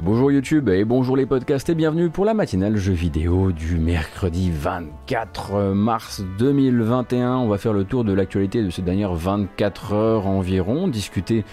Bonjour YouTube et bonjour les podcasts et bienvenue pour la matinale jeu vidéo du mercredi 24 mars 2021. On va faire le tour de l'actualité de ces dernières 24 heures environ, discuter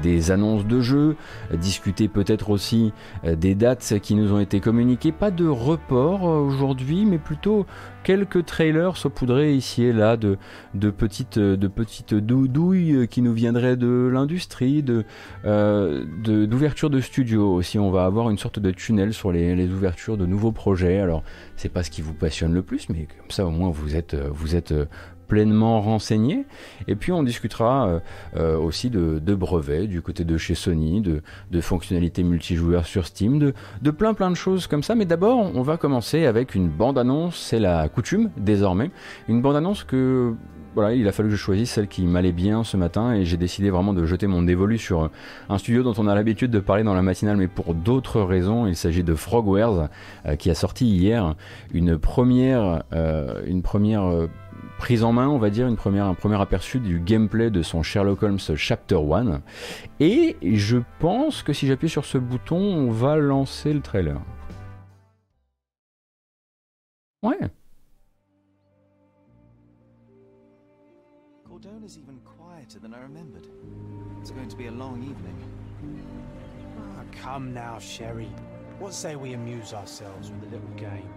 des annonces de jeux, discuter peut-être aussi euh, des dates qui nous ont été communiquées. Pas de report euh, aujourd'hui, mais plutôt quelques trailers saupoudrés ici et là de, de petites, de petites doudouilles qui nous viendraient de l'industrie, de, euh, de, studio aussi. On va avoir une sorte de tunnel sur les, ouvertures de nouveaux projets. Alors, c'est pas ce qui vous passionne le plus, mais comme ça au moins vous êtes pleinement renseigné. Et puis on discutera euh, euh, aussi de, brevets du côté de chez Sony, de, fonctionnalités multijoueurs sur Steam, de, plein plein de choses comme ça. Mais d'abord, on va commencer avec une bande-annonce, c'est la coutume désormais. Une bande-annonce que voilà, il a fallu que je choisisse celle qui m'allait bien ce matin et j'ai décidé vraiment de jeter mon dévolu sur un studio dont on a l'habitude de parler dans la matinale mais pour d'autres raisons. Il s'agit de Frogwares euh, qui a sorti hier une première, une première prise en main, on va dire, une première, un premier aperçu du gameplay de son Sherlock Holmes Chapter 1. Et je pense que si j'appuie sur ce bouton, on va lancer le trailer. Ouais. Cordone is even quieter than I remembered. It's going to be a long evening. Ah, come now, Sherry. What say we amuse ourselves with a little game?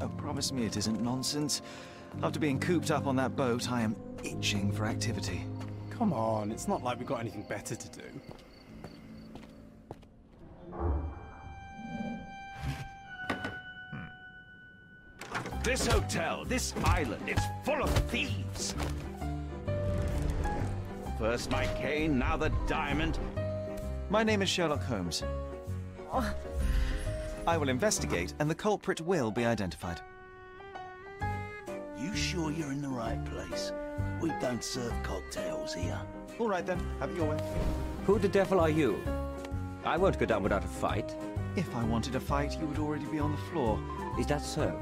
Oh, promise me it isn't nonsense. After being cooped up on that boat, I am itching for activity. Come on, it's not like we've got anything better to do. This hotel, this island, it's full of thieves. First my cane, now the diamond. My name is Sherlock Holmes. Oh. I will investigate, and the culprit will be identified. You sure you're in the right place? We don't serve cocktails here. All right then, have it your way. Who the devil are you? I won't go down without a fight. If I wanted a fight, you would already be on the floor. Is that so?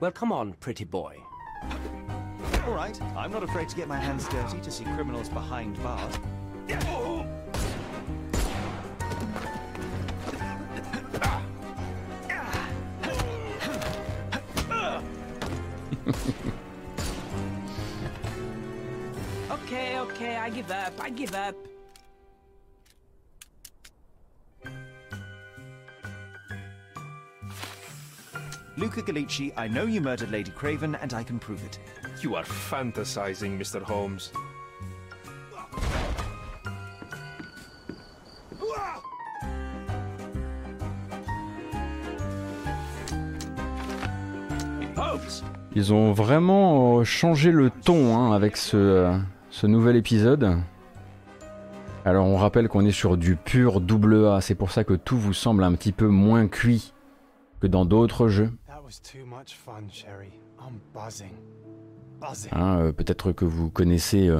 Well, come on, pretty boy. All right, I'm not afraid to get my hands dirty to see criminals behind bars. okay, okay, I give up, I give up. Luca Galici, I know you murdered Lady Craven, and I can prove it. You are fantasizing, Mr. Holmes. Holmes Ils ont vraiment euh, changé le ton hein, avec ce, euh, ce, nouvel épisode. Alors on rappelle qu'on est sur du pur double A, c'est pour ça que tout vous semble un petit peu moins cuit que dans d'autres jeux. Hein, euh, Peut-être que vous connaissez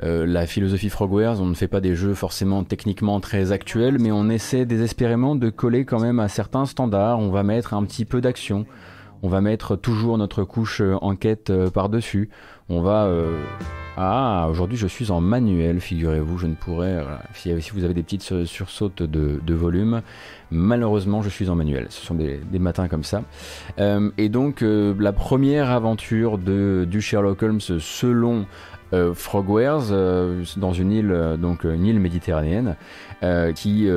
la philosophie Frogwares, on ne fait pas des jeux forcément techniquement très actuels, mais on essaie désespérément de coller quand même à certains standards, on va mettre un petit peu d'action, on va mettre toujours notre couche euh, enquête euh, par-dessus. On va... Euh, ah, aujourd'hui je suis en manuel, figurez-vous, je ne pourrais... Si, vous avez des petites sursautes de, volume, malheureusement je suis en manuel. Ce sont des, matins comme ça. et donc la première aventure de, du Sherlock Holmes selon Frogwares dans une île donc une île méditerranéenne qui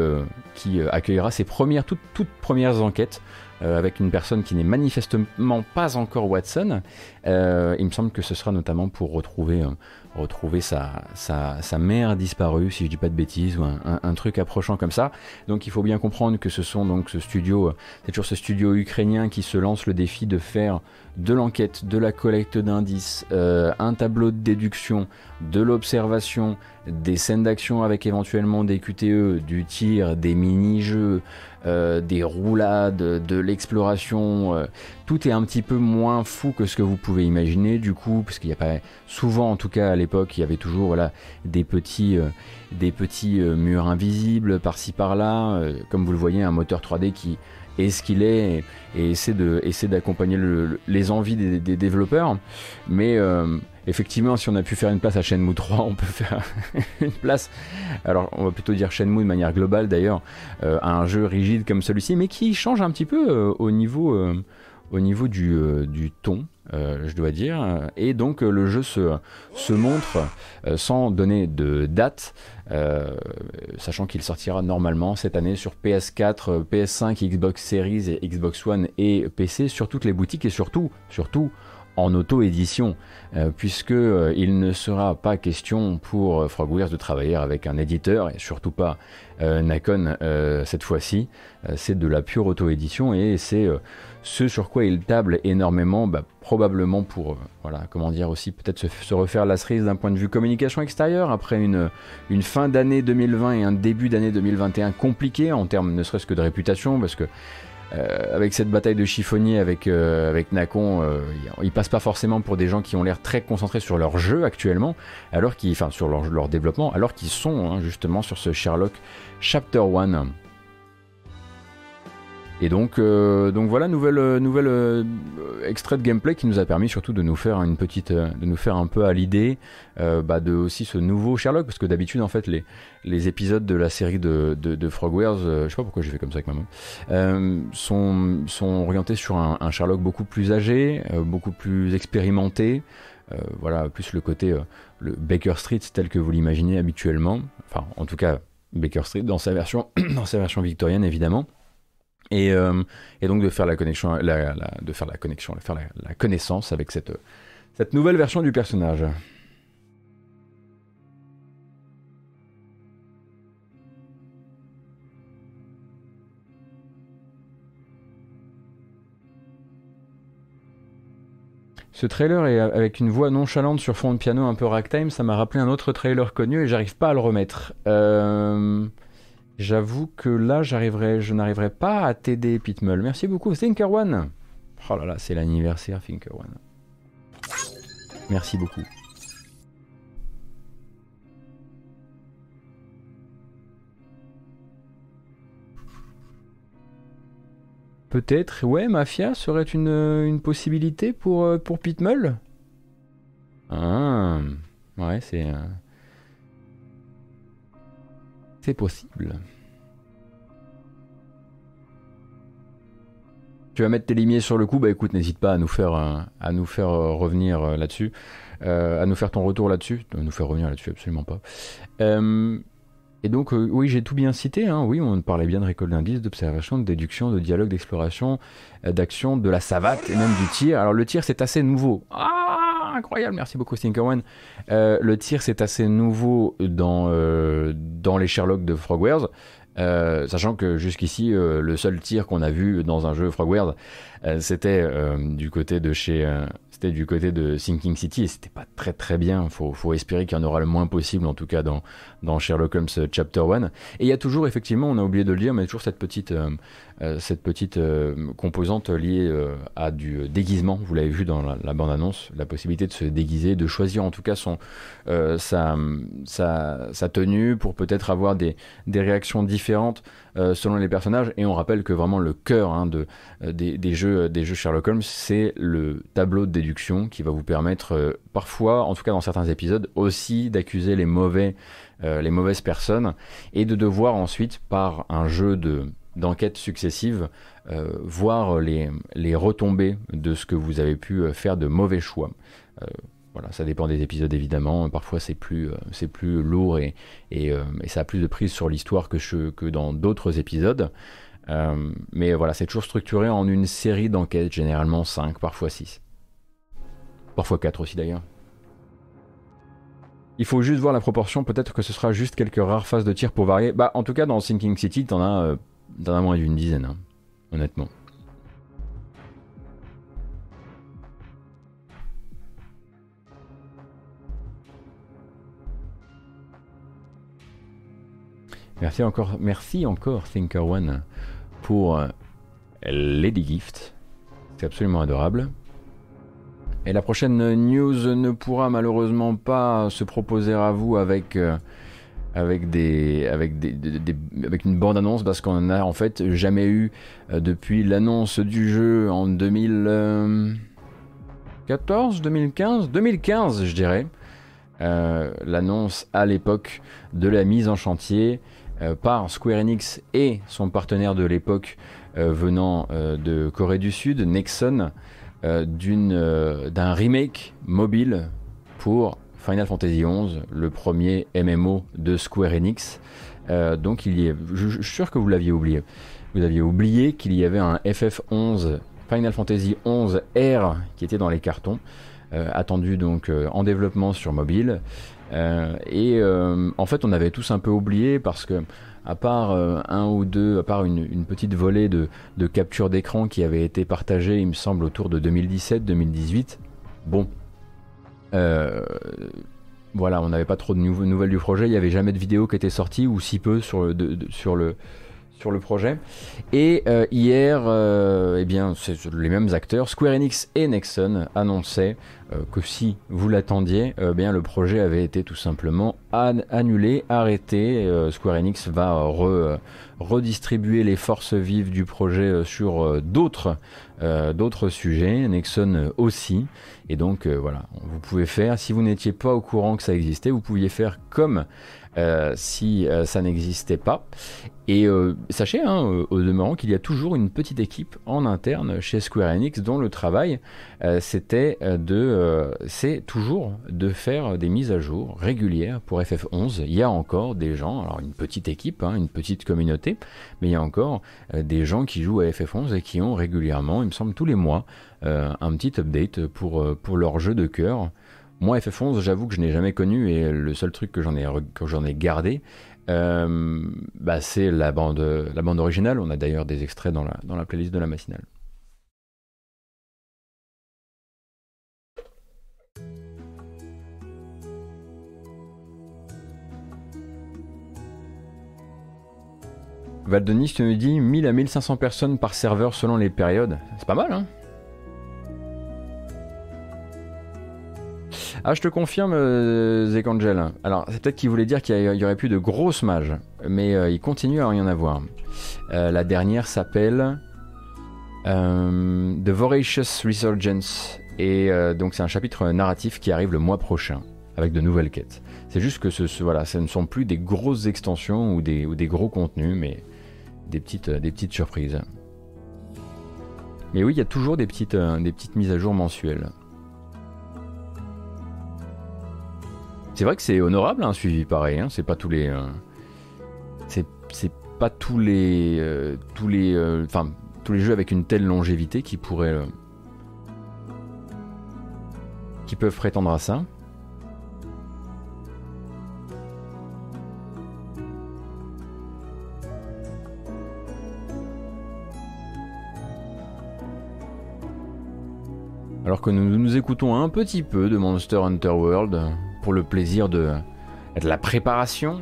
qui accueillera ses premières toutes, toutes premières enquêtes euh, avec une personne qui n'est manifestement pas encore Watson. Euh, il me semble que ce sera notamment pour retrouver, euh, retrouver sa, sa, mère disparue, si je dis pas de bêtises, ou un, un, truc approchant comme ça. Donc il faut bien comprendre que ce sont donc ce studio, c'est toujours ce studio ukrainien qui se lance le défi de faire de l'enquête, de la collecte d'indices, un tableau de déduction, de l'observation, des scènes d'action avec éventuellement des QTE, du tir, des mini-jeux, euh, des roulades, de l'exploration. Euh, tout est un petit peu moins fou que ce que vous pouvez imaginer du coup, parce qu'il n'y a pas souvent, en tout cas à l'époque, il y avait toujours voilà des petits, euh, des petits murs invisibles par-ci par-là, comme vous le voyez, un moteur 3D qui est ce qu'il est et, essaie de essaie d'accompagner les envies des, développeurs, mais effectivement, si on a pu faire une place à Shenmue 3, on peut faire une place, alors on va plutôt dire Shenmue de manière globale d'ailleurs, euh, à un jeu rigide comme celui-ci, mais qui change un petit peu euh, au niveau, euh, au niveau du, euh, du ton. Euh, je dois dire, et donc euh, le jeu se, montre euh, sans donner de date, sachant qu'il sortira normalement cette année sur PS4, euh, PS5, Xbox Series et Xbox One et PC sur toutes les boutiques et surtout, en auto-édition, puisque il ne sera pas question pour Frogwares de travailler avec un éditeur et surtout pas euh, cette fois-ci. C'est de la pure auto-édition et c'est ce sur quoi il table énormément, bah, probablement pour, euh, voilà, comment dire aussi, peut-être se, refaire la cerise d'un point de vue communication extérieure après une, fin d'année 2020 et un début d'année 2021 compliqué en termes ne serait-ce que de réputation, parce que euh, avec cette bataille de chiffonnier avec, euh, avec Nacon, euh, ils passent pas forcément pour des gens qui ont l'air très concentrés sur leur jeu actuellement, alors qu'ils, enfin sur leur, leur développement, alors qu'ils sont hein, justement sur ce Sherlock Chapter 1. Et donc, euh, donc voilà, nouvelle, euh, nouvelle euh, extrait de gameplay qui nous a permis surtout de nous faire une petite, euh, de nous faire un peu à l'idée euh, bah, de aussi ce nouveau Sherlock, parce que d'habitude en fait les, les épisodes de la série de, de, de Frogwares, euh, je sais pas pourquoi j'ai fait comme ça avec ma main, sont, sont orientés sur un, un Sherlock beaucoup plus âgé, beaucoup plus expérimenté. Voilà, plus le côté le Baker Street tel que vous l'imaginez habituellement. Enfin, en tout cas, Baker Street dans sa version, dans sa version victorienne évidemment. Et, euh, et donc de faire la connexion, la, de faire la connexion, de faire la, connaissance avec cette, cette nouvelle version du personnage. Ce trailer est avec une voix nonchalante sur fond de piano un peu ragtime, ça m'a rappelé un autre trailer connu et j'arrive pas à le remettre. Euh, J'avoue que là, j'arriverai, je n'arriverai pas à t'aider, Pitmull. Merci beaucoup, Thinker One. Oh là là, c'est l'anniversaire, Thinker One. Merci beaucoup. Peut-être, ouais, Mafia serait une, une possibilité pour, euh, pour Pitmull? Ah, ouais, c'est. C'est possible. Tu vas mettre tes limiers sur le coup, bah écoute, n'hésite pas à nous faire, euh, à nous faire euh, revenir euh, là-dessus, à nous faire ton retour là-dessus, nous faire revenir là-dessus, absolument pas. Et donc, oui, j'ai tout bien cité, hein, oui, on parlait bien de récolte d'indices, d'observation, de déduction, de dialogue, d'exploration, d'action, de la savate et même du tir. Alors, le tir, c'est assez nouveau. Ah, incroyable, merci beaucoup, Stinker One. Euh, le tir, c'est assez nouveau dans, euh, dans les Sherlock de Frogwares. Euh, sachant que jusqu'ici, euh, le seul tir qu'on a vu dans un jeu Frogwares, c'était du côté de chez, c'était du côté de Sinking City et c'était pas très très bien. Faut, faut espérer qu'il y en aura le moins possible, en tout cas dans, dans Sherlock Holmes Chapter 1. Et il y a toujours, effectivement, on a oublié de le dire, mais toujours cette petite, cette petite euh, composante liée euh, à du déguisement. Vous l'avez vu dans la, bande-annonce, la possibilité de se déguiser, de choisir en tout cas euh, sa, tenue pour peut-être avoir des, réactions différentes euh, selon les personnages. Et on rappelle que vraiment le cœur hein, de, euh, des, jeux, Sherlock Holmes, c'est le tableau de déduction qui va vous permettre euh, parfois, en tout cas dans certains épisodes, aussi d'accuser les euh, les mauvaises personnes et de devoir ensuite, par un jeu de d'enquêtes successives, euh, voir les, les retombées de ce que vous avez pu euh, faire de mauvais choix. Euh, voilà, ça dépend des épisodes évidemment. Parfois c'est plus, euh, plus lourd et, et, ça a plus de prise sur l'histoire que, que dans d'autres épisodes. Mais voilà, c'est toujours structuré en une série d'enquêtes, généralement 5, parfois 6. Parfois 4 aussi d'ailleurs. Il faut juste voir la proportion, peut-être que ce sera juste quelques rares phases de tir pour varier. Bah en tout cas dans Sinking City, t'en as, moins d'une dizaine, hein, honnêtement. Merci encore, merci encore Thinker One pour euh, Lady Gift. C'est absolument adorable. Et la prochaine news ne pourra malheureusement pas se proposer à vous avec, euh, avec, des, avec, des, avec une bande-annonce parce qu'on n'a en fait jamais eu euh, depuis l'annonce du jeu en 2000. euh, 2014, 2015, 2015 je dirais. Euh, l'annonce à l'époque de la mise en chantier euh, par Square Enix et son partenaire de l'époque venant de Corée du Sud, Nexon, d'un remake mobile pour Final Fantasy XI, le premier MMO de Square Enix. donc il y est, je, suis sûr que vous l'aviez oublié. Vous aviez oublié qu'il y avait un FF11 Final Fantasy XI R qui était dans les cartons. Euh, attendu donc euh, en développement sur mobile. Euh, et en fait, on avait tous un peu oublié parce que à part un ou deux, à part une, petite volée de, de capture d'écran qui avait été partagée, il me semble, autour de 2017-2018, bon, voilà, on n'avait pas trop de nouvelles du projet, il n'y avait jamais de vidéo qui était sortie, ou si peu sur, le, projet. Et euh, hier, euh, eh bien, les mêmes acteurs, Square Enix et Nexon, annonçaient euh, que si vous l'attendiez, bien le projet avait été tout simplement annulé, arrêté. Square Enix va redistribuer les forces vives du projet sur d'autres d'autres sujets, Nexon aussi. Et donc voilà, vous pouvez faire, si vous n'étiez pas au courant que ça existait, vous pouviez faire comme euh, si euh, ça n'existait pas. Et euh, sachez, hein, au demeurant, qu'il y a toujours une petite équipe en interne chez Square Enix dont le travail, c'était de, c'est toujours de faire des mises à jour régulières pour FF11. Il y a encore des gens, alors une petite équipe, hein, une petite communauté, mais il y a encore des gens qui jouent à FF11 et qui ont régulièrement, il me semble tous les mois, un petit update pour, pour leur jeu de cœur. Moi, FF11, j'avoue que je n'ai jamais connu et le seul truc que j'en ai, gardé, euh, bah, c'est la bande, originale. On a d'ailleurs des extraits dans la, playlist de la matinale. Valdenis, nous dis 1000 à 1500 personnes par serveur selon les périodes. C'est pas mal, hein? Ah, je te confirme, euh, Zekangel. Alors, c'est peut-être qu'il voulait dire qu'il y, aurait plus de grosses mages, mais euh, il continue à rien avoir. Euh, la dernière s'appelle The Voracious Resurgence, et donc c'est un chapitre narratif qui arrive le mois prochain, avec de nouvelles quêtes. C'est juste que ce, voilà, ce ne sont plus des grosses extensions ou des, gros contenus, mais des petites, surprises. Mais oui, il y a toujours des petites mises à jour mensuelles. C'est vrai que c'est honorable un suivi pareil. Hein. C'est pas tous les. Euh, c'est pas tous les. Euh, tous les. Euh, enfin, tous les jeux avec une telle longévité qui pourraient. qui peuvent prétendre à ça. Alors que nous nous écoutons un petit peu de Monster Hunter World, pour le plaisir de, de la préparation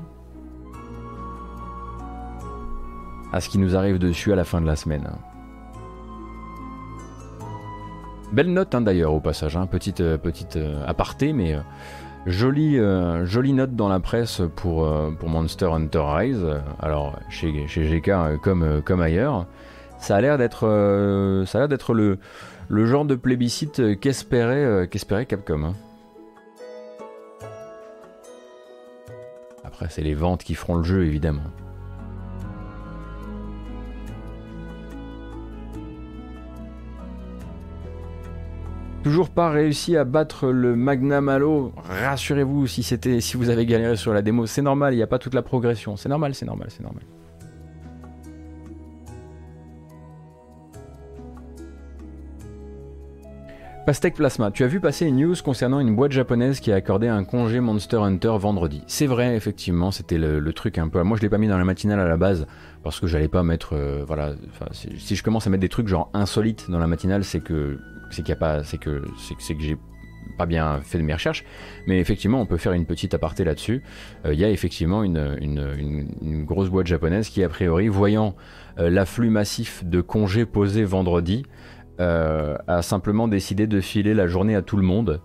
à ce qui nous arrive dessus à la fin de la semaine. Belle note hein, d'ailleurs au passage, hein. petite, euh, petite euh, aparté, mais euh, jolie, jolie note dans la presse pour, pour Monster Hunter Rise. alors chez, chez GK comme, comme ailleurs, ça a l'air d'être, ça a l'air d'être le, le genre de plébiscite qu'espérait, qu'espérait Capcom. Hein. Après, c'est les ventes qui feront le jeu, évidemment. Toujours pas réussi à battre le Magnum Halo. Rassurez-vous, si si vous avez galéré sur la démo, c'est normal. Il n'y a pas toute la progression. C'est normal, c'est normal, c'est normal. Pastèque Plasma, tu as vu passer une news concernant une boîte japonaise qui a accordé un congé Monster Hunter vendredi. C'est vrai, effectivement, c'était le, truc un peu. Moi, je l'ai pas mis dans la matinale à la base parce que j'allais pas mettre. Euh, voilà, si je commence à mettre des trucs genre insolites dans la matinale, c'est que c'est qu'il a pas, c'est que c'est que j'ai pas bien fait de mes recherches, mais effectivement, on peut faire une petite aparté là-dessus. Euh, il y a effectivement une, une, grosse boîte japonaise qui, a priori, voyant euh, l'afflux massif de congés posés vendredi, euh, a simplement décidé de filer la journée à tout le monde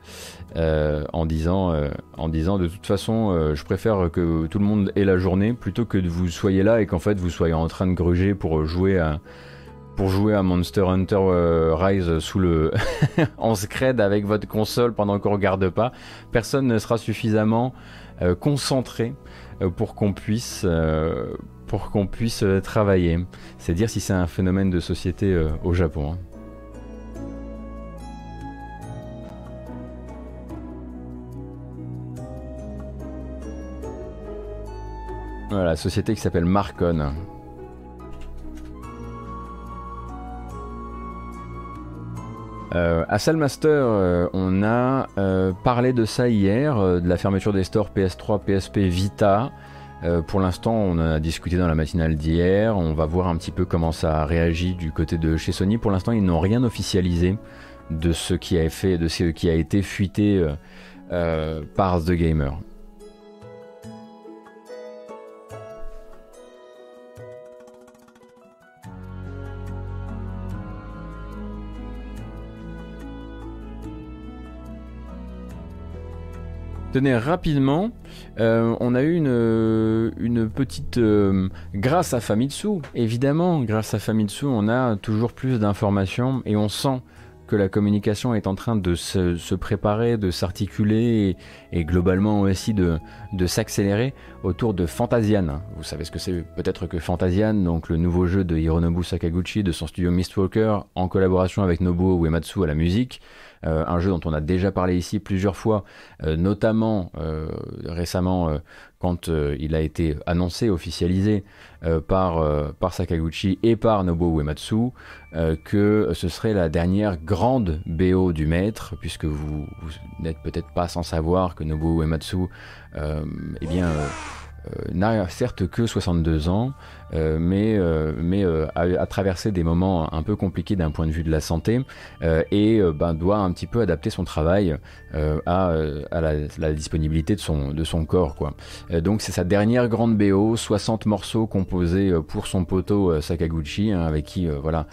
euh, en, disant, euh, en disant de toute façon je préfère que tout le monde ait la journée plutôt que de vous soyez là et qu'en fait vous soyez en train de gruger pour jouer à, pour jouer à Monster Hunter Rise sous le en scred avec votre console pendant qu'on regarde pas, personne ne sera suffisamment concentré pour qu'on puisse pour qu'on puisse travailler. C'est dire si c'est un phénomène de société au Japon. Hein. Voilà, société qui s'appelle Marcon. Euh, à Salmaster, euh, on a euh, parlé de ça hier, de la fermeture des stores PS3, PSP, Vita. pour l'instant, on a discuté dans la matinale d'hier. On va voir un petit peu comment ça a réagi du côté de chez Sony. Pour l'instant, ils n'ont rien officialisé de ce qui a, fait, de ce qui a été fuité par The Gamer. Tenez, rapidement, euh, on a eu une, une petite... Euh, grâce à Famitsu, évidemment, grâce à Famitsu, on a toujours plus d'informations et on sent que la communication est en train de se, préparer, de s'articuler et, globalement aussi de, de s'accélérer autour de Fantasian. Vous savez ce que c'est peut-être que Fantasian, donc le nouveau jeu de Hironobu Sakaguchi de son studio Mistwalker en collaboration avec Nobuo Uematsu à la musique. Euh, un jeu dont on a déjà parlé ici plusieurs fois, euh, notamment euh, récemment quand il a été annoncé, officialisé par, Sakaguchi et par Nobuo Uematsu, que ce serait la dernière grande BO du maître, puisque vous, n'êtes peut-être pas sans savoir que Nobuo Uematsu eh n'a certes que 62 ans, mais, euh, mais euh, a, traversé des moments un peu compliqués d'un point de vue de la santé et ben, doit un petit peu adapter son travail à, à la, disponibilité de son, de son corps. Quoi. donc c'est sa dernière grande BO, 60 morceaux composés pour son poteau Sakaguchi, hein, avec qui voilà,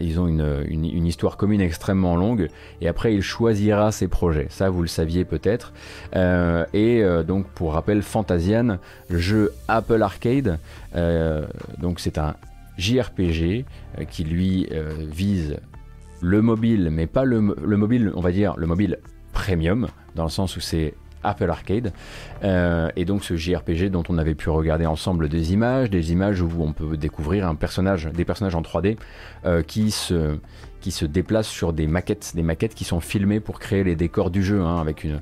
ils ont une, une, une, histoire commune extrêmement longue, et après il choisira ses projets. Ça, vous le saviez peut-être. et donc, pour rappel, Fantasian, jeu Apple Arcade, euh, donc c'est un JRPG euh, qui lui euh, vise le mobile, mais pas le, mobile, on va dire le mobile premium, dans le sens où c'est Apple Arcade. et donc ce JRPG dont on avait pu regarder ensemble des images, des images où on peut découvrir un personnage, des personnages en 3D qui se qui se déplacent sur des maquettes, des maquettes qui sont filmées pour créer les décors du jeu, hein, avec une,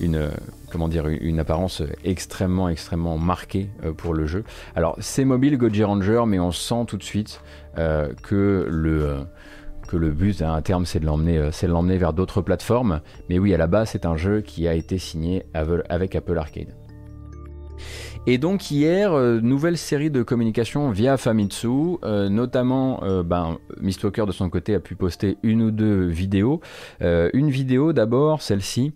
une, comment dire, une apparence extrêmement, extrêmement marquée euh, pour le jeu. Alors, c'est mobile Goji Ranger, mais on sent tout de suite euh, que le euh, que le but hein, à terme c'est de l'emmener c'est de l'emmener vers d'autres plateformes mais oui à la base c'est un jeu qui a été signé avec Apple Arcade et donc hier, euh, nouvelle série de communication via Famitsu, euh, notamment euh, ben, Mistwalker de son côté a pu poster une ou deux vidéos. une vidéo d'abord, celle-ci,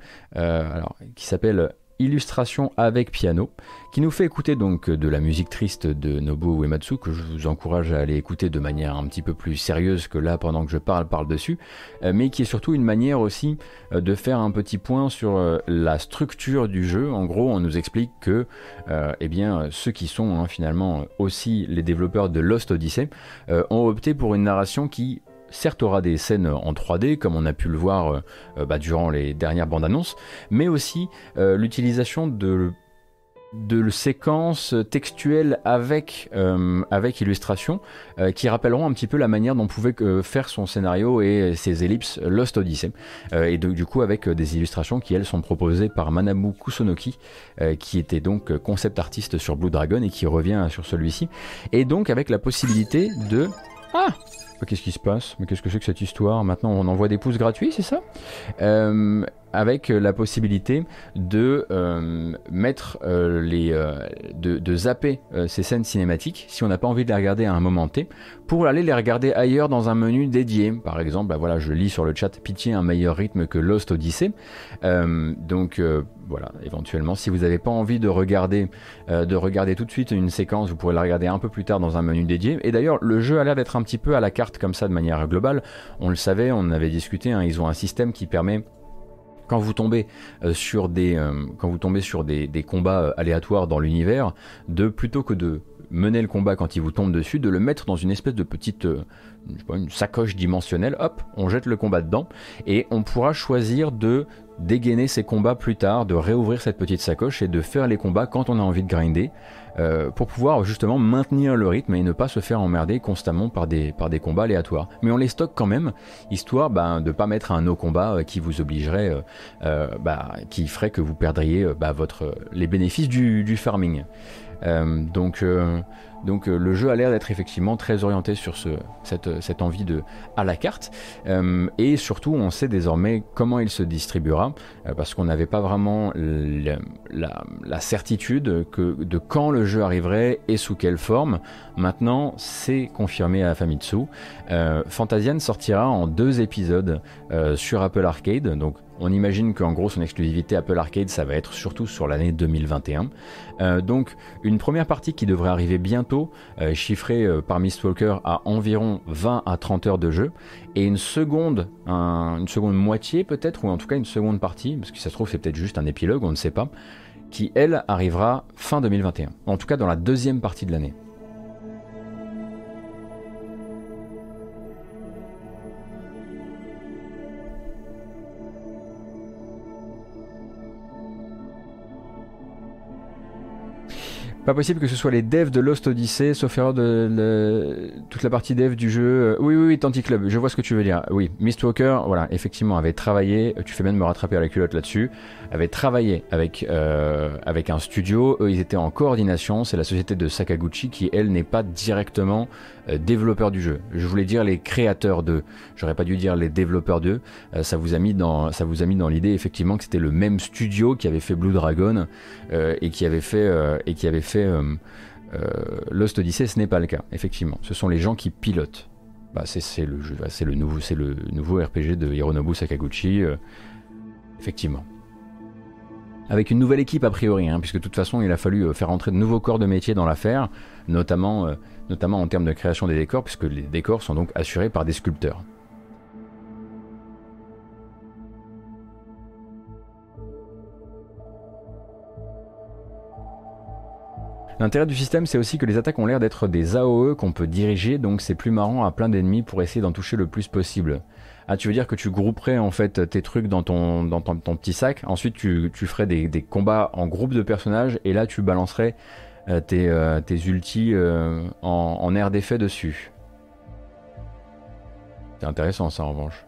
qui s'appelle illustration avec piano, qui nous fait écouter donc de la musique triste de Nobuo Uematsu, que je vous encourage à aller écouter de manière un petit peu plus sérieuse que là pendant que je parle parle dessus, euh, mais qui est surtout une manière aussi euh, de faire un petit point sur euh, la structure du jeu. En gros, on nous explique que eh bien, ceux qui sont hein, finalement aussi les développeurs de Lost Odyssey ont opté pour une narration qui certes aura des scènes en 3D comme on a pu le voir euh, euh, bah, durant les dernières bandes annonces, mais aussi euh, l'utilisation de de séquences textuelles avec, avec illustration qui rappelleront un petit peu la manière dont pouvait faire son scénario et ses ellipses Lost Odyssey. et du coup avec des illustrations qui elles sont proposées par Manabu Kusonoki qui était donc concept artiste sur Blue Dragon et qui revient sur celui-ci. Et donc avec la possibilité de... Ah qu'est-ce qui se passe Mais qu'est-ce que c'est que cette histoire Maintenant, on envoie des pouces gratuits, c'est ça? Euh, Avec la possibilité de euh, mettre euh, les, de, zapper ces scènes cinématiques si on n'a pas envie de les regarder à un moment T, pour aller les regarder ailleurs dans un menu dédié. Par exemple, bah voilà, je lis sur le chat pitié un meilleur rythme que Lost Odyssey. donc voilà, éventuellement, si vous n'avez pas envie de regarder, de regarder tout de suite une séquence, vous pourrez la regarder un peu plus tard dans un menu dédié. Et d'ailleurs, le jeu a l'air d'être un petit peu à la carte comme ça de manière globale. On le savait, on avait discuté. Hein, ils ont un système qui permet quand vous tombez euh, sur des euh, combats aléatoires dans l'univers, de plutôt que de menez le combat quand il vous tombe dessus, de le mettre dans une espèce de petite euh, sacoche dimensionnelle, hop, on jette le combat dedans, et on pourra choisir de dégainer ses combats plus tard, de réouvrir cette petite sacoche et de faire les combats quand on a envie de grinder, euh, pour pouvoir justement maintenir le rythme et ne pas se faire emmerder constamment par des, par des combats aléatoires. Mais on les stocke quand même, histoire ben, de ne pas mettre un no combat euh, qui vous obligerait, euh, bah, qui ferait que vous perdriez bah, les bénéfices du farming. Euh, donc, euh, donc euh, le jeu a l'air d'être effectivement très orienté sur ce, cette, cette envie de à la carte. Et surtout, on sait désormais comment il se distribuera, parce qu'on n'avait pas vraiment la, la certitude que, de quand le jeu arriverait et sous quelle forme. Maintenant, c'est confirmé à Famitsu. Fantasian sortira en deux épisodes sur Apple Arcade. Donc, on imagine qu'en gros, son exclusivité Apple Arcade, ça va être surtout sur l'année 2021. Euh, donc, une première partie qui devrait arriver bientôt, euh, chiffrée euh, par Mistwalker à environ 20 à 30 heures de jeu, et une seconde, un- une seconde moitié peut-être, ou en tout cas une seconde partie, parce que ça se trouve c'est peut-être juste un épilogue, on ne sait pas, qui elle arrivera fin 2021. En tout cas dans la deuxième partie de l'année. Pas possible que ce soit les devs de Lost Odyssey, sauf erreur de, toute la partie dev du jeu. Euh, Oui, oui, oui, Tanti Club, je vois ce que tu veux dire. Oui, Mistwalker, voilà, effectivement, avait travaillé, tu fais bien de me rattraper à la culotte là-dessus, avait travaillé avec, euh, avec un studio, eux ils étaient en coordination, c'est la société de Sakaguchi qui, elle, n'est pas directement euh, développeur du jeu. Je voulais dire les créateurs d'eux, j'aurais pas dû dire les développeurs d'eux, Euh, ça vous a mis dans, ça vous a mis dans l'idée effectivement que c'était le même studio qui avait fait Blue Dragon euh, et qui avait fait, euh, et qui avait fait Lost Odyssey, ce n'est pas le cas, effectivement. Ce sont les gens qui pilotent. Bah, c'est le, nouveau- c'est le nouveau RPG de Hironobu Sakaguchi, effectivement. Avec une nouvelle équipe a priori, hein, puisque de toute façon il a fallu faire entrer de nouveaux corps de métier dans l'affaire, notamment, notamment en termes de création des décors, puisque les décors sont donc assurés par des sculpteurs. L'intérêt du système, c'est aussi que les attaques ont l'air d'être des AOE qu'on peut diriger, donc c'est plus marrant à plein d'ennemis pour essayer d'en toucher le plus possible. Ah, tu veux dire que tu grouperais en fait tes trucs dans ton, petit sac, ensuite tu, ferais des, des combats en groupe de personnages, et là tu balancerais tes, euh, tes ultis euh, en, air d'effet dessus. C'est intéressant ça en revanche.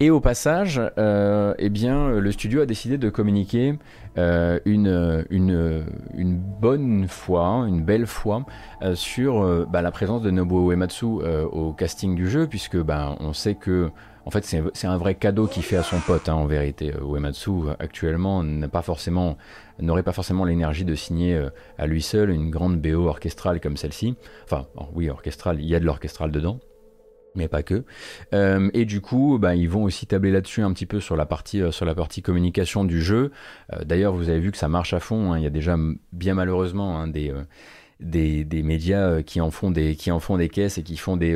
Et au passage, euh, eh bien, le studio a décidé de communiquer euh, une, une, une bonne fois, une belle fois, euh, sur euh, bah, la présence de Nobuo Uematsu euh, au casting du jeu, puisque bah, on sait que en fait, c'est un vrai cadeau qu'il fait à son pote, hein, en vérité. Euh, Uematsu, actuellement, n'aurait pas forcément l'énergie de signer euh, à lui seul une grande BO orchestrale comme celle-ci. Enfin, oh, oui, orchestrale, il y a de l'orchestral dedans mais pas que. Euh, et du coup, bah, ils vont aussi tabler là-dessus un petit peu sur la partie, communication du jeu. D'ailleurs, vous avez vu que ça marche à fond. hein. Il y a déjà bien malheureusement hein, des, médias qui en font des, caisses et qui font des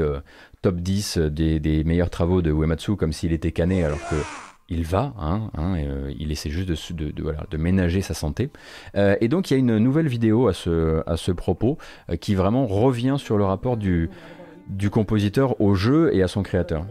top 10 euh, des, meilleurs travaux de Uematsu comme s'il était cané alors que il va, hein, hein, euh, il essaie juste de, ménager sa santé. Euh, et donc il y a une nouvelle vidéo à ce, propos euh, qui vraiment revient sur le rapport du, du compositeur au jeu et à son créateur.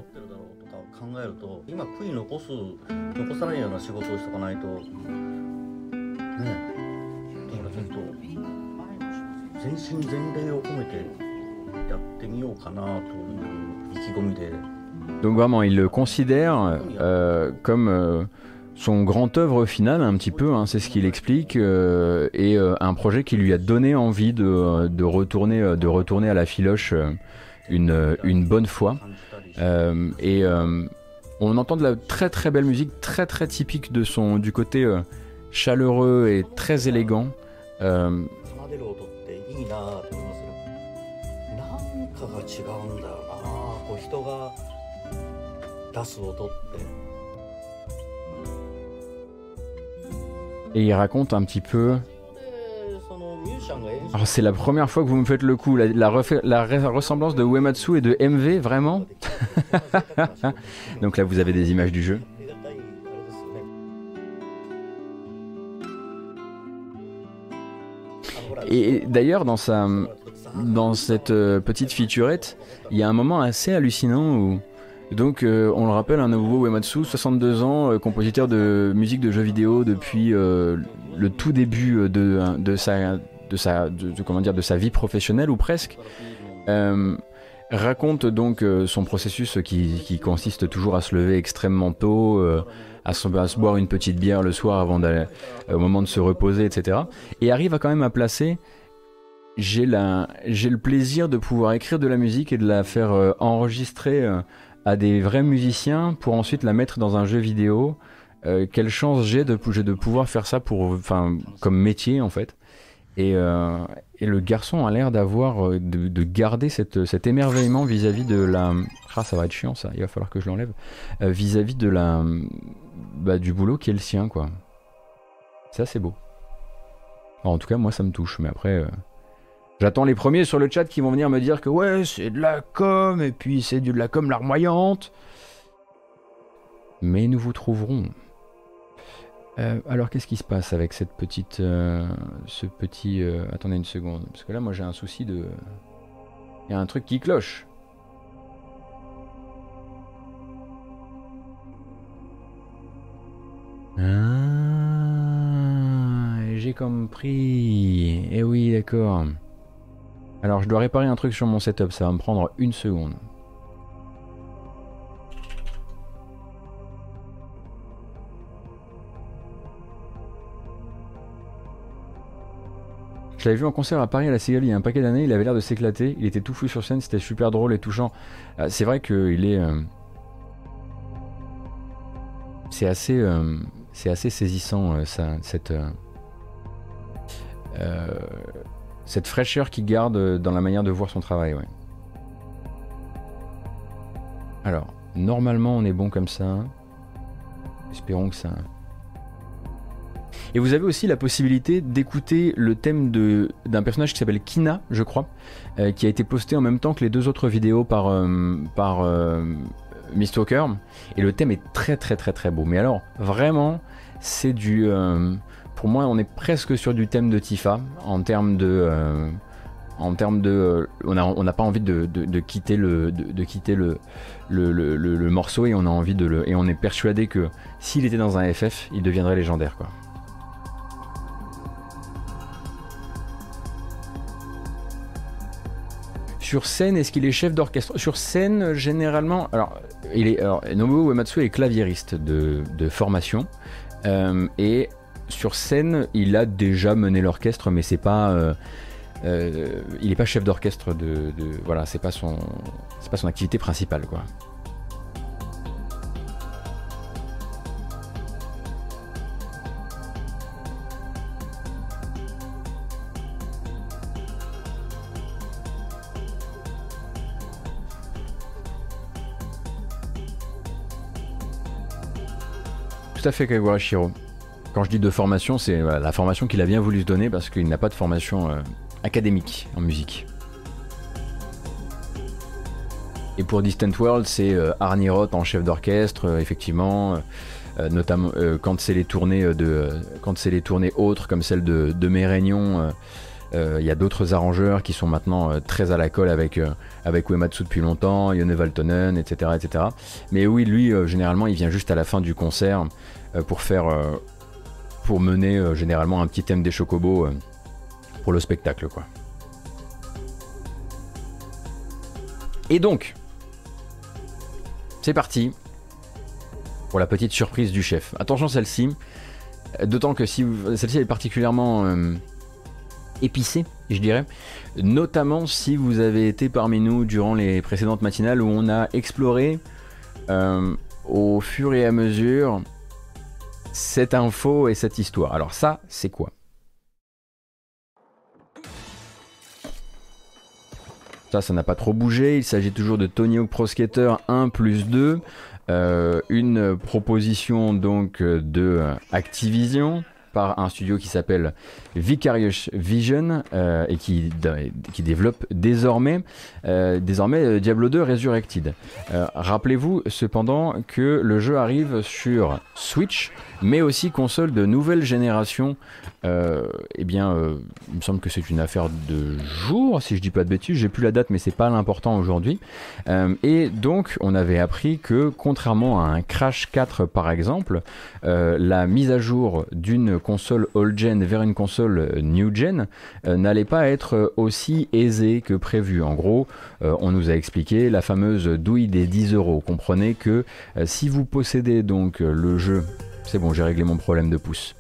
Donc vraiment, il le considère euh, comme euh, son grand œuvre finale, un petit peu, hein, c'est ce qu'il explique, euh, et un projet qui lui a donné envie de, de retourner, de retourner à la filoche une, une bonne fois. et on entend de la très très belle musique, très très typique de son, du côté chaleureux et très élégant. 悔い残す残さないような仕事をしとかないとねえだからちょっと全身全霊を込めてやってみようかなという意気込みで Donc vraiment, il le considère euh, comme euh, son grand œuvre final, un petit peu, hein, c'est ce qu'il explique, euh, et euh, un projet qui lui a donné envie de, de, retourner, euh, de retourner à la filoche euh, une, euh, une bonne fois. 感じたりして、 Euh, et euh, on entend de la très très belle musique, très très typique de son, du côté euh, chaleureux et très élégant. Euh, 奏でる音っていいなと思いますよなんかが違うんだよなこう人が出す音って et il raconte un petit peu でそのミュージシャンが演奏 Alors c'est la première fois que vous me faites le coup, la, la, refait- la re- ressemblance de Uematsu et de MV, vraiment できるまあ贅沢な仕事 Donc là vous avez des images du jeu. ありがたいあれですよね Et d'ailleurs, dans, sa, dans cette euh, petite featurette, il y a un moment assez hallucinant où. Donc, euh, on le rappelle, un nouveau Uematsu, 62 ans, euh, compositeur de musique de jeux vidéo depuis le tout début de, de, sa, de, sa, de, comment dire, de sa vie professionnelle, ou presque. Raconte donc son processus qui, qui consiste toujours à se lever extrêmement tôt, à, se, boire une petite bière le soir avant d'aller au moment de se reposer, etc. Et arrive à quand même à placer. J'ai le plaisir de pouvoir écrire de la musique et de la faire euh, enregistrer euh, à des vrais musiciens pour ensuite la mettre dans un jeu vidéo. Euh, quelle chance j'ai de, pouvoir faire ça pour, enfin, comme métier en fait. Et, et le garçon a l'air d'avoir de, de garder cet émerveillement vis-à-vis de la. Ah, ça va être chiant ça. Il va falloir que je l'enlève. Vis-à-vis de la, bah, du boulot qui est le sien, quoi. Ça, c'est beau. En tout cas, moi, ça me touche. Mais après, j'attends les premiers sur le chat qui vont venir me dire que ouais, c'est de la com et puis c'est de la com larmoyante. Mais nous vous trouverons. Euh, alors qu'est-ce qui se passe avec cette petite, euh, ce petit, euh, attendez une seconde, parce que là moi j'ai un souci de, il y a un truc qui cloche. Ah, j'ai compris. Eh oui, d'accord. Alors je dois réparer un truc sur mon setup, ça va me prendre une seconde. Je l'avais vu en concert à Paris à la Cigale il y a un paquet d'années, il avait l'air de s'éclater, il était tout fou sur scène, c'était super drôle et touchant. Euh, c'est vrai qu'il est... euh, C'est assez, euh, c'est assez saisissant ça, cette, euh, cette fraîcheur qu'il garde euh, dans la manière de voir son travail. Alors, normalement on est bon comme ça. Espérons que ça... Et vous avez aussi la possibilité d'écouter le thème d'un personnage qui s'appelle Kina, je crois, euh, qui a été posté en même temps que les deux autres vidéos par, euh, par euh. Et le thème est très très très très beau. Mais alors, vraiment, c'est du... pour moi, on est presque sur du thème de Tifa en termes de... euh, en termes de, euh, on a- on n'a pas envie de, de- quitter le, de, quitter le- le- le morceau et on a envie de le, et on est persuadé que s'il était dans un FF, il deviendrait légendaire quoi. Sur scène, est-ce qu'il est chef d'orchestre? Sur scène, généralement, alors, il est, alors, Nobuo Uematsu est claviériste de, de formation euh, et sur scène, il a déjà mené l'orchestre, mais c'est pas, euh, euh, il est pas chef d'orchestre de, de- voilà, c'est pas son, c'est pas son activité principale quoi. Tout à fait, Kagura Shiro. Quand je dis de formation, c'est la formation qu'il a bien voulu se donner parce qu'il n'a pas de formation euh, académique en musique. Et pour Distant World, c'est euh, Arnie Roth en chef d'orchestre, euh, effectivement, euh, notamment quand c'est les tournées de, quand c'est les tournées autres comme celle de, de il y a d'autres arrangeurs qui sont maintenant très à la colle avec avec Uematsu depuis longtemps, Yone Valtonen, etc., etc. Mais oui, lui, généralement, il vient juste à la fin du concert pour faire, pour mener euh, généralement un petit thème des chocobos euh, pour le spectacle, quoi. Et donc, c'est parti pour la petite surprise du chef. Attention celle-ci, d'autant que si celle-ci est particulièrement euh, épicée, je dirais, notamment si vous avez été parmi nous durant les précédentes matinales où on a exploré au fur et à mesure cette info et cette histoire. Alors ça, c'est quoi? Ça, ça n'a pas trop bougé. Il s'agit toujours de Tony Hawk Pro Skater 1 plus 2. euh, une proposition donc euh, de euh, Activision par un studio qui s'appelle Vicarious Vision euh, et qui, qui développe désormais, euh, désormais euh, Diablo 2 Resurrected. Rappelez-vous cependant que le jeu arrive sur Switch, mais aussi console de nouvelle génération. eh bien, il me semble que c'est une affaire de jour, si je dis pas de bêtises. J'ai plus la date, mais c'est pas l'important aujourd'hui. et donc, on avait appris que, contrairement à un Crash 4 par exemple, la mise à jour d'une console old-gen vers une console euh, new-gen euh, n'allait pas être euh, aussi aisée que prévu. En gros, on nous a expliqué la fameuse douille des 10 euros. Comprenez que si vous possédez donc le jeu, c'est bon, j'ai réglé mon problème de pouce.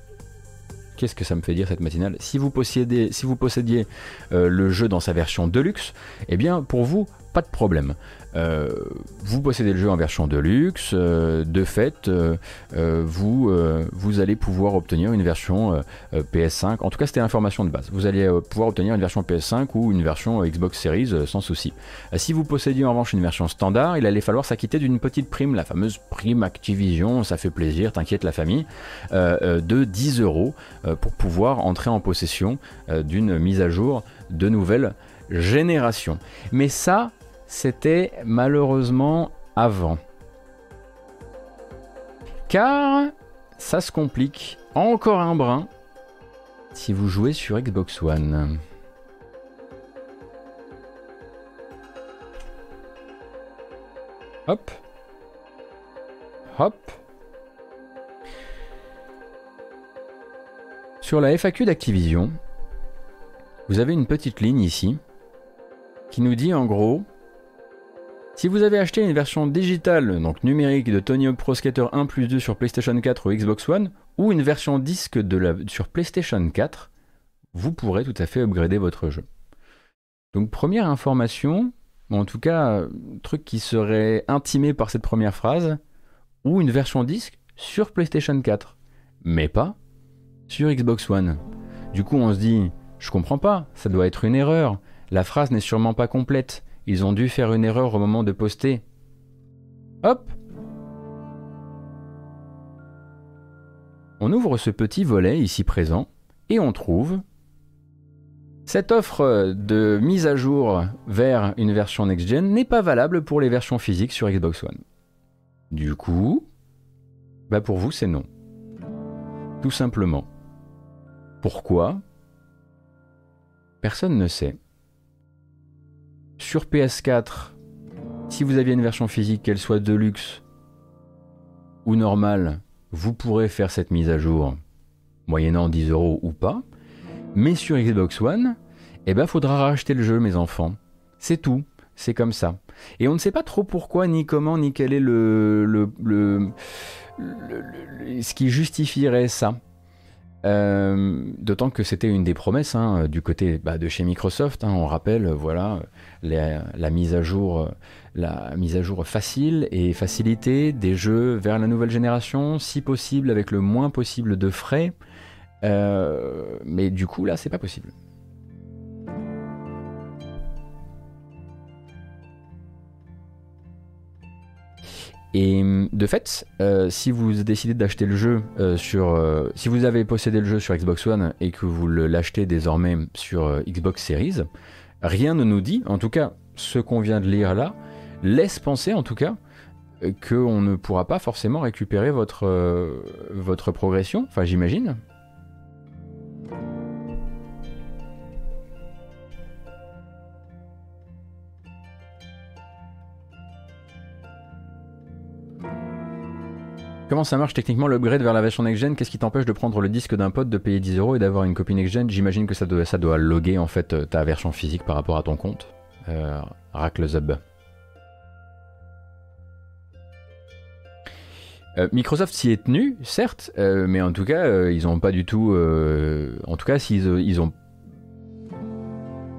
Qu'est-ce que ça me fait dire cette matinale? Si vous possédiez, si vous possédiez le jeu dans sa version deluxe, eh bien pour vous, pas de problème. Euh, vous possédez le jeu en version deluxe, euh, de fait, euh, vous, vous allez pouvoir obtenir une version PS5. En tout cas, c'était l'information de base. Vous allez pouvoir obtenir une version PS5 ou une version Xbox Series sans souci. si vous possédiez en revanche une version standard, il allait falloir s'acquitter d'une petite prime, la fameuse prime Activision, ça fait plaisir, t'inquiète la famille, de 10 euros pour pouvoir entrer en possession d'une mise à jour de nouvelle génération. Mais ça, c'était malheureusement avant. Car ça se complique encore un brin si vous jouez sur Xbox One. Hop. Hop. Sur la FAQ d'Activision, vous avez une petite ligne ici qui nous dit en gros si vous avez acheté une version digitale, donc numérique, de Tony Hawk Pro Skater 1 plus 2 sur PlayStation 4 ou Xbox One, ou une version disque sur PlayStation 4, vous pourrez tout à fait upgrader votre jeu. Donc première information, en tout cas, truc qui serait intimé par cette première phrase, ou une version disque sur PlayStation 4, mais pas sur Xbox One. Du coup, on se dit, je comprends pas, ça doit être une erreur. La phrase n'est sûrement pas complète. Ils ont dû faire une erreur au moment de poster. Hop On ouvre ce petit volet ici présent et on trouve cette offre de mise à jour vers une version next-gen n'est pas valable pour les versions physiques sur Xbox One. Du coup, bah pour vous c'est non. Tout simplement. Pourquoi? Personne ne sait. Sur PS4, si vous aviez une version physique, qu'elle soit deluxe ou normale, vous pourrez faire cette mise à jour moyennant 10 euros ou pas. Mais sur Xbox One, eh ben faudra racheter le jeu, mes enfants. C'est tout, c'est comme ça. Et on ne sait pas trop pourquoi, ni comment, ni quel est le, le, le ce qui justifierait ça. Euh, d'autant que c'était une des promesses hein, du côté bah, de chez Microsoft. Hein, on rappelle, voilà, la, mise à jour, la mise à jour facile et facilitée des jeux vers la nouvelle génération, si possible avec le moins possible de frais. Euh, mais du coup, là, c'est pas possible. Et hum, de fait, euh, si vous décidez d'acheter le jeu euh, sur... Euh, si vous avez possédé le jeu sur Xbox One et que vous l'achetez désormais sur Xbox Series, rien ne nous dit, en tout cas ce qu'on vient de lire là, laisse penser en tout cas qu'on ne pourra pas forcément récupérer votre, votre progression, enfin j'imagine, Comment ça marche techniquement l'upgrade vers la version next-gen Qu'est-ce qui t'empêche de prendre le disque d'un pote, de payer 10 euros et d'avoir une copie next-gen J'imagine que ça doit, ça doit loguer en fait euh, ta version physique par rapport à ton compte. Euh, Zub. Euh, Microsoft s'y est tenu, certes, euh, mais en tout cas, ils n'ont pas du tout. en tout cas, s'ils ils ont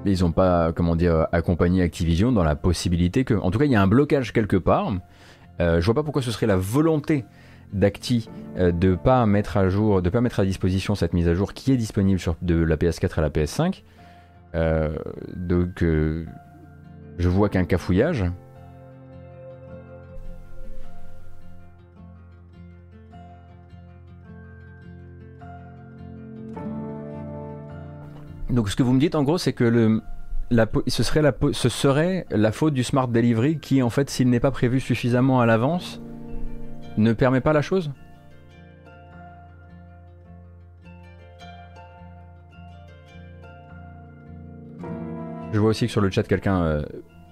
ils n'ont pas, comment dire, accompagné Activision dans la possibilité que, en tout cas, il y a un blocage quelque part. je vois pas pourquoi ce serait la volonté d'Acti euh, de pas mettre à jour, de pas mettre à disposition cette mise à jour qui est disponible sur de la PS4 à la PS5. Euh, donc euh, je vois qu'un cafouillage. Donc ce que vous me dites en gros, c'est que le, ce serait la faute du smart delivery qui, en fait, s'il n'est pas prévu suffisamment à l'avance, ne permet pas la chose? Je vois aussi que sur le chat, quelqu'un euh,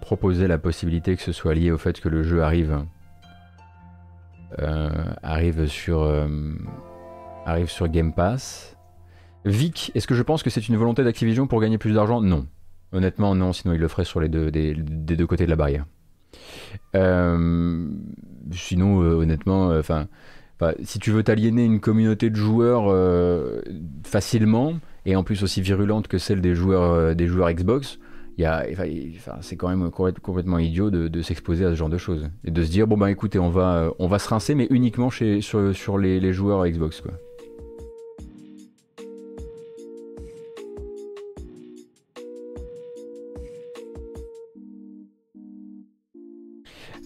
proposait la possibilité que ce soit lié au fait que le jeu arrive, euh, sur, euh, arrive sur Game Pass. Vic, est-ce que je pense que c'est une volonté d'Activision pour gagner plus d'argent? Non. Honnêtement, non, sinon il le ferait sur les deux, des deux côtés de la barrière. Euh, sinon, euh, honnêtement, euh, enfin, si tu veux t'aliéner une communauté de joueurs facilement, et en plus aussi virulente que celle des joueurs, des joueurs Xbox, c'est quand même complète- complètement idiot de, s'exposer à ce genre de choses. Et de se dire, bon bah écoutez, on va, on va se rincer, mais uniquement chez, sur, sur les, les joueurs Xbox. Quoi.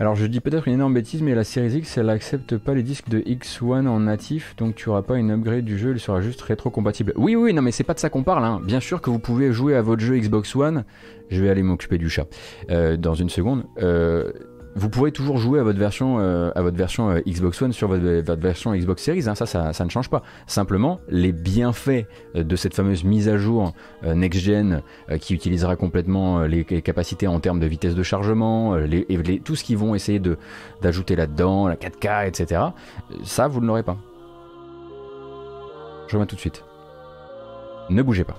Alors je dis peut-être une énorme bêtise, mais la Series X, elle accepte pas les disques de X1 en natif, donc tu auras pas une upgrade du jeu, il sera juste rétro-compatible. Oui, oui, non, mais c'est pas de ça qu'on parle. Hein. Bien sûr que vous pouvez jouer à votre jeu Xbox One. Je vais aller m'occuper du chat euh, dans une seconde. Euh, vous pourrez toujours jouer à votre version, euh, à votre version euh, Xbox One sur votre, votre version Xbox Series. hein. Ça, ça, ça ne change pas. Simplement, les bienfaits euh, de cette fameuse mise à jour euh, next-gen euh, qui utilisera complètement les, les capacités en termes de vitesse de chargement, les, les- tout ce qu'ils vont essayer d'ajouter là-dedans, la 4K, etc. Ça, vous ne l'aurez pas. Je reviens tout de suite. Ne bougez pas.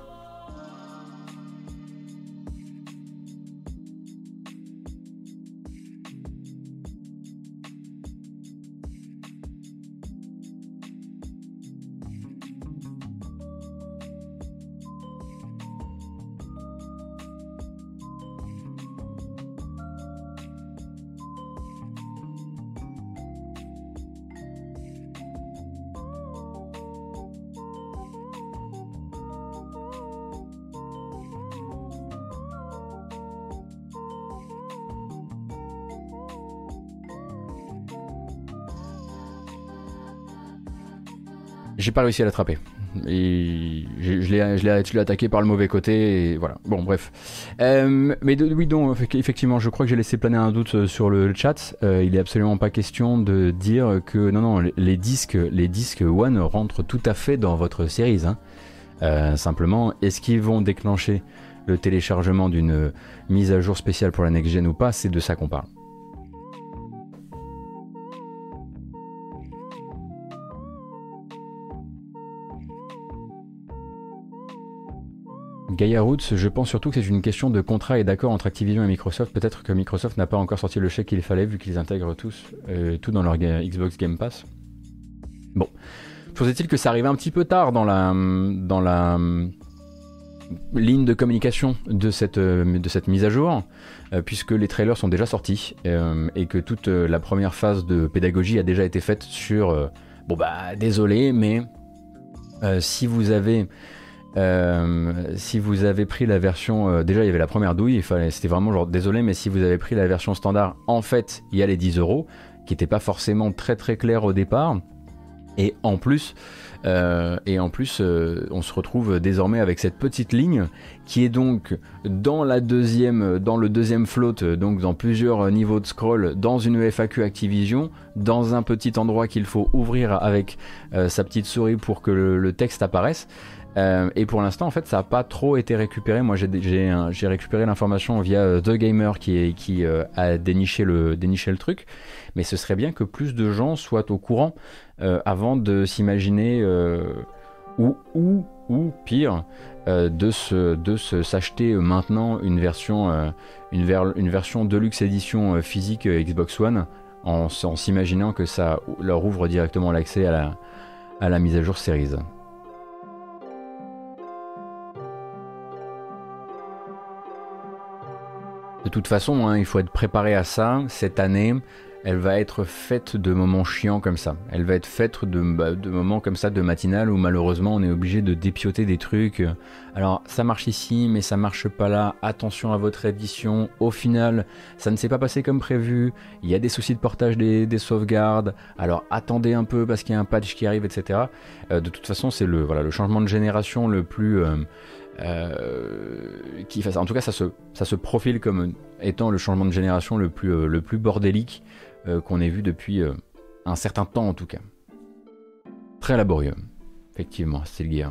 J'ai pas réussi à l'attraper. Je l'ai attaqué par le mauvais côté. Bon bref. Euh, mais oui donc effectivement je crois que j'ai laissé planer un doute euh, sur le chat. Euh, il est absolument pas question de dire que non non les- disques les disques One rentrent tout à fait dans votre série. Hein. Simplement est-ce qu'ils vont déclencher le téléchargement d'une mise à jour spéciale pour la next gen ou pas? C'est de ça qu'on parle. Gaia Roots, je pense surtout que c'est une question de contrat et d'accord entre Activision et Microsoft. Peut-être que Microsoft n'a pas encore sorti le chèque qu'il fallait vu qu'ils intègrent tous euh, tout dans leur Xbox Game Pass. Bon, toujours est-il que ça arrive un petit peu tard dans la dans la hum, ligne de communication de cette euh, de cette mise à jour, euh, puisque les trailers sont déjà sortis euh, et que toute euh, la première phase de pédagogie a déjà été faite sur euh, bon bah désolé mais euh, si vous avez euh, si vous avez pris la version, euh, déjà il y avait la première douille, c'était vraiment genre désolé, mais si vous avez pris la version standard, en fait il y a les 10 euros, qui n'étaient pas forcément très très clairs au départ, et en plus, euh, et en plus, on se retrouve désormais avec cette petite ligne qui est donc dans la deuxième, dans le deuxième float, donc dans plusieurs niveaux de scroll, dans une FAQ Activision, dans un petit endroit qu'il faut ouvrir avec sa petite souris pour que le texte apparaisse. Euh, et pour l'instant, en fait, ça n'a pas trop été récupéré. Moi, j'ai- récupéré l'information via euh, The Gamer qui, euh, a déniché le, truc. Mais ce serait bien que plus de gens soient au courant avant de s'imaginer ou, ou, ou pire, de se, de s'acheter maintenant une version, une, ver- une version Deluxe édition euh, physique Xbox One en, en s'imaginant que ça leur ouvre directement l'accès à la, à la mise à jour Series. De toute façon, hein, il faut être préparé à ça. Cette année, elle va être faite de moments chiants comme ça. Elle va être faite de, bah, de moments comme ça, de matinale, où malheureusement on est obligé de dépioter des trucs. Alors ça marche ici, mais ça marche pas là. Attention à votre édition. Au final, ça ne s'est pas passé comme prévu. Il y a des soucis de portage des, des sauvegardes. Alors attendez un peu parce qu'il y a un patch qui arrive, etc. Euh, de toute façon, c'est le, voilà, le changement de génération le plus... euh, fasse. En tout cas, ça se, ça se profile comme étant le changement de génération le plus, le plus bordélique qu'on ait vu depuis un certain temps en tout cas. Très laborieux, effectivement, c'est le guerre.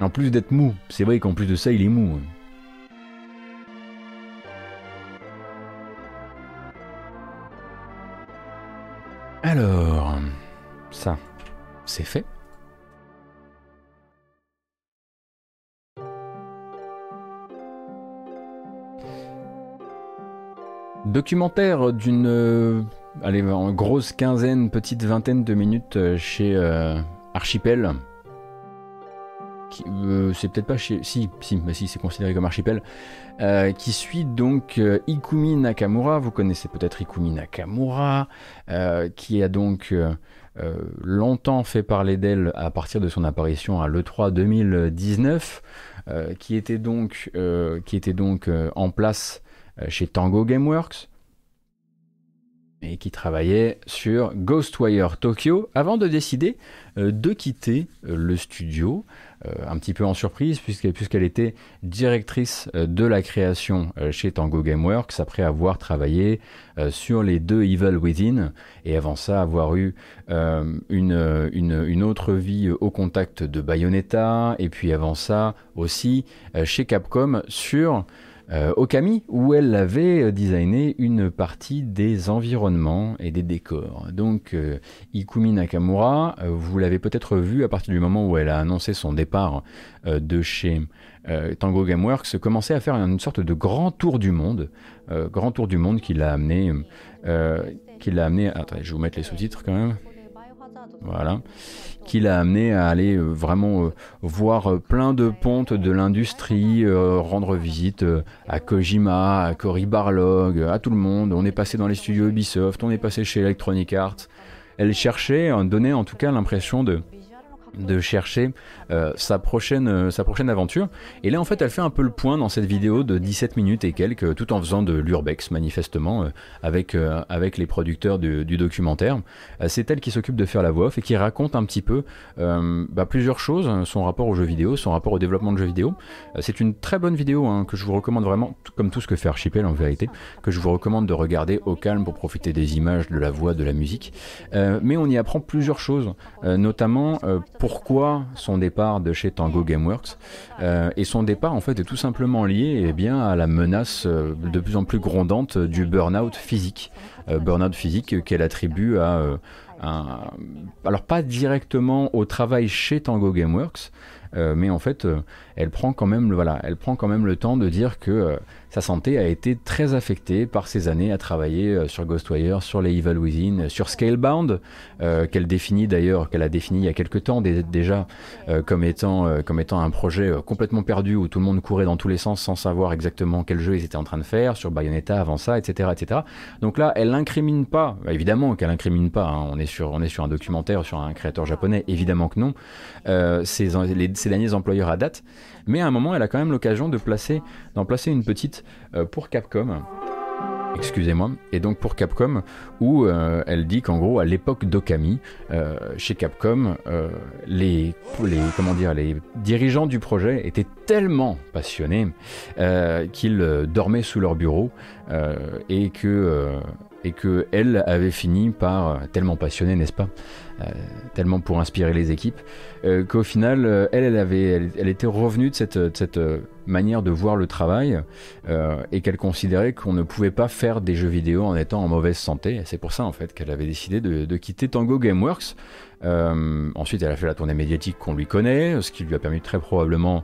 En plus d'être mou, c'est vrai qu'en plus de ça, il est mou. Alors, ça, c'est fait. Documentaire d'une euh, allez, en grosse quinzaine, petite vingtaine de minutes euh, chez euh, Archipel. c'est peut-être pas chez. Si, si, mais si, c'est considéré comme archipel. Qui suit donc Ikumi Nakamura. Vous connaissez peut-être Ikumi Nakamura, qui a donc longtemps fait parler d'elle à partir de son apparition à l'E3 2019, qui était donc, qui était donc en place euh, chez Tango Gameworks et qui travaillait sur Ghostwire Tokyo avant de décider euh, de quitter euh, le studio, un petit peu en surprise puisqu'elle était directrice de la création chez Tango Gameworks après avoir travaillé sur les deux Evil Within et avant ça avoir eu une, une, autre vie au contact de Bayonetta et puis avant ça aussi chez Capcom sur euh, Okami, où elle avait euh, designé une partie des environnements et des décors. Donc euh, Ikumi Nakamura, vous l'avez peut-être vu à partir du moment où elle a annoncé son départ de chez Tango Gameworks, commencer à faire une sorte de grand tour du monde, grand tour du monde qui l'a amené, qui l'a amené. Attendez, je vais vous mettre les sous-titres quand même. Voilà qui l'a amené à aller euh, vraiment euh, voir euh, plein de pontes de l'industrie, rendre visite à Kojima, à Cory Barlog, à tout le monde. On est passé dans les studios Ubisoft, on est passé chez Electronic Arts. Elle cherchait, donnait en tout cas l'impression de, de chercher euh, sa, prochaine, euh, sa prochaine aventure. Et là, en fait, elle fait un peu le point dans cette vidéo de 17 minutes et quelques, tout en faisant de l'urbex, manifestement, euh, avec, les producteurs du, documentaire. c'est elle qui s'occupe de faire la voix off et qui raconte un petit peu bah, plusieurs choses, son rapport aux jeux vidéo, son rapport au développement de jeux vidéo. c'est une très bonne vidéo hein, que je vous recommande vraiment, comme tout ce que fait Archipel en vérité, que je vous recommande de regarder au calme pour profiter des images, de la voix, de la musique. mais on y apprend plusieurs choses, notamment pourquoi son départ de chez Tango Gameworks. Euh, et son départ, en fait, est tout simplement lié eh bien, à la menace euh, de plus en plus grondante du burn-out physique. Euh, burn-out physique qu'elle attribue à. Alors, pas directement au travail chez Tango Gameworks, mais en fait, elle prend quand même le temps de dire que sa santé a été très affectée par ces années à travailler euh, sur Ghostwire, sur les Evil Within, sur Scalebound, euh, qu'elle définit d'ailleurs, qu'elle a défini il y a quelques temps déjà euh, comme, étant, comme étant un projet complètement perdu où tout le monde courait dans tous les sens sans savoir exactement quel jeu ils étaient en train de faire, sur Bayonetta avant ça, etc. etc. Donc là, elle n'incrimine pas, bah, évidemment qu'elle n'incrimine pas, hein. on, est sur, on est sur un documentaire, sur un créateur japonais, évidemment que non, ses, ses derniers employeurs à date, mais à un moment, elle a quand même l'occasion d'en placer une petite euh, pour Capcom. Excusez-moi. Et donc pour Capcom, où euh, elle dit qu'en gros, à l'époque d'Okami, euh, chez Capcom, les dirigeants du projet étaient tellement passionnés qu'ils dormaient sous leur bureau et que et que elle avait fini par tellement passionnée, n'est-ce pas, tellement pour inspirer les équipes, euh, qu'au final, euh, elle, elle, avait, elle, était revenue de cette, cette euh, manière de voir le travail et qu'elle considérait qu'on ne pouvait pas faire des jeux vidéo en étant en mauvaise santé. C'est pour ça en fait qu'elle avait décidé de, de quitter Tango Gameworks. ensuite, elle a fait la tournée médiatique qu'on lui connaît, ce qui lui a permis très probablement euh,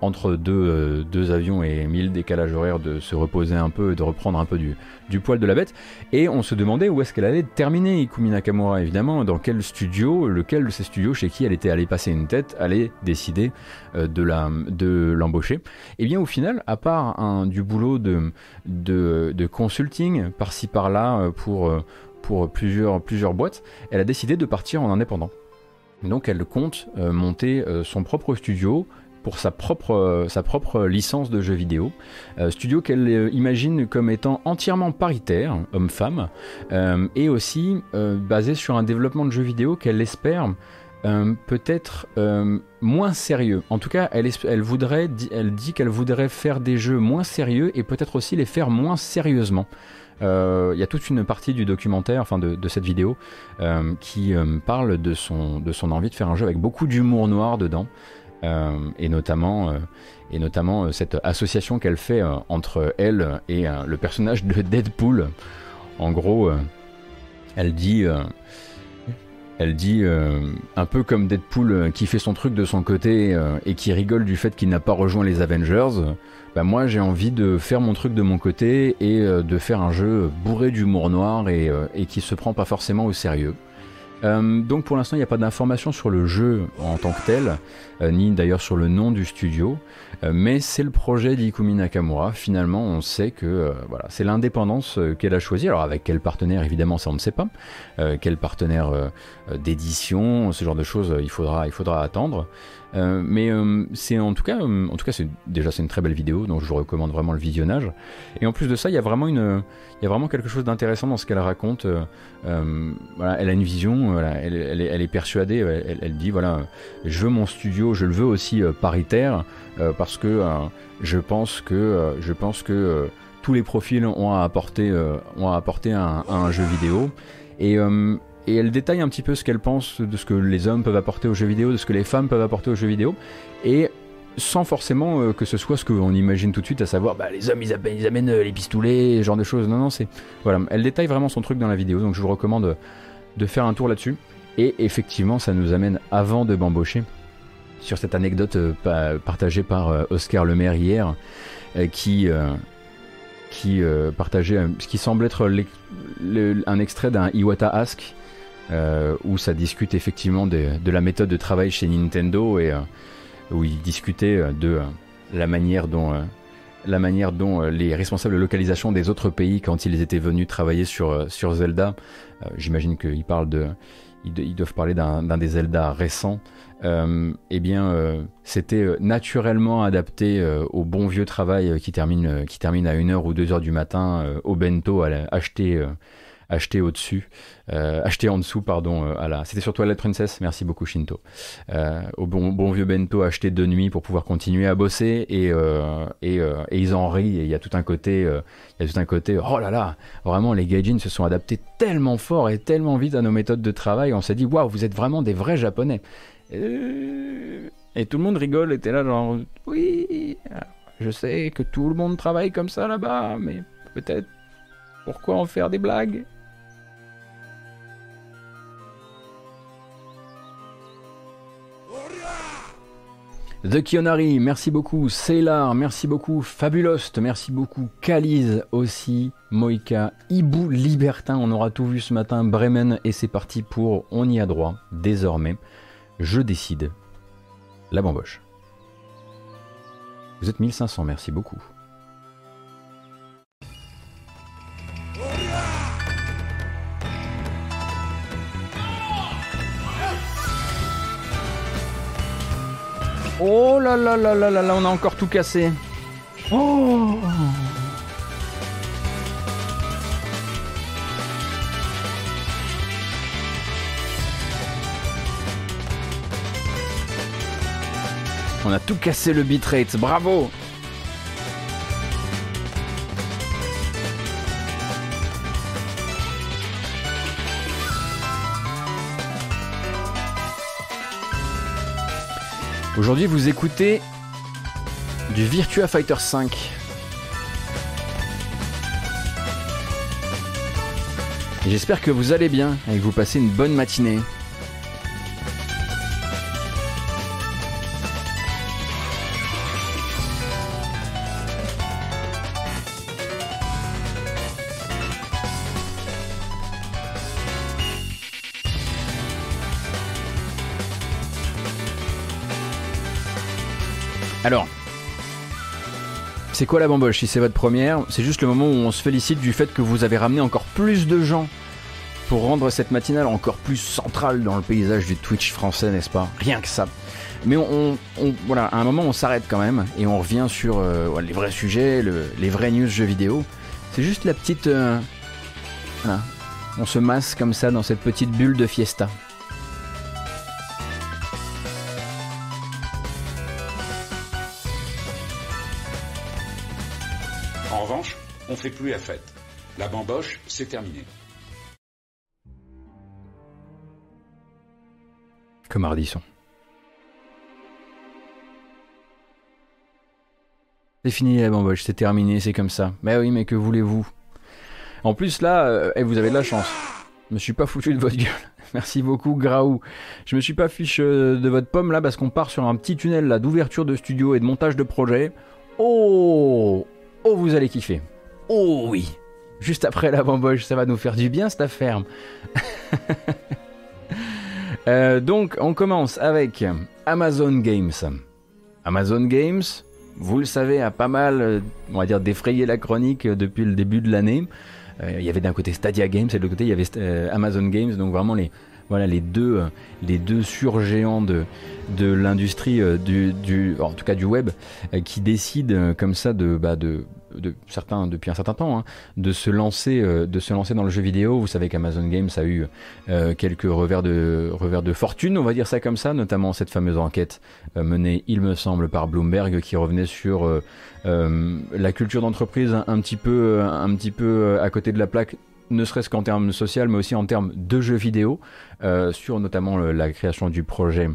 entre deux, euh, deux, avions et mille décalages horaires de se reposer un peu et de reprendre un peu du, du poil de la bête. Et on se demandait où est-ce qu'elle allait terminer Ikumi Nakamura, évidemment, dans quel studio, lequel de ces studios chez qui elle était allée passer une tête, allait décider euh, de, la, de l'embaucher? Et bien au final, à part du boulot de, de, de consulting par-ci par-là pour, pour plusieurs, plusieurs boîtes, elle a décidé de partir en indépendant. Donc elle compte monter son propre studio pour sa propre, sa propre licence de jeux vidéo. studio qu'elle imagine comme étant entièrement paritaire, homme-femme, et aussi basé sur un développement de jeux vidéo qu'elle espère peut-être moins sérieux. En tout cas, elle, elle, voudrait, elle dit qu'elle voudrait faire des jeux moins sérieux et peut-être aussi les faire moins sérieusement. Euh, il y a toute une partie du documentaire, enfin de, cette vidéo, euh, qui euh, parle de son, de son envie de faire un jeu avec beaucoup d'humour noir dedans. Et notamment, et notamment cette association qu'elle fait entre elle et le personnage de Deadpool. En gros, elle dit un peu comme Deadpool qui fait son truc de son côté et qui rigole du fait qu'il n'a pas rejoint les Avengers. Bah moi j'ai envie de faire mon truc de mon côté et euh, de faire un jeu bourré d'humour noir et, euh, et, qui se prend pas forcément au sérieux. Euh, donc pour l'instant il n'y a pas d'informations sur le jeu en tant que tel, ni d'ailleurs sur le nom du studio, mais c'est le projet d'Ikumi Nakamura. Finalement on sait que voilà, c'est l'indépendance qu'elle a choisie. Alors avec quel partenaire évidemment ça on ne sait pas, quel partenaire d'édition, ce genre de choses il faudra, il faudra attendre. Euh, mais euh, c'est en tout cas, euh, en tout cas, c'est déjà c'est une très belle vidéo, donc je vous recommande vraiment le visionnage. Et en plus de ça, il y a vraiment une, il y a vraiment quelque chose d'intéressant dans ce qu'elle raconte. voilà, elle a une vision, elle, est, elle, est, persuadée, elle, dit voilà, je veux mon studio, je le veux aussi paritaire parce que je pense que, je pense que tous les profils ont à apporter, ont à apporter un, jeu vidéo. Et elle détaille un petit peu ce qu'elle pense de ce que les hommes peuvent apporter aux jeux vidéo, de ce que les femmes peuvent apporter aux jeux vidéo, et sans forcément euh, que ce soit ce qu'on imagine tout de suite, à savoir bah, les hommes ils, amènent, euh, les pistolets, ce genre de choses. Non, non, c'est. Voilà, elle détaille vraiment son truc dans la vidéo, donc je vous recommande de faire un tour là-dessus. Et effectivement, ça nous amène avant de m'embaucher sur cette anecdote euh, partagée par Oscar Lemaire hier, qui qui partageait ce qui semble être un extrait d'un Iwata Ask euh, où ça discute effectivement de, la méthode de travail chez Nintendo et euh, où il discutait euh, de la manière dont la manière dont les responsables de localisation des autres pays, quand ils étaient venus travailler sur, sur Zelda, j'imagine qu'ils parlent de, ils, doivent parler d'un des Zelda récents, eh bien, c'était naturellement adapté au bon vieux travail qui termine, qui termine à 1h ou 2h du matin au bento, à acheter acheté au-dessus, euh, acheté en dessous, pardon, euh, à la... C'était sur Twilight Princess, merci beaucoup Shinto. Euh, au bon, bon vieux bento acheté de nuit pour pouvoir continuer à bosser et, et, et, ils en rient et il y a tout un côté, il y a tout un côté, oh là là, vraiment les gaijins se sont adaptés tellement fort et tellement vite à nos méthodes de travail, on s'est dit, waouh, vous êtes vraiment des vrais japonais. Et tout le monde rigole, était là genre, oui, je sais que tout le monde travaille comme ça là-bas, mais peut-être pourquoi en faire des blagues? The Kionari, merci beaucoup. Sailor, merci beaucoup. Fabulost, merci beaucoup. Kaliz aussi. Moika, Ibu Libertin, on aura tout vu ce matin. Bremen, et c'est parti pour On y a droit. Désormais, je décide. La bamboche. Vous êtes 1500, merci beaucoup. Oh là là là là là là, on a encore tout cassé. On a tout cassé le bitrate, bravo Aujourd'hui, vous écoutez du Virtua Fighter 5. J'espère que vous allez bien et que vous passez une bonne matinée. C'est quoi la bamboche Si c'est votre première, c'est juste le moment où on se félicite du fait que vous avez ramené encore plus de gens pour rendre cette matinale encore plus centrale dans le paysage du Twitch français, n'est-ce pas? Rien que ça. Mais on, voilà, à un moment, on s'arrête quand même et on revient sur euh, les vrais sujets, les vrais news jeux vidéo. C'est juste la petite. Euh, voilà. On se masse comme ça dans cette petite bulle de fiesta. Plus la fête. La bamboche, c'est terminé. Comme Ardisson. C'est fini la bamboche, c'est terminé, c'est comme ça. Mais oui, mais que voulez-vous? En plus là, euh, eh, vous avez de la chance. Je me suis pas foutu de votre gueule. Merci beaucoup Graou. Je me suis pas fiché euh, de votre pomme là parce qu'on part sur un petit tunnel là d'ouverture de studio et de montage de projet. Oh Oh vous allez kiffer. Oh oui Juste après la bamboche, ça va nous faire du bien cette affaire. Euh, donc on commence avec Amazon Games. Amazon Games, vous le savez, a pas mal, euh, on va dire, défrayé la chronique euh, depuis le début de l'année. Euh, il y avait d'un côté Stadia Games et de l'autre côté il y avait Amazon Games, donc vraiment les, deux, les deux surgéants de, de l'industrie, du, en tout cas du web, qui décident comme ça de, bah, de de certains, depuis un certain temps, hein, de, se lancer, euh, de se lancer dans le jeu vidéo. Vous savez qu'Amazon Games a eu euh, quelques revers de, fortune, on va dire ça comme ça, notamment cette fameuse enquête euh, menée, il me semble, par Bloomberg qui revenait sur la culture d'entreprise un, petit peu, un petit peu à côté de la plaque ne serait-ce qu'en termes social, mais aussi en termes de jeux vidéo, sur notamment la création du projet,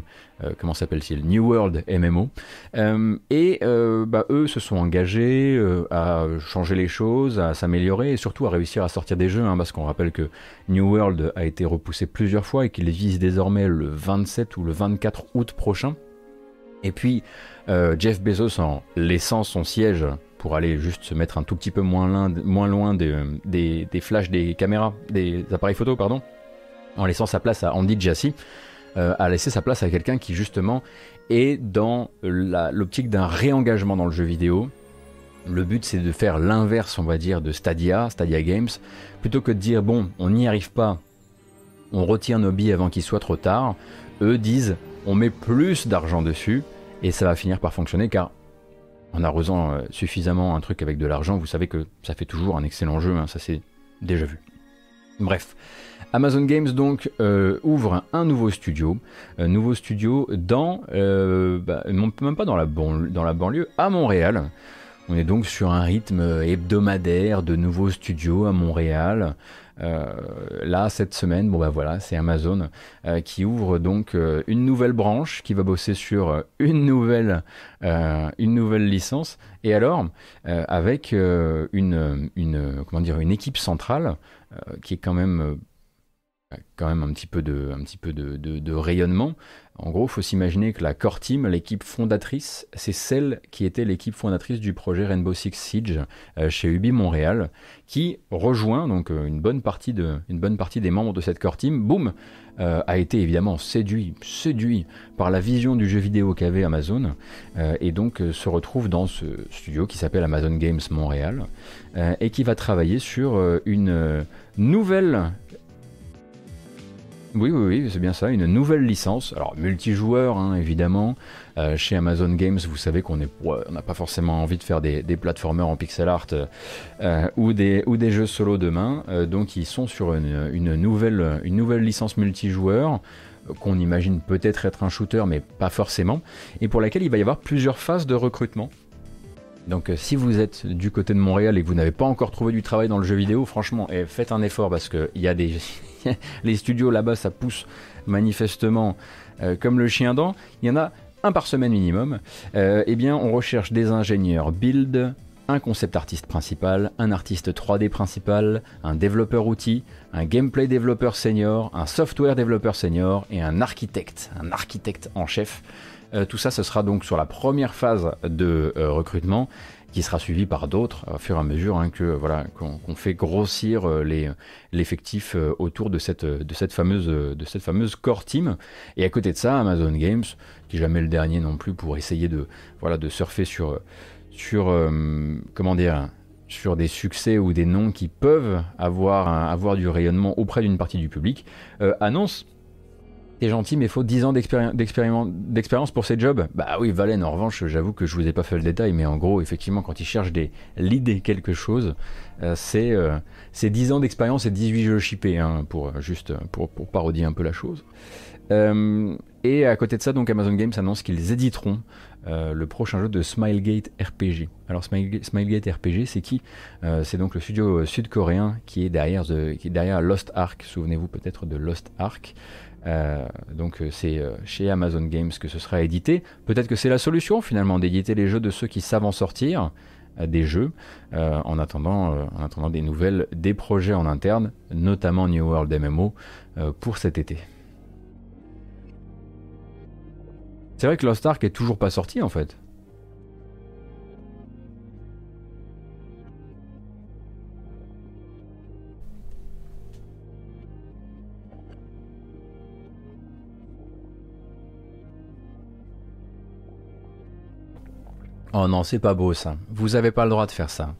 comment s'appelle-t-il? New World MMO. Euh, et bah, eux se sont engagés à changer les choses, à s'améliorer et surtout à réussir à sortir des jeux, hein, parce qu'on rappelle que New World a été repoussé plusieurs fois et qu'il vise désormais le 27 ou le 24 août prochain. Et puis, Jeff Bezos, en laissant son siège pour aller juste se mettre un tout petit peu moins loin, moins loin des, des, flashs des caméras, des appareils photo, pardon, en laissant sa place à Andy Jassy, euh, a laissé sa place à quelqu'un qui justement est dans l'optique d'un réengagement dans le jeu vidéo. Le but c'est de faire l'inverse, on va dire, de Stadia, Stadia Games, plutôt que de dire bon, on n'y arrive pas, on retire nos billes avant qu'il soit trop tard. Eux disent on met plus d'argent dessus et ça va finir par fonctionner car en arrosant euh, suffisamment un truc avec de l'argent, vous savez que ça fait toujours un excellent jeu, hein, ça c'est déjà vu. Bref, Amazon Games donc euh, ouvre un nouveau studio, un nouveau studio dans, euh, bah, même pas dans la, banlieue, à Montréal. On est donc sur un rythme hebdomadaire de nouveaux studios à Montréal. Euh, là, cette semaine, bon bah voilà, c'est Amazon euh, qui ouvre donc euh, une nouvelle branche qui va bosser sur une nouvelle, une nouvelle licence. Et alors, avec une, comment dire, une équipe centrale qui est quand même quand même un petit peu de, rayonnement. En gros, il faut s'imaginer que la core team, l'équipe fondatrice, c'est celle qui était l'équipe fondatrice du projet Rainbow Six Siege euh, chez Ubi Montréal, qui rejoint donc euh, une bonne partie de, une bonne partie des membres de cette core team. Boum, euh, a été évidemment séduit, séduit par la vision du jeu vidéo qu'avait Amazon, et donc se retrouve dans ce studio qui s'appelle Amazon Games Montréal, et qui va travailler sur une nouvelle oui, oui, oui, c'est bien ça, une nouvelle licence. Alors, multijoueur, hein, évidemment. Euh, chez Amazon Games, vous savez qu'on n'a pas forcément envie de faire des, des platformers en pixel art euh, ou, des, jeux solo demain. Euh, donc, ils sont sur une nouvelle licence multijoueur qu'on imagine peut-être être un shooter, mais pas forcément, et pour laquelle il va y avoir plusieurs phases de recrutement. Donc si vous êtes du côté de Montréal et que vous n'avez pas encore trouvé du travail dans le jeu vidéo, franchement, eh, faites un effort parce qu'il y a des, les studios là-bas, ça pousse manifestement euh, comme le chien dent. Il y en a un par semaine minimum. Euh, eh bien, on recherche des ingénieurs build, un concept artiste principal, un artiste 3D principal, un développeur outil, un gameplay développeur senior, un software développeur senior et un architecte, un architecte en chef. Euh, tout ça, ce sera donc sur la première phase de recrutement qui sera suivi par d'autres au fur et à mesure hein, qu'on fait grossir euh, les l'effectif euh, autour de cette fameuse core team. Et à côté de ça Amazon Games qui jamais le dernier non plus pour essayer de surfer sur euh, des succès ou des noms qui peuvent avoir, du rayonnement auprès d'une partie du public, euh, annonce T'es gentil, mais il faut 10 ans d'expérience pour ces jobs. Bah oui, Valen, en revanche, j'avoue que je vous ai pas fait le détail, mais en gros, effectivement, quand ils cherchent des l'idée quelque chose, euh, c'est euh, 10 ans d'expérience et 18 jeux chippés, hein, pour, juste pour, pour, parodier un peu la chose. Euh, et à côté de ça, donc Amazon Games annonce qu'ils éditeront euh, le prochain jeu de Smilegate RPG. Alors Smilegate RPG, c'est qui? Euh, C'est donc le studio sud-coréen qui qui est derrière Lost Ark. Souvenez-vous peut-être de Lost Ark. Euh, donc c'est chez Amazon Games que ce sera édité. Peut-être que c'est la solution finalement d'éditer les jeux de ceux qui savent en sortir des jeux en, attendant, en attendant des nouvelles des projets en interne, notamment New World MMO pour cet été. C'est vrai que Lost Ark est toujours pas sorti en fait. Oh non, c'est pas beau ça. Vous avez pas le droit de faire ça.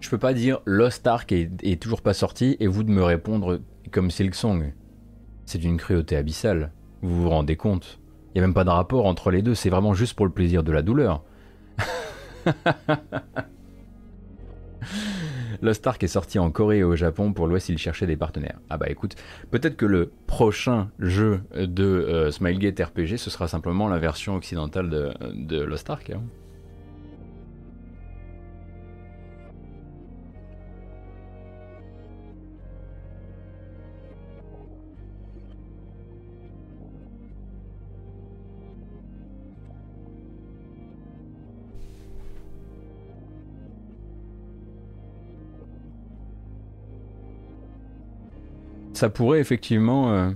Je peux pas dire Lost Ark est, toujours pas sorti et vous de me répondre comme Silksong. C'est d'une cruauté abyssale. Vous vous rendez compte il n'y a même pas de rapport entre les deux, c'est vraiment juste pour le plaisir de la douleur. Lost Ark est sorti en Corée et au Japon. Pour l'Ouest, il cherchait des partenaires. Ah bah écoute, peut-être que le prochain jeu de euh, Smilegate RPG, ce sera simplement la version occidentale de, de Lost Ark. Hein. Ça pourrait effectivement. Euh,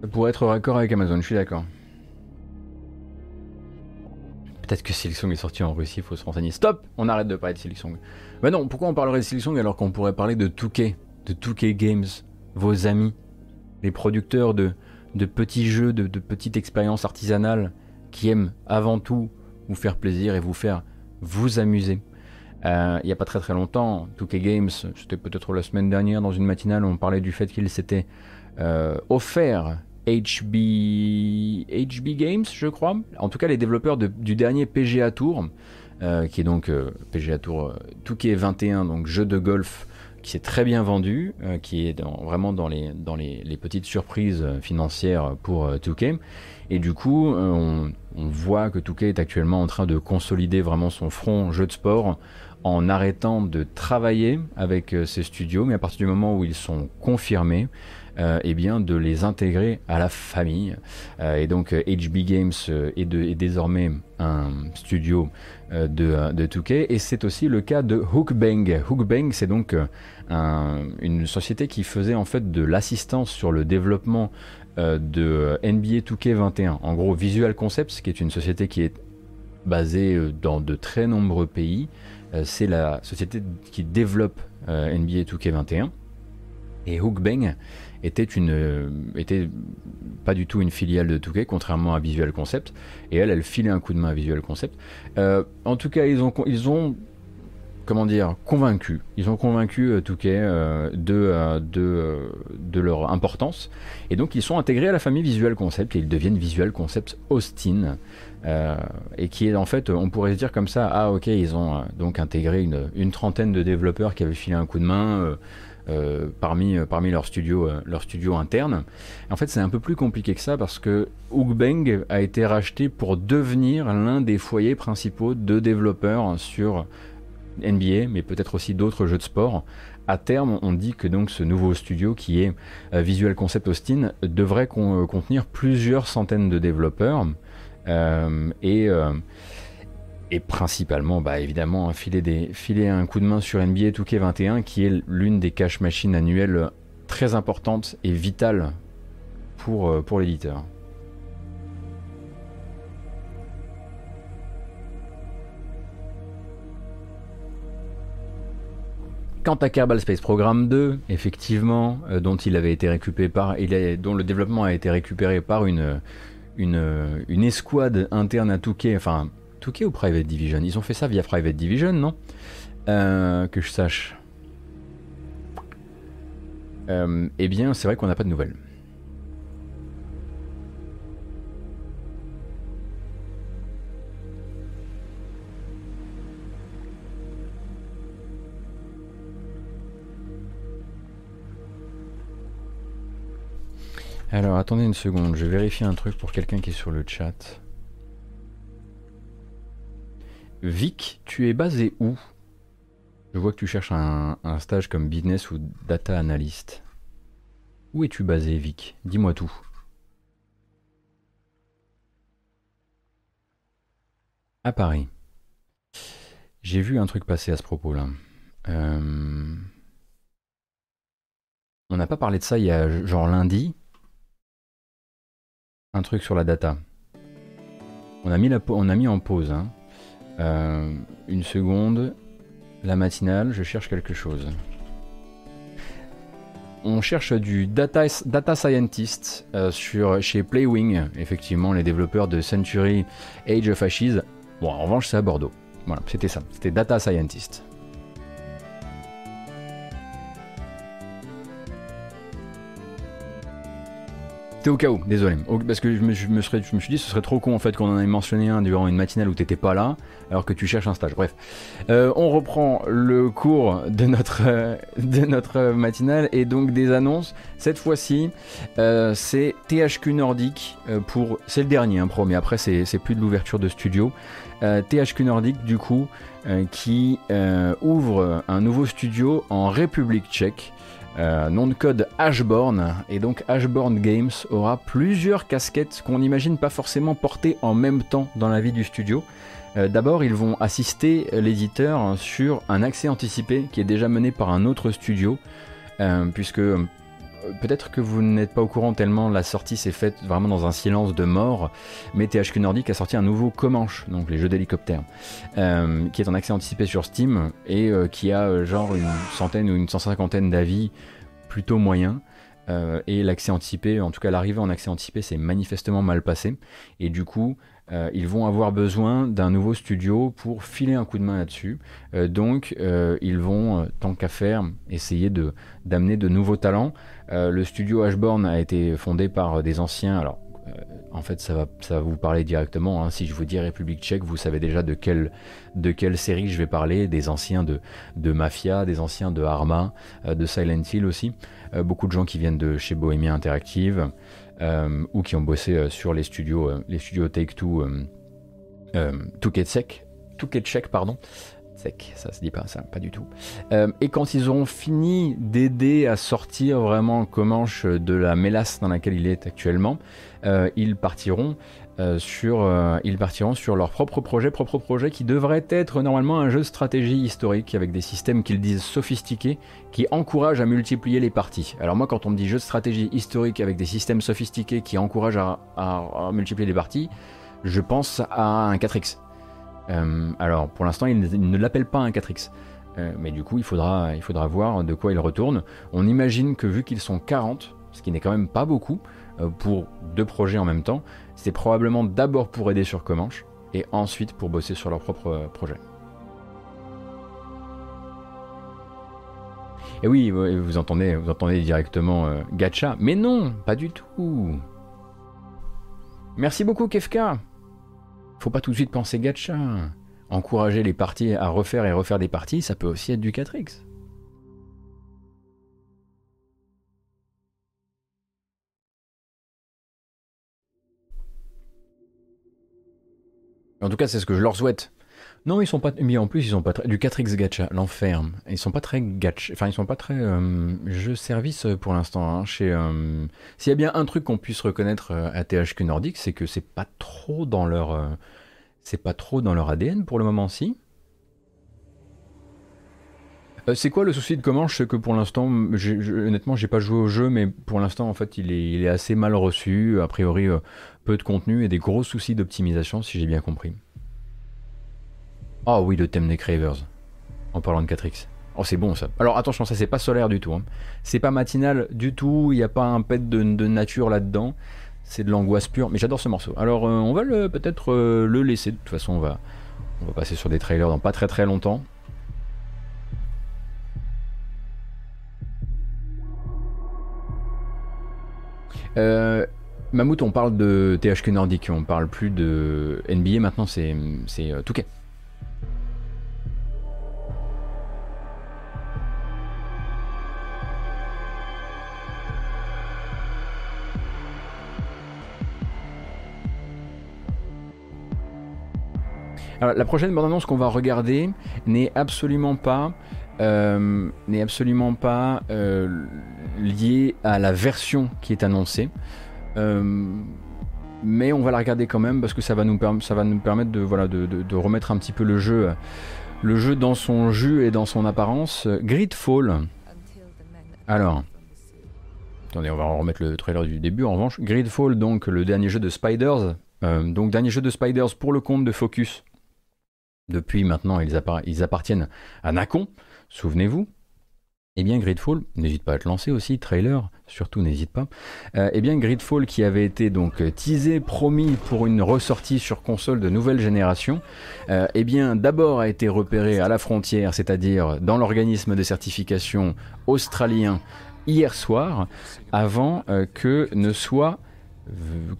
ça pourrait être raccord avec Amazon, je suis d'accord. Peut-être que Silksong est sorti en Russie, il faut se renseigner. Stop On arrête de parler de Silksong. Bah non, pourquoi on parlerait de Silksong alors qu'on pourrait parler de 2K, de 2K Games, vos amis, les producteurs de, petits jeux, de petites expériences artisanales qui aiment avant tout vous faire plaisir et vous faire vous amuser? Euh, il n'y a pas très très longtemps, 2K Games, c'était peut-être la semaine dernière dans une matinale, on parlait du fait qu'il s'était euh, offert HB, Games, je crois. En tout cas, les développeurs du dernier PGA Tour, euh, qui est donc PGA Tour 2K 21, donc jeu de golf qui s'est très bien vendu, qui est vraiment dans, les, petites surprises financières pour 2K. Et du coup, on, on, voit que 2K est actuellement en train de consolider vraiment son front jeu de sport en arrêtant de travailler avec euh, ces studios, mais à partir du moment où ils sont confirmés, euh, eh bien de les intégrer à la famille. Euh, et donc HB Games est, désormais un studio de, de 2K et c'est aussi le cas de Hookbang. Hookbang c'est donc une société qui faisait en fait de l'assistance sur le développement de NBA 2K21. En gros Visual Concepts qui est une société qui est basée dans de très nombreux pays. Euh, c'est la société qui développe euh, NBA 2K21. Et Hookbang était, une, euh, était pas du tout une filiale de 2K, contrairement à Visual Concept. Et elle, elle filait un coup de main à Visual Concept. en tout cas, ils ont, ils ont comment dire, convaincu. Ils ont convaincu euh, Touquet de, de, de, leur importance. Et donc, ils sont intégrés à la famille Visual Concept et ils deviennent Visual Concept Austin. Euh, et qui est en fait, on pourrait se dire comme ça, ah ok, ils ont euh, donc intégré une, trentaine de développeurs qui avaient filé un coup de main euh, parmi, parmi leurs studios leur studio internes. En fait, c'est un peu plus compliqué que ça parce que Hookbang a été racheté pour devenir l'un des foyers principaux de développeurs sur NBA, mais peut-être aussi d'autres jeux de sport. À terme, on dit que donc ce nouveau studio qui est Visual Concept Austin devrait contenir plusieurs centaines de développeurs. Euh, et, euh, et principalement, bah, évidemment, filer, des, filer un coup de main sur NBA 2K21, qui est l'une des cash machines annuelles très importantes et vitales pour, euh, pour l'éditeur. Quant à Kerbal Space Program 2, effectivement, dont il avait été récupéré par, il dont le développement a été récupéré par une, une, une escouade interne à Touquet, enfin Touquet ou Private Division? Ils ont fait ça via Private Division, non? Euh, Que je sache. Euh, eh bien, c'est vrai qu'on n'a pas de nouvelles. Alors attendez une seconde, je vérifie un truc pour quelqu'un qui est sur le chat. Vic, tu es basé où? Je vois que tu cherches un, stage comme business ou data analyst. Où es-tu basé, Vic? Dis-moi tout. À Paris. J'ai vu un truc passer à ce propos-là. Euh, On n'a pas parlé de ça il y a genre lundi. Un truc sur la data. On a mis, la, on a mis en pause. hein. Euh, une seconde. La matinale, je cherche quelque chose. On cherche du data, data scientist euh, sur, chez Playwing, effectivement, les développeurs de Century Age of Ashes. Bon, en revanche, c'est à Bordeaux. Voilà, c'était ça. C'était data scientist. C'était au cas où, désolé. Parce que je me, suis dit ce serait trop con en fait qu'on en ait mentionné un durant une matinale où t'étais pas là, alors que tu cherches un stage. Bref, Euh, on reprend le cours de notre, euh, de notre matinale et donc des annonces. Cette fois-ci, euh, c'est THQ Nordic pour. C'est le dernier, hein, promis. Après, c'est plus de l'ouverture de studio. THQ Nordic, du coup, qui ouvre un nouveau studio en République tchèque. Euh, nom de code Ashborn et donc Ashborn Games aura plusieurs casquettes qu'on n'imagine pas forcément porter en même temps dans la vie du studio. Euh, D'abord, ils vont assister l'éditeur sur un accès anticipé qui est déjà mené par un autre studio, euh, puisque peut-être que vous n'êtes pas au courant tellement la sortie s'est faite vraiment dans un silence de mort, mais THQ Nordic a sorti un nouveau Comanche, donc les jeux d'hélicoptère, euh, qui est en accès anticipé sur Steam et euh, qui a euh, genre une centaine ou une cent cinquantaine d'avis plutôt moyens. Et l'accès anticipé, en tout cas l'arrivée en accès anticipé, s'est manifestement mal passé. Et du coup, euh, ils vont avoir besoin d'un nouveau studio pour filer un coup de main là-dessus. Euh, donc, euh, ils vont, tant qu'à faire, essayer de d'amener de nouveaux talents. Le studio Ashborn a été fondé par des anciens. Alors, en fait, ça va, ça va vous parler directement. hein. Si je vous dis République Tchèque, vous savez déjà de quelle, de quelle série je vais parler. Des anciens de, de Mafia, des anciens de Arma, de Silent Hill aussi. Beaucoup de gens qui viennent de chez Bohemia Interactive ou qui ont bossé euh, sur les studios, euh, les studios euh, euh, Touquet Sec, Touquet Tchèque, pardon. Sec, ça se dit pas ça, pas du tout. Euh, et quand ils auront fini d'aider à sortir vraiment Comanche de la mélasse dans laquelle il est actuellement, euh, ils partiront euh, euh, ils partiront sur leur propre projet, propre projet qui devrait être normalement un jeu de stratégie historique avec des systèmes qu'ils disent sophistiqués, qui encouragent à multiplier les parties. Alors moi, quand on me dit jeu de stratégie historique avec des systèmes sophistiqués qui encouragent à, multiplier les parties, je pense à un 4X. Euh, alors pour l'instant, ils ne- ils l'appellent pas un 4X. Euh, mais du coup, il faudra, il faudra voir de quoi il retourne. On imagine que vu qu'ils sont 40, ce qui n'est quand même pas beaucoup pour deux projets en même temps, c'est probablement d'abord pour aider sur Comanche et ensuite pour bosser sur leur propre euh, projet. Et oui, vous vous entendez, vous entendez directement euh, Gacha, mais non, pas du tout. Merci beaucoup Kefka. Faut pas tout de suite penser Gacha. Encourager les parties à refaire et refaire des parties, ça peut aussi être du 4X. En tout cas, c'est ce que je leur souhaite. Non, ils sont pas. Mais en plus, ils sont pas très. Du 4X gacha, l'enfer. Ils sont pas très gacha. Enfin, ils sont pas très euh, service euh, pour l'instant. hein, euh, S'il y a bien un truc qu'on puisse reconnaître euh, à THQ Nordic, c'est que c'est pas trop dans leur. C'est pas trop dans leur ADN pour le moment, si. C'est quoi le souci de Comanche? C'est que pour l'instant, honnêtement, j'ai pas joué au jeu, mais pour l'instant, en fait, il est, assez mal reçu. A priori, peu de contenu et des gros soucis d'optimisation, si j'ai bien compris. Ah oui, le thème des Cravers. En parlant de 4X. Oh, c'est bon ça. Alors attention, ça c'est pas solaire du tout. hein. C'est pas matinal du tout. Il n'y a pas un pet de, nature là-dedans. c'est de l'angoisse pure, mais j'adore ce morceau. Alors euh, on va peut-être euh, le laisser, de toute façon on va, on va passer sur des trailers dans pas très très longtemps. Euh, Mammouth, on parle de THQ Nordic, on parle plus de NBA maintenant, c'est euh, Touquet. Alors, la prochaine bande-annonce qu'on va regarder n'est absolument pas, euh, absolument pas euh, liée à la version qui est annoncée. Euh, mais on va la regarder quand même parce que ça va nous, permettre de, remettre un petit peu le jeu, dans son jus et dans son apparence. Gridfall. Alors. Attendez, on va remettre le trailer du début en revanche. Gridfall, donc le dernier jeu de Spiders. Euh, donc dernier jeu de Spiders pour le compte de Focus. Depuis maintenant, ils appartiennent à Nacon, souvenez-vous. Eh bien, Gridfall, n'hésite pas à te lancer aussi, trailer, surtout n'hésite pas. Euh, eh bien, Gridfall qui avait été donc teasé, promis pour une ressortie sur console de nouvelle génération, euh, eh bien, d'abord a été repéré à la frontière, c'est-à-dire dans l'organisme de certification australien hier soir, avant euh, que ne soit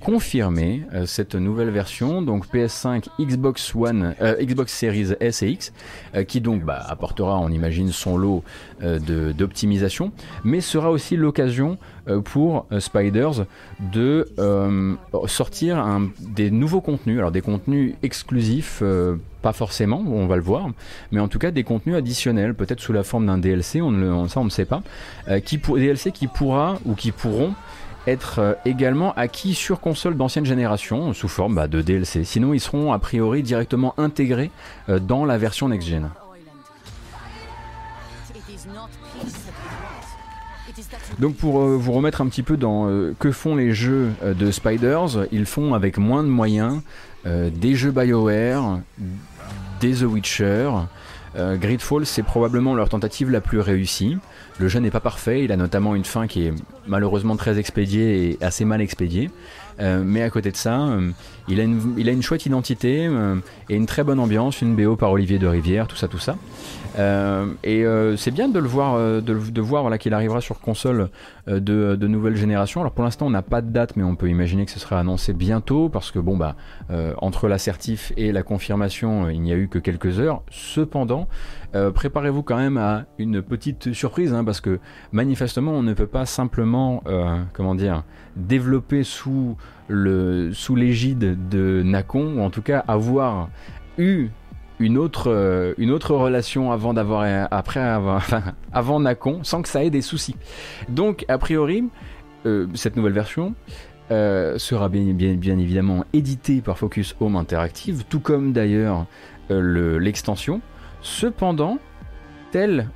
confirmée euh, cette nouvelle version, donc PS5, Xbox One, euh, Xbox Series S et X, euh, qui donc bah, apportera, on imagine, son lot euh, d'optimisation, mais sera aussi l'occasion euh, pour Spiders de sortir un- des nouveaux contenus, alors des contenus exclusifs, pas forcément, on va le voir, mais en tout cas des contenus additionnels, peut-être sous la forme d'un DLC, on ne ça on ne sait pas, qui pour, DLC qui pourra ou qui pourront être euh, également acquis sur console d'ancienne génération sous forme bah, de DLC. Sinon, ils seront a priori directement intégrés euh, dans la version next-gen. Donc pour euh, vous remettre un petit peu dans que font les jeux de Spiders, ils font avec moins de moyens des jeux BioWare, des The Witcher. Euh, Gridfall, c'est probablement leur tentative la plus réussie. Le jeu n'est pas parfait, il a notamment une fin qui est malheureusement très expédiée et assez mal expédiée. Euh, mais à côté de ça, euh, il, a une, il a une chouette identité euh, et une très bonne ambiance, une BO par Olivier de Rivière, tout ça, tout ça. Et c'est bien de le voir, de, de voir voilà, qu'il arrivera sur console de, de nouvelle génération. Alors pour l'instant, on n'a pas de date, mais on peut imaginer que ce sera annoncé bientôt parce que bon bah entre l'assertif et la confirmation, il n'y a eu que quelques heures. Cependant, préparez-vous quand même à une petite surprise hein, parce que manifestement, on ne peut pas simplement, comment dire, développer sous le sous l'égide de Nacon ou en tout cas avoir eu une autre, euh, une autre relation avant d'avoir euh, après avoir, avant Nacon sans que ça ait des soucis. Donc a priori euh, cette nouvelle version sera bien, bien, bien évidemment éditée par Focus Home Interactive, tout comme d'ailleurs euh, le- l'extension. Cependant, tel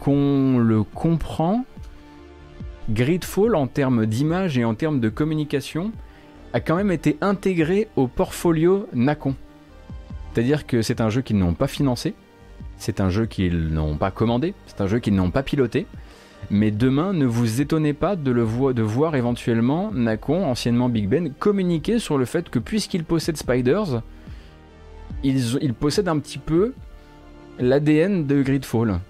qu'on le comprend, Gridfall en termes d'image et en termes de communication a quand même été intégré au portfolio Nacon. C'est-à-dire que c'est un jeu qu'ils n'ont pas financé, c'est un jeu qu'ils n'ont pas commandé, c'est un jeu qu'ils n'ont pas piloté. Mais demain, ne vous étonnez pas de, voir éventuellement Nacon, anciennement Big Ben, communiquer sur le fait que puisqu'ils possèdent Spiders, ils, ils possèdent un petit peu l'ADN de Gridfall.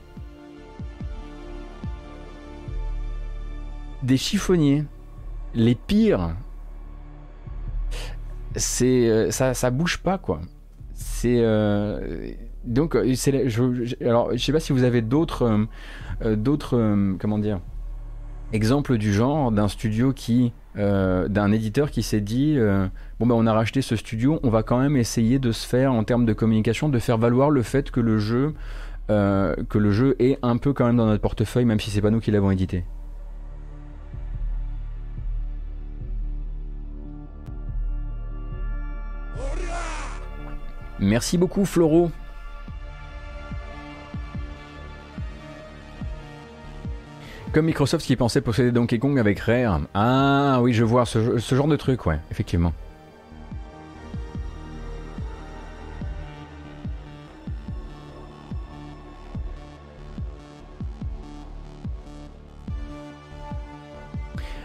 Des chiffonniers, les pires. C'est euh, ça, ça bouge pas quoi. C'est euh, donc euh, c'est je, je- alors je sais pas si vous avez d'autres d'autres comment dire exemples du genre d'un studio qui d'un éditeur qui s'est dit bon ben on a racheté ce studio on va quand même essayer de se faire en termes de communication de faire valoir le fait que le jeu que le jeu est un peu quand même dans notre portefeuille même si c'est pas nous qui l'avons édité Merci beaucoup Floro. Comme Microsoft qui pensait posséder Donkey Kong avec Rare. Ah oui, je vois ce, genre de truc, ouais, effectivement.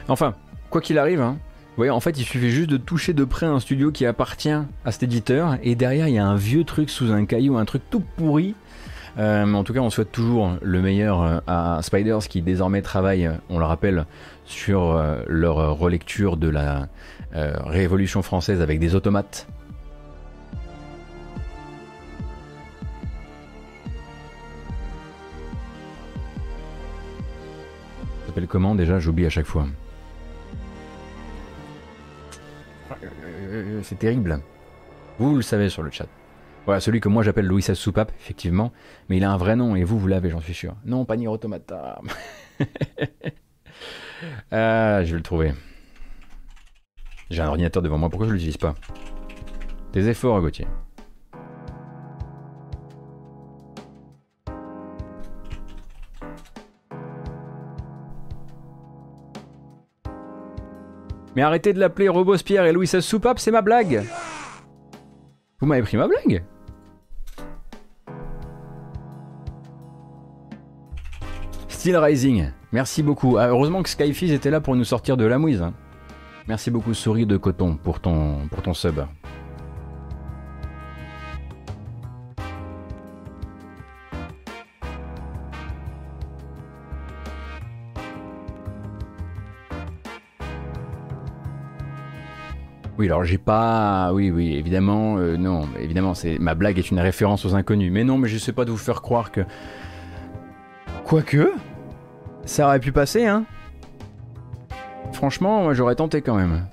Enfin, quoi qu'il arrive, hein, voyez, en fait, il suffit juste de toucher de près un studio qui appartient à cet éditeur, et derrière, il y a un vieux truc sous un caillou, un truc tout pourri. Euh, en tout cas, on souhaite toujours le meilleur euh, à Spiders qui désormais travaille, on le rappelle, sur euh, leur relecture de la Révolution française avec des automates. Ça s'appelle comment déjà? J'oublie à chaque fois. C'est terrible. Vous le savez sur le chat. Voilà, celui que moi j'appelle Louis Soupape, effectivement, mais il a un vrai nom et vous, vous l'avez, j'en suis sûr. Non, pas Nier Automata. ah, je vais le trouver. J'ai un ordinateur devant moi, pourquoi je l'utilise pas? Des efforts, Gauthier. Mais arrêtez de l'appeler Robespierre et Louis Soupape, c'est ma blague Vous m'avez pris ma blague Steel Rising, merci beaucoup. Ah, heureusement que Skyfizz était là pour nous sortir de la mouise. Hein. Merci beaucoup Souris de Coton pour ton, pour ton sub. Oui, alors j'ai pas. Oui, oui, évidemment, euh, non, évidemment, c'est ma blague est une référence aux inconnus. Mais non, mais je sais pas de vous faire croire que. Quoique. Ça aurait pu passer, hein Franchement, j'aurais tenté quand même.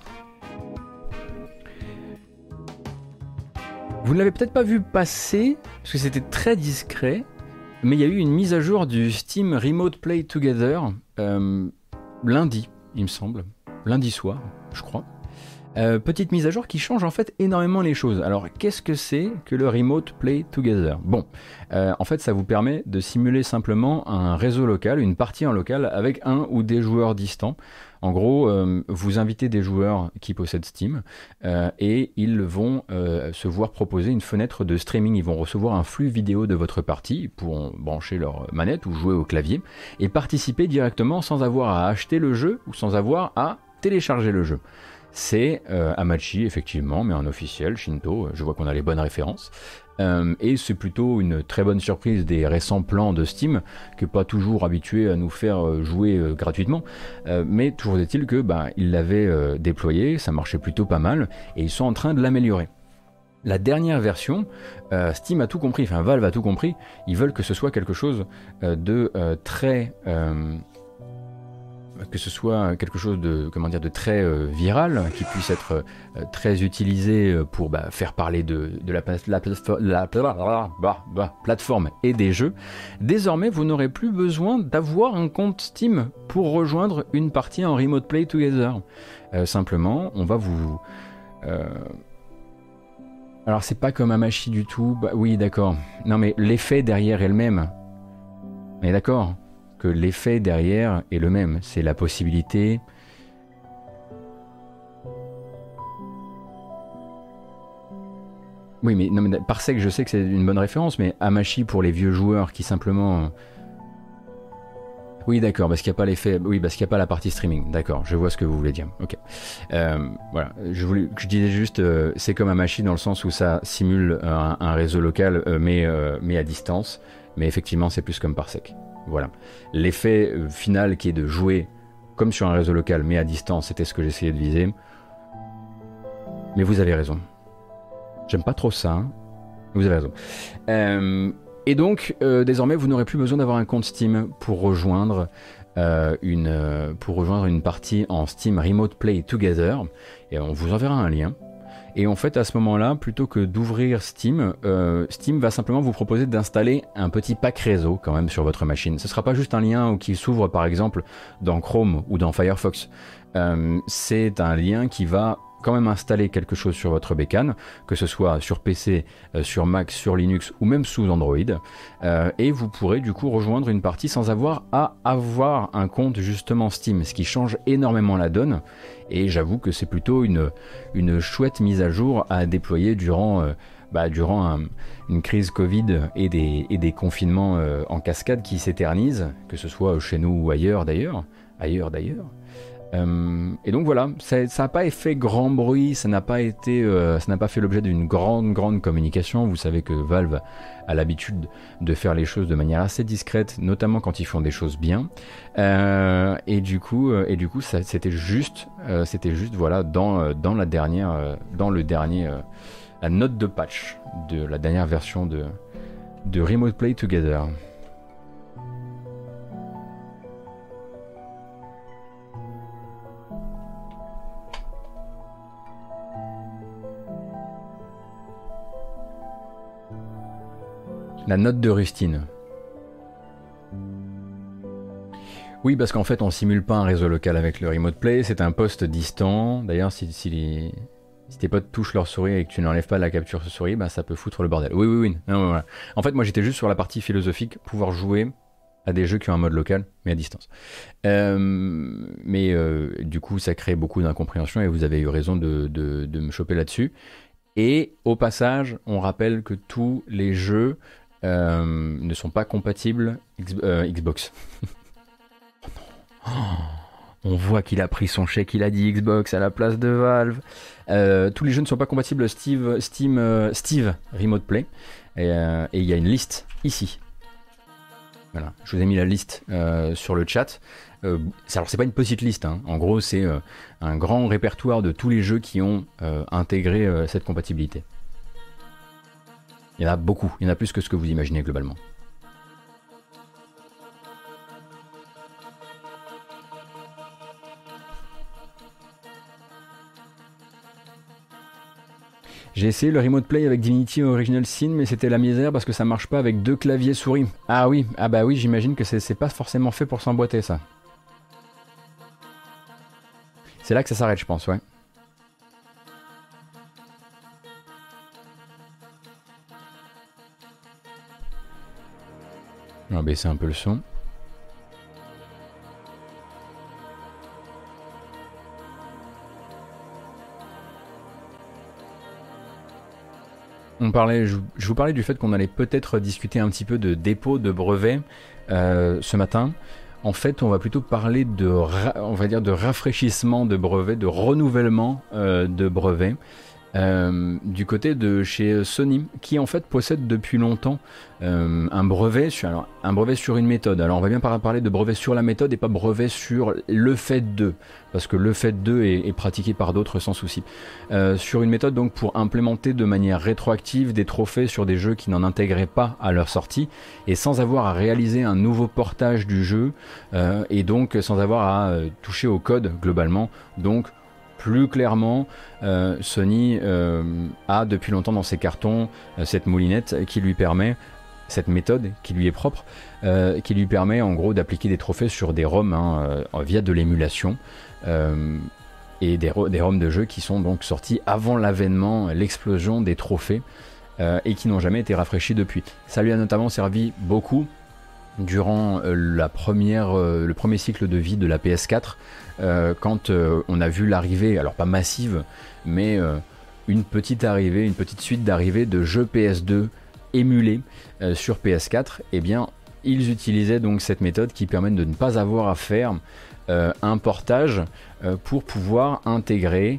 Vous ne l'avez peut-être pas vu passer, parce que c'était très discret, mais il y a eu une mise à jour du Steam Remote Play Together euh, lundi, il me semble. Lundi soir, je crois. Euh, petite mise à jour qui change en fait énormément les choses. Alors qu'est-ce que c'est que le Remote Play Together? Bon, euh, en fait ça vous permet de simuler simplement un réseau local, une partie en local avec un ou des joueurs distants. En gros, euh, vous invitez des joueurs qui possèdent Steam et ils vont se voir proposer une fenêtre de streaming. Ils vont recevoir un flux vidéo de votre partie pour brancher leur manette ou jouer au clavier et participer directement sans avoir à acheter le jeu ou sans avoir à télécharger le jeu c'est euh, Amachi, effectivement, mais un officiel, Shinto, euh, je vois qu'on a les bonnes références. Euh, et c'est plutôt une très bonne surprise des récents plans de Steam, que pas toujours habitué à nous faire jouer gratuitement. mais toujours est-il que bah, ils l'avaient déployé, ça marchait plutôt pas mal, et ils sont en train de l'améliorer. La dernière version, Steam a tout compris, enfin Valve a tout compris, ils veulent que ce soit quelque chose de très que ce soit quelque chose de, comment dire, de très euh, viral, qui puisse être euh, très utilisé euh, pour bah, faire parler de, la, plateforme et des jeux, désormais vous n'aurez plus besoin d'avoir un compte Steam pour rejoindre une partie en Remote Play Together. simplement, on va vous... Alors c'est pas comme Amashi du tout, bah, oui d'accord. Non mais l'effet derrière elle-même, mais d'accord que l'effet derrière est le même. C'est la possibilité Oui, mais, Parsec, je sais que c'est une bonne référence, mais Amashi pour les vieux joueurs qui simplement. Oui, d'accord, parce qu'il n'y a pas l'effet. Oui, parce qu'il n'y a pas la partie streaming. D'accord, je vois ce que vous voulez dire. Ok. Euh, voilà, je, voulais, je disais juste, euh, c'est comme Amashi dans le sens où ça simule un, réseau local, euh, mais, mais à distance. Mais effectivement, c'est plus comme Parsec. Voilà. L'effet euh, final qui est de jouer comme sur un réseau local mais à distance, c'était ce que j'essayais de viser. Mais vous avez raison. J'aime pas trop ça. Hein. vous avez raison. Euh, et donc, euh, désormais, vous n'aurez plus besoin d'avoir un compte Steam pour rejoindre, une, pour rejoindre une partie en Steam Remote Play Together. Et on vous enverra un lien. Et en fait, à ce moment-là, plutôt que d'ouvrir Steam, euh, Steam va simplement vous proposer d'installer un petit pack réseau quand même sur votre machine. Ce ne sera pas juste un lien qui s'ouvre par exemple dans Chrome ou dans Firefox. Euh, c'est un lien qui va quand même installer quelque chose sur votre bécane, que ce soit sur PC, euh, sur Mac, sur Linux ou même sous Android, euh, et vous pourrez du coup rejoindre une partie sans avoir à avoir un compte justement Steam, ce qui change énormément la donne, et j'avoue que c'est plutôt une, chouette mise à jour à déployer durant... Euh, bah, une crise Covid et des, confinements en cascade qui s'éternisent, que ce soit chez nous ou ailleurs d'ailleurs, Euh, et donc voilà, ça n'a pas fait grand bruit, ça n'a pas été, euh, ça n'a pas fait l'objet d'une grande grande communication. Vous savez que Valve a l'habitude de faire les choses de manière assez discrète, notamment quand ils font des choses bien. Euh, et du coup, et du coup, c'était juste, c'était juste voilà dans dans la dernière, dans le dernier, la note de patch de la dernière version de de Remote Play Together. La note de Rustine. Oui, parce qu'en fait, on simule pas un réseau local avec le Remote Play, c'est un poste distant. D'ailleurs, si, tes potes touchent leur souris et que tu n'enlèves pas la capture souris, bah, ça peut foutre le bordel. Oui, oui, oui. En fait, moi, j'étais juste sur la partie philosophique, pouvoir jouer à des jeux qui ont un mode local, mais à distance. Euh, mais euh, du coup, ça crée beaucoup d'incompréhension et vous avez eu raison de, me choper là-dessus. Et au passage, on rappelle que tous les jeux ne sont pas compatibles euh, Xbox. oh on voit qu'il a pris son chèque, il a dit Xbox à la place de Valve. Euh, tous les jeux ne sont pas compatibles Steve, Steam, Steve Remote Play. Et il y a une liste ici. Voilà, je vous ai mis la liste sur le chat. Euh, alors c'est pas une petite liste, hein. en gros c'est un grand répertoire de tous les jeux qui ont intégré cette compatibilité. Il y en a beaucoup, il y en a plus que ce que vous imaginez globalement. J'ai essayé le Remote Play avec Divinity Original Sin, mais c'était la misère parce que ça marche pas avec deux claviers souris. Ah oui, ah bah oui, j'imagine que c'est pas forcément fait pour s'emboîter ça. C'est là que ça s'arrête, je pense, ouais. On va baisser un peu le son. On parlait, je, vous parlais du fait qu'on allait peut-être discuter un petit peu de dépôt de brevets euh, ce matin. En fait, on va plutôt parler de rafraîchissement de brevets, de renouvellement euh, de brevets. Euh, du côté de chez Sony, qui en fait possède depuis longtemps euh, un brevet sur alors, un brevet sur une méthode. Alors on va bien parler de brevet sur la méthode et pas brevet sur le fait de, parce que le fait de est, pratiqué par d'autres sans souci. Euh, sur une méthode donc pour implémenter de manière rétroactive des trophées sur des jeux qui n'en intégraient pas à leur sortie et sans avoir à réaliser un nouveau portage du jeu et donc sans avoir à toucher au code globalement. Donc plus clairement, euh, Sony euh, a depuis longtemps dans ses cartons euh, cette moulinette qui lui permet, cette méthode qui lui est propre, qui lui permet en gros d'appliquer des trophées sur des ROM hein, via de l'émulation. et des, des ROM de jeux qui sont donc sortis avant l'avènement, l'explosion des trophées et qui n'ont jamais été rafraîchis depuis. Ça lui a notamment servi beaucoup durant la première, le premier cycle de vie de la PS4 euh, quand euh, on a vu l'arrivée, alors pas massive, mais euh, une petite arrivée, une petite suite d'arrivées de jeux PS2 émulés sur PS4, eh bien, ils utilisaient donc cette méthode qui permet de ne pas avoir à faire un portage pour pouvoir intégrer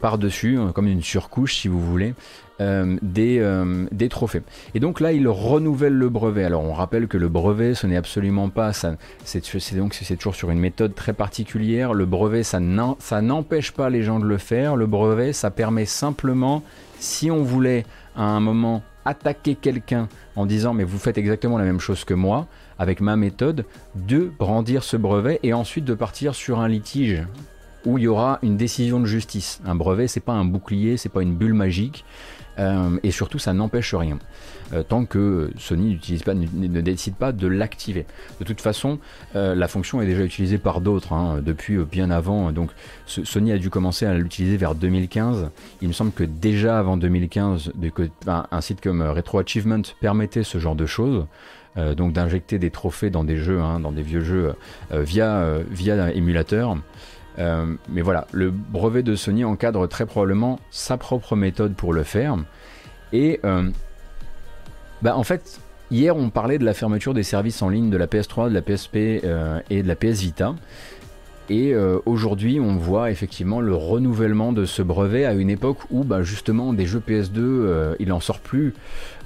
par-dessus, comme une surcouche si vous voulez, euh, des, euh, des, trophées. Et donc là, il renouvelle le brevet. Alors on rappelle que le brevet, ce n'est absolument pas ça. C'est donc c'est toujours sur une méthode très particulière. Le brevet, ça n'empêche pas les gens de le faire. Le brevet, ça permet simplement, si on voulait à un moment attaquer quelqu'un en disant mais vous faites exactement la même chose que moi avec ma méthode, de brandir ce brevet et ensuite de partir sur un litige où il y aura une décision de justice. Un brevet, c'est pas un bouclier, c'est pas une bulle magique. Euh, et surtout, ça n'empêche rien. Euh, tant que Sony pas, ne, décide pas de l'activer. De toute façon, euh, la fonction est déjà utilisée par d'autres hein, depuis bien avant. Donc, Sony a dû commencer à l'utiliser vers 2015. Il me semble que déjà avant 2015, un site comme Retro Achievement permettait ce genre de choses. donc d'injecter des trophées dans des jeux, hein, dans des vieux jeux via, via émulateur. Euh, mais voilà, le brevet de Sony encadre très probablement sa propre méthode pour le faire. Et euh, bah en fait, hier on parlait de la fermeture des services en ligne de la PS3, de la PSP euh, et de la PS Vita. et aujourd'hui, on voit effectivement le renouvellement de ce brevet à une époque où bah, justement des jeux PS2, euh, il en sort plus,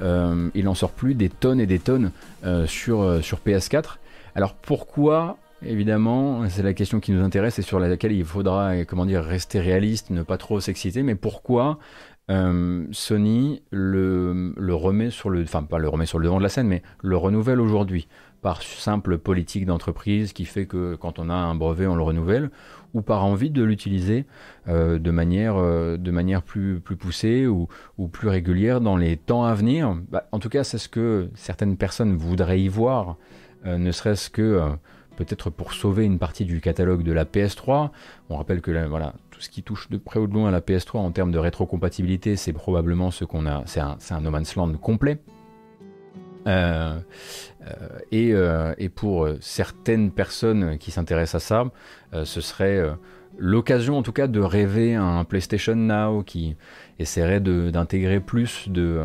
il en sort plus des tonnes et des tonnes sur, sur PS4. Alors pourquoi Évidemment, c'est la question qui nous intéresse et sur laquelle il faudra, comment dire, rester réaliste, ne pas trop s'exciter. Mais pourquoi Sony le, remet sur le, enfin le remet sur le devant de la scène, mais le renouvelle aujourd'hui par simple politique d'entreprise qui fait que quand on a un brevet, on le renouvelle, ou par envie de l'utiliser euh, de manière, euh, de manière plus, poussée ou, plus régulière dans les temps à venir? Bah, en tout cas, c'est ce que certaines personnes voudraient y voir, euh, ne serait-ce que peut-être pour sauver une partie du catalogue de la PS3. On rappelle que voilà, tout ce qui touche de près ou de loin à la PS3 en termes de rétrocompatibilité, c'est probablement ce qu'on a, c'est un, un No Man's Land complet. Euh, euh, et, euh, et, pour certaines personnes qui s'intéressent à ça, ce serait l'occasion en tout cas de rêver un PlayStation Now qui essaierait d'intégrer plus de,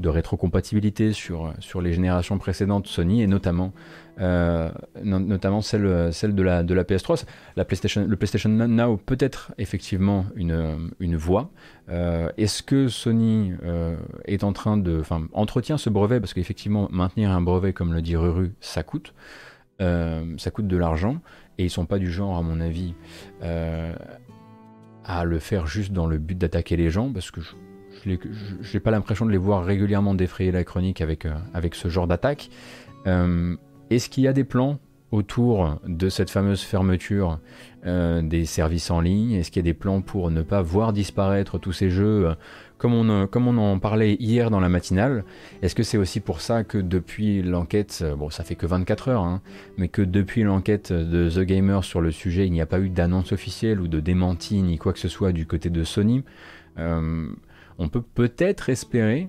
de rétrocompatibilité sur, sur les générations précédentes Sony et notamment euh, notamment celle, celle de, la, de la PS3. La PlayStation, le PlayStation Now peut être effectivement une, une voie. Euh, est-ce que Sony euh, est en train de, enfin, entretient ce brevet? Parce qu'effectivement maintenir un brevet comme le dit Ruru, ça coûte, ça coûte de l'argent et ils sont pas du genre à mon avis à le faire juste dans le but d'attaquer les gens parce que je n'ai pas l'impression de les voir régulièrement défrayer la chronique avec, avec ce genre d'attaque. Est-ce qu'il y a des plans autour de cette fameuse fermeture euh, des services en ligne? Est-ce qu'il y a des plans pour ne pas voir disparaître tous ces jeux euh, comme on, euh, comme on en parlait hier dans la matinale? Est-ce que c'est aussi pour ça que depuis l'enquête, bon ça fait que 24 heures, hein, mais que depuis l'enquête de The Gamer sur le sujet, il n'y a pas eu d'annonce officielle ou de démenti ni quoi que ce soit du côté de Sony On peut peut-être espérer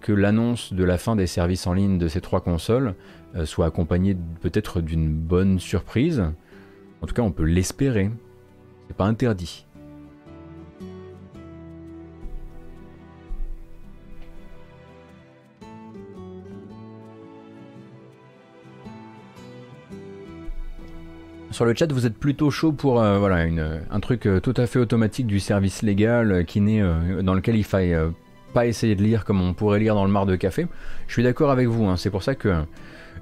que l'annonce de la fin des services en ligne de ces trois consoles euh, soit accompagné peut-être d'une bonne surprise. En tout cas, on peut l'espérer. C'est pas interdit. Sur le chat, vous êtes plutôt chaud pour euh, un truc euh, tout à fait automatique du service légal qui n'est dans lequel il faille pas essayer de lire comme on pourrait lire dans le mar de café. Je suis d'accord avec vous. Hein. c'est pour ça que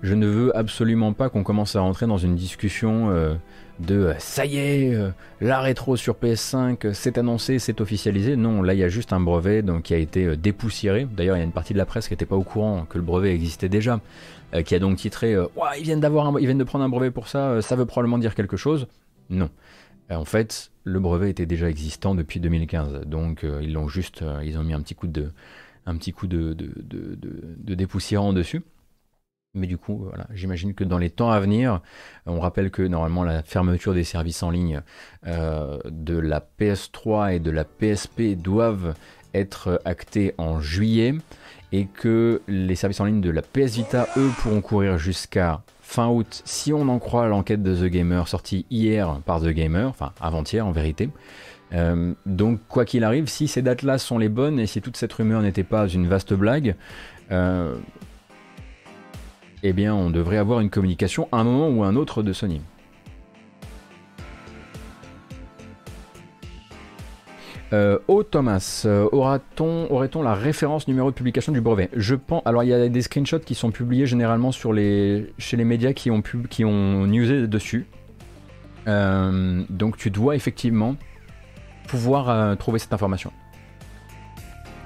je ne veux absolument pas qu'on commence à rentrer dans une discussion euh, de euh, ça y est, euh, la rétro sur PS5, c'est annoncé, c'est officialisé. Non, là il y a juste un brevet donc, qui a été dépoussiéré. D'ailleurs, il y a une partie de la presse qui n'était pas au courant que le brevet existait déjà, qui a donc titré ils, viennent d'avoir ils viennent de prendre un brevet pour ça, ça veut probablement dire quelque chose. Non. En fait, le brevet était déjà existant depuis 2015, donc ils l'ont juste, ils ont mis un petit coup de, un petit dépoussiérant dessus. Mais du coup, voilà, j'imagine que dans les temps à venir, on rappelle que normalement la fermeture des services en ligne euh, de la PS3 et de la PSP doivent être actés en juillet et que les services en ligne de la PS Vita, eux, pourront courir jusqu'à fin août si on en croit l'enquête de The Gamer sortie hier par The Gamer, enfin avant-hier en vérité. Euh, donc quoi qu'il arrive, si ces dates-là sont les bonnes et si toute cette rumeur n'était pas une vaste blague, euh, eh bien on devrait avoir une communication à un moment ou à un autre de Sony. Euh, oh Thomas, euh, aura-t-on, aurait-on la référence numéro de publication du brevet? Je pense. Alors il y a des screenshots qui sont publiés généralement sur les, chez les médias qui ont, pub, qui ont newsé dessus. Euh, donc tu dois effectivement pouvoir trouver cette information.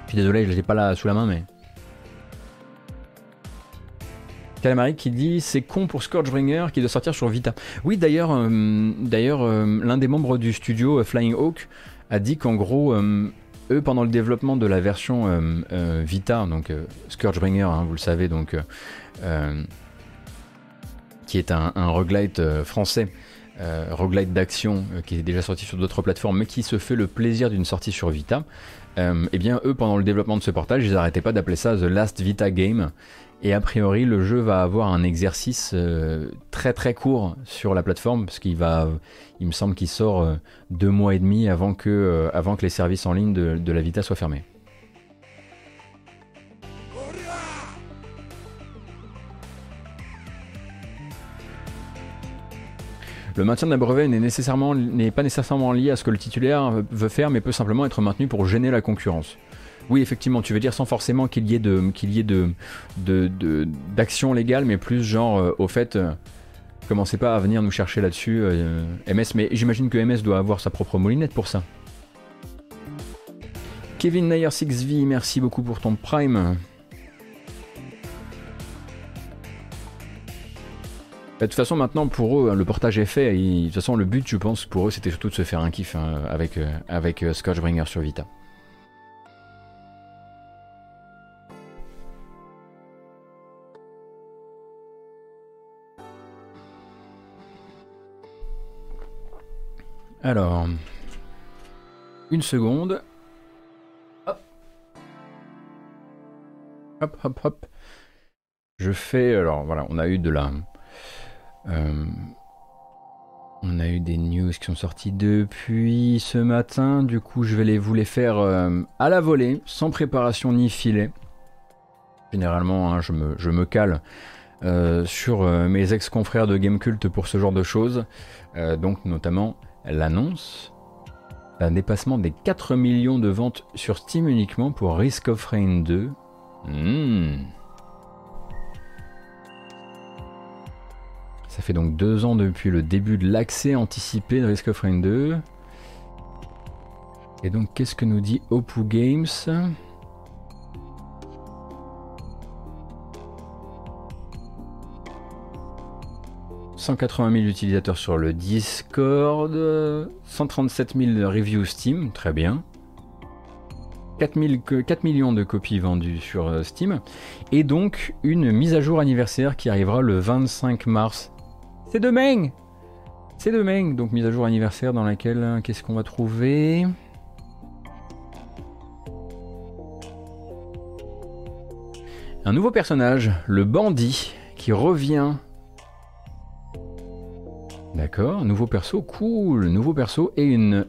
Je suis désolé, je l'ai pas là sous la main, mais Calamari qui dit c'est con pour Scourgebringer qui doit sortir sur Vita. Oui, d'ailleurs, d'ailleurs, l'un des membres du studio Flying Hawk a dit qu'en gros, eux, pendant le développement de la version Vita, donc Scourgebringer, hein, vous le savez, donc qui est un, un roguelite français. roguelite d'action qui est déjà sorti sur d'autres plateformes mais qui se fait le plaisir d'une sortie sur Vita, eh bien eux pendant le développement de ce portage ils n'arrêtaient pas d'appeler ça The Last Vita Game et a priori, le jeu va avoir un exercice euh, très très court sur la plateforme, parce qu'il va, il me semble qu'il sort euh, deux mois et demi avant que, euh, avant que les services en ligne de, de la Vita soient fermés. Le maintien d'un brevet n'est nécessairement n'est pas nécessairement lié à ce que le titulaire veut faire, mais peut simplement être maintenu pour gêner la concurrence. Oui, effectivement, tu veux dire sans forcément qu'il y ait de qu'il y ait de d'action légale, mais plus genre euh, au fait. euh, Commencez pas à venir nous chercher là-dessus, euh, MS, mais j'imagine que MS doit avoir sa propre moulinette pour ça. Kevin Nayer 6V, merci beaucoup pour ton prime. Bah, De toute façon, maintenant, pour eux, hein, le portage est fait. et de toute façon, le but, je pense, pour eux, c'était surtout de se faire un kiff hein, avec, Scotchbringer sur Vita. Alors, une seconde. Hop. Hop, hop, hop. Je fais. Alors voilà, on a eu de la. euh, on a eu des news qui sont sorties depuis ce matin. Du coup, je vais les, vous les faire euh, à la volée, sans préparation ni filet. Généralement, hein, je, me, cale euh, sur mes ex-confrères de Gamecult pour ce genre de choses. Donc, notamment l'annonce d'un dépassement des 4 millions de ventes sur Steam uniquement pour Risk of Rain 2. Hmm. Ça fait donc deux ans depuis le début de l'accès anticipé de Risk of Rain 2. Et donc, qu'est-ce que nous dit Opus Games? 180 000 utilisateurs sur le Discord, 137 000 reviews Steam, très bien. 4, 000 que- 4 millions de copies vendues sur euh, Steam. Et donc une mise à jour anniversaire qui arrivera le 25 mars. C'est demain C'est demain, donc mise à jour anniversaire dans laquelle, euh, qu'est-ce qu'on va trouver? Un nouveau personnage, le bandit, qui revient D'accord, nouveau perso, cool, nouveau perso et une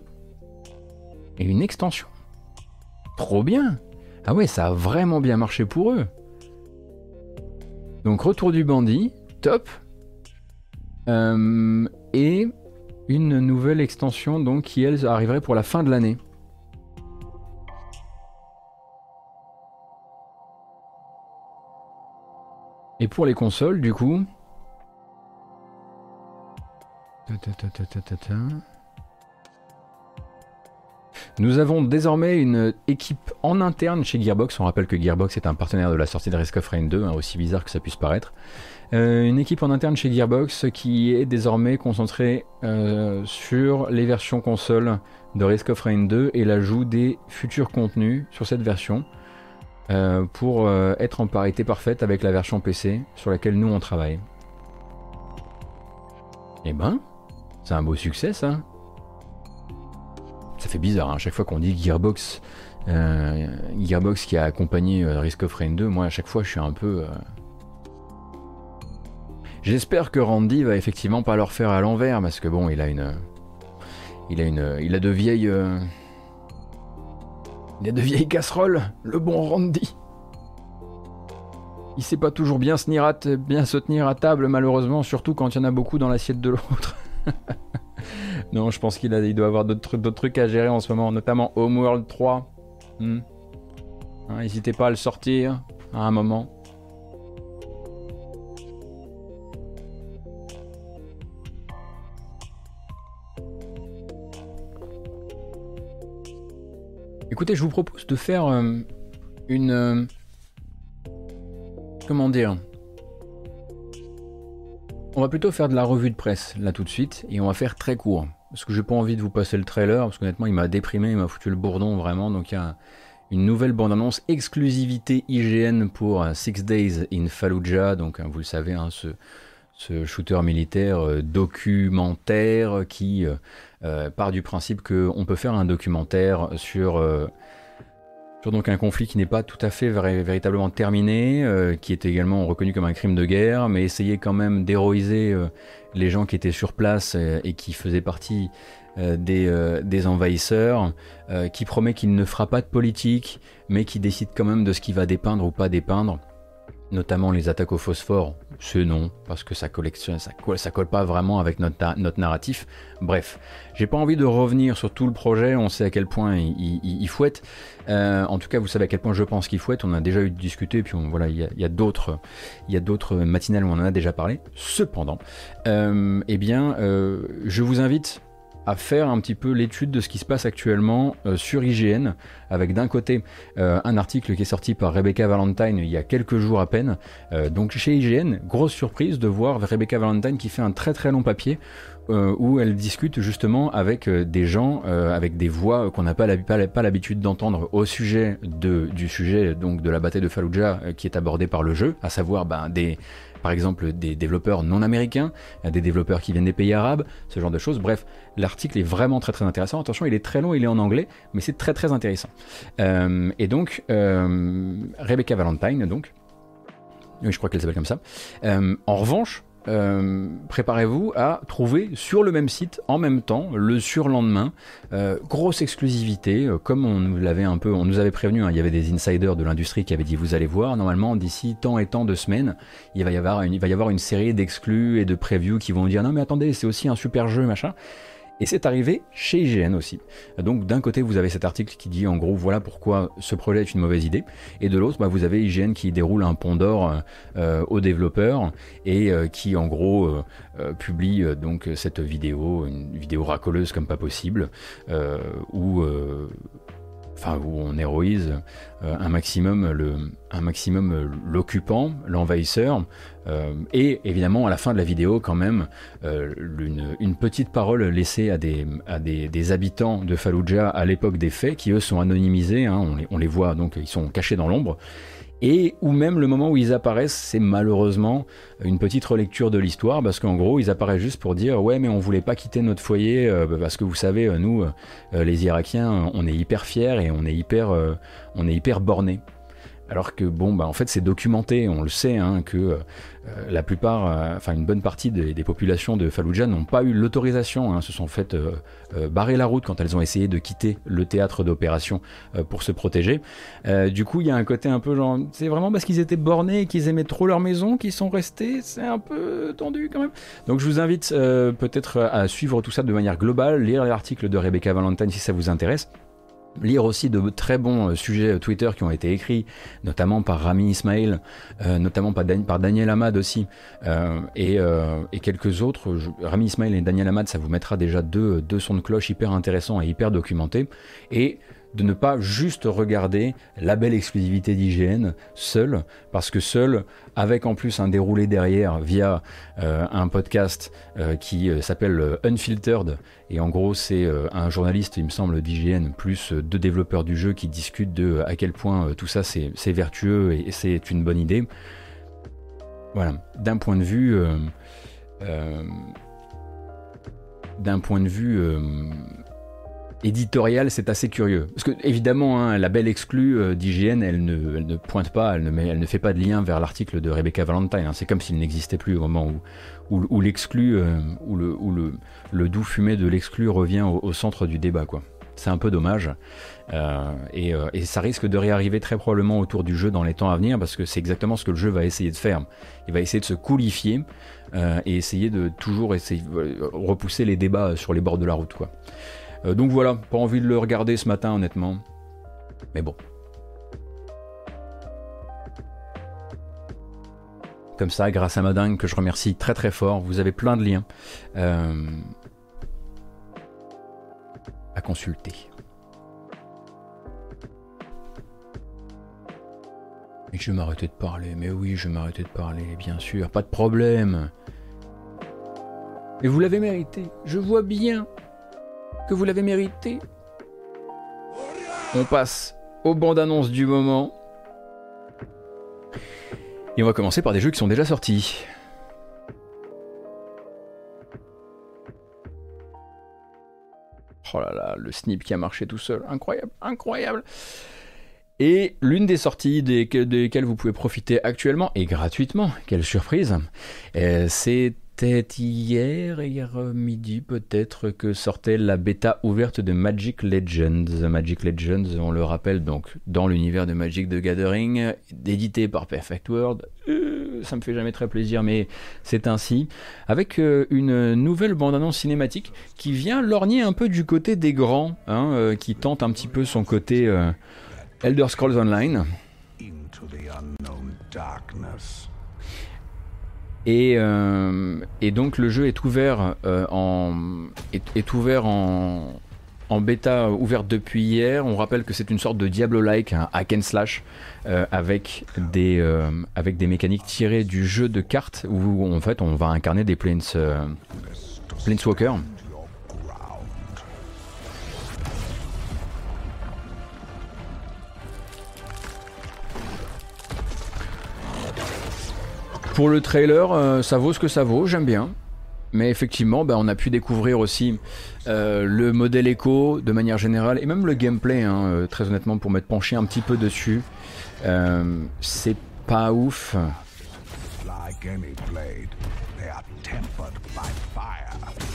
et une extension. Trop bien. Ah ouais, ça a vraiment bien marché pour eux. Donc retour du bandit, top. Euh, et une nouvelle extension donc qui elle arriverait pour la fin de l'année. Et pour les consoles, du coup, Nous avons désormais une équipe en interne chez Gearbox. On rappelle que Gearbox est un partenaire de la sortie de Risk of Rain 2, hein, aussi bizarre que ça puisse paraître. Euh, une équipe en interne chez Gearbox qui est désormais concentrée euh, sur les versions console de Risk of Rain 2 et l'ajout des futurs contenus sur cette version euh, pour être en parité parfaite avec la version PC sur laquelle nous on travaille. Eh ben, c'est un beau succès ça. Ça fait bizarre, hein, à chaque fois qu'on dit Gearbox, euh, Gearbox qui a accompagné euh, Risk of Rain 2, moi à chaque fois je suis un peu... euh, J'espère que Randy va effectivement pas leur faire à l'envers, parce que bon, il a une... Il a une... Il a de vieilles... Il a de vieilles casseroles, le bon Randy. Il sait pas toujours bien se, bien se tenir à table, malheureusement, surtout quand il y en a beaucoup dans l'assiette de l'autre. non, je pense qu'il a- il doit avoir d'autres trucs- d'autres trucs à gérer en ce moment, notamment Homeworld 3. Hmm. Hein, N'hésitez pas à le sortir à un moment. Écoutez, je vous propose de faire euh, une... euh, comment dire On va plutôt faire de la revue de presse là tout de suite et on va faire très court. Parce que j'ai pas envie de vous passer le trailer, parce qu'honnêtement il m'a déprimé, il m'a foutu le bourdon vraiment. Donc il y a une nouvelle bande-annonce exclusivité IGN pour euh, Six Days in Fallujah. Donc hein, vous le savez, hein, ce, ce shooter militaire euh, documentaire qui euh, part du principe qu'on peut faire un documentaire sur, donc un conflit qui n'est pas tout à fait véritablement terminé, euh, qui est également reconnu comme un crime de guerre, mais essayer quand même d'héroïser euh, les gens qui étaient sur place euh, et qui faisaient partie des, envahisseurs, qui promet qu'il ne fera pas de politique, mais qui décide quand même de ce qu'il va dépeindre ou pas dépeindre. Notamment les attaques au phosphore, c'est non, parce que ça collectionne, ça colle, pas vraiment avec notre, narratif. Bref, j'ai pas envie de revenir sur tout le projet, on sait à quel point il, fouette. Euh, en tout cas, vous savez à quel point je pense qu'il fouette, on a déjà eu discuté, puis on- voilà, il y a, il y a d'autres il y a d'autres matinales où on en a déjà parlé. Cependant, euh, eh bien, euh, je vous invite à faire un petit peu l'étude de ce qui se passe actuellement euh, sur IGN, avec d'un côté euh, un article qui est sorti par Rebecca Valentine il y a quelques jours à peine. Euh, donc chez IGN, grosse surprise de voir Rebecca Valentine qui fait un très très long papier où elle discute justement avec des gens, avec des voix qu'on n'a pas l'hab- pas pas l'habitude d'entendre au sujet de, du sujet donc de la bataille de Fallujah qui est abordé par le jeu, à savoir ben, des par exemple des développeurs non américains, euh, des développeurs qui viennent des pays arabes, ce genre de choses. Bref, l'article est vraiment très très intéressant. Attention, il est très long, il est en anglais, mais c'est très très intéressant. Euh, et donc, euh, Rebecca Valentine, donc, oui, je crois qu'elle s'appelle comme ça. En revanche, euh, préparez-vous à trouver sur le même site en même temps le surlendemain. Euh, grosse exclusivité euh, comme on nous l'avait un peu on nous avait prévenu hein, il y avait des insiders de l'industrie qui avaient dit vous allez voir normalement d'ici tant et tant de semaines il va y avoir une, il va y avoir une série d'exclus et de previews qui vont dire non mais attendez c'est aussi un super jeu machin et c'est arrivé chez IGN aussi. Donc d'un côté vous avez cet article qui dit en gros voilà pourquoi ce projet est une mauvaise idée, et de l'autre bah, vous avez IGN qui déroule un pont d'or euh, aux développeurs et euh, qui en gros euh, publie donc cette vidéo, une vidéo racoleuse comme pas possible, où où on héroïse un maximum le un maximum l'occupant, l'envahisseur, euh, et évidemment à la fin de la vidéo quand même euh, une, petite parole laissée à des habitants de Fallujah à l'époque des faits qui eux sont anonymisés, hein, on, les, voit donc ils sont cachés dans l'ombre. Et ou même le moment où ils apparaissent, c'est malheureusement une petite relecture de l'histoire, parce qu'en gros, ils apparaissent juste pour dire ouais, mais on voulait pas quitter notre foyer, euh, parce que vous savez, nous, les Irakiens, on est hyper fiers et on est hyper, on est hyper bornés. Alors que bon, bah en fait c'est documenté, on le sait, hein, que euh, la plupart, euh, enfin une bonne partie des, populations de Fallujah n'ont pas eu l'autorisation, hein, se sont fait euh, barrer la route quand elles ont essayé de quitter le théâtre d'opération pour se protéger. Du coup, il y a un côté un peu genre, c'est vraiment parce qu'ils étaient bornés qu'ils aimaient trop leur maison qu'ils sont restés, c'est un peu tendu quand même. Donc je vous invite peut-être à suivre tout ça de manière globale, lire l'article de Rebecca Valentine si ça vous intéresse lire aussi de très bons euh, sujets Twitter qui ont été écrits, notamment par Rami Ismail, euh, notamment par, Dan- par Daniel Ahmad aussi, euh, et, euh, quelques autres. Rami Ismail et Daniel Ahmad, ça vous mettra déjà deux, deux sons de cloche hyper intéressants et hyper documentés. Et de ne pas juste regarder la belle exclusivité d'IGN seul, parce que seul, avec en plus un déroulé derrière via euh, un podcast euh, qui euh, s'appelle Unfiltered, et en gros c'est un journaliste, il me semble, d'IGN, plus deux développeurs du jeu qui discutent de à quel point tout ça c'est vertueux et, c'est une bonne idée. Voilà, d'un point de vue... d'un point de vue éditorial, c'est assez curieux. Parce que évidemment, hein, la belle exclue euh, d'IGN, elle ne, pointe pas, elle ne, fait pas de lien vers l'article de Rebecca Valentine. hein. C'est comme s'il n'existait plus au moment où, où, où l'exclu, euh, où, le, doux fumé de l'exclu revient au, centre du débat. C'est un peu dommage. Euh, et, ça risque de réarriver très probablement autour du jeu dans les temps à venir parce que c'est exactement ce que le jeu va essayer de faire. Il va essayer de se coulifier et essayer de toujours repousser les débats sur les bords de la route. Euh, donc voilà, pas envie de le regarder ce matin honnêtement. Mais bon. Comme ça, grâce à Madingue, que je remercie très très fort, vous avez plein de liens euh, à consulter. Et je vais m'arrêter de parler, mais oui, je vais m'arrêter de parler, bien sûr, pas de problème. Et vous l'avez mérité, je vois bien que vous l'avez mérité. On passe aux bandes annonces du moment. Et on va commencer par des jeux qui sont déjà sortis. Oh là là, le snip qui a marché tout seul. Incroyable, incroyable. Et l'une des sorties des- desquelles vous pouvez profiter actuellement et gratuitement, quelle surprise, euh, c'est c'était hier, hier midi peut-être, que sortait la bêta ouverte de Magic Legends. Magic Legends, on le rappelle donc, dans l'univers de Magic the Gathering, édité par Perfect World. Euh, ça me fait jamais très plaisir, mais c'est ainsi. Avec euh, une nouvelle bande-annonce cinématique qui vient lorgner un peu du côté des grands, hein, euh, qui tente un petit peu son côté euh, Elder Scrolls Online. Into the unknown darkness. Et, euh, et donc le jeu est ouvert euh, en est, est ouvert en, en bêta ouverte depuis hier. On rappelle que c'est une sorte de Diablo-like, un hack and slash, euh, avec des euh, avec des mécaniques tirées du jeu de cartes où en fait on va incarner des planes, euh, planeswalkers. Pour le trailer, euh, ça vaut ce que ça vaut, j'aime bien. Mais effectivement, bah, on a pu découvrir aussi euh, le modèle écho de manière générale et même le gameplay, hein, euh, très honnêtement, pour m'être penché un petit peu dessus. C'est pas ouf.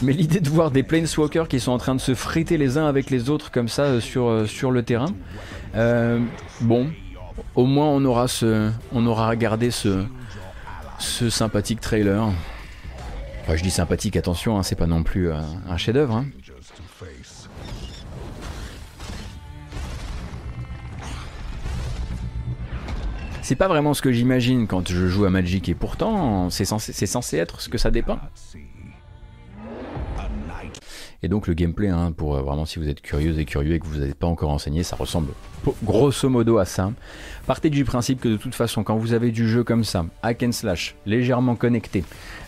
Mais l'idée de voir des planeswalkers qui sont en train de se friter les uns avec les autres comme ça sur, sur le terrain, euh, bon, au moins on aura, ce, on aura regardé ce, ce sympathique trailer. Je dis sympathique, attention, hein, c'est pas non plus euh, un chef-d'œuvre. hein. C'est pas vraiment ce que j'imagine quand je joue à Magic et pourtant c'est censé être ce que ça dépeint. Et donc le gameplay, hein, pour euh, vraiment si vous êtes curieuse et curieux et que vous n'êtes pas encore renseigné, ça ressemble grosso modo à ça. Partez du principe que de toute façon, quand vous avez du jeu comme ça, hack and slash, légèrement connecté,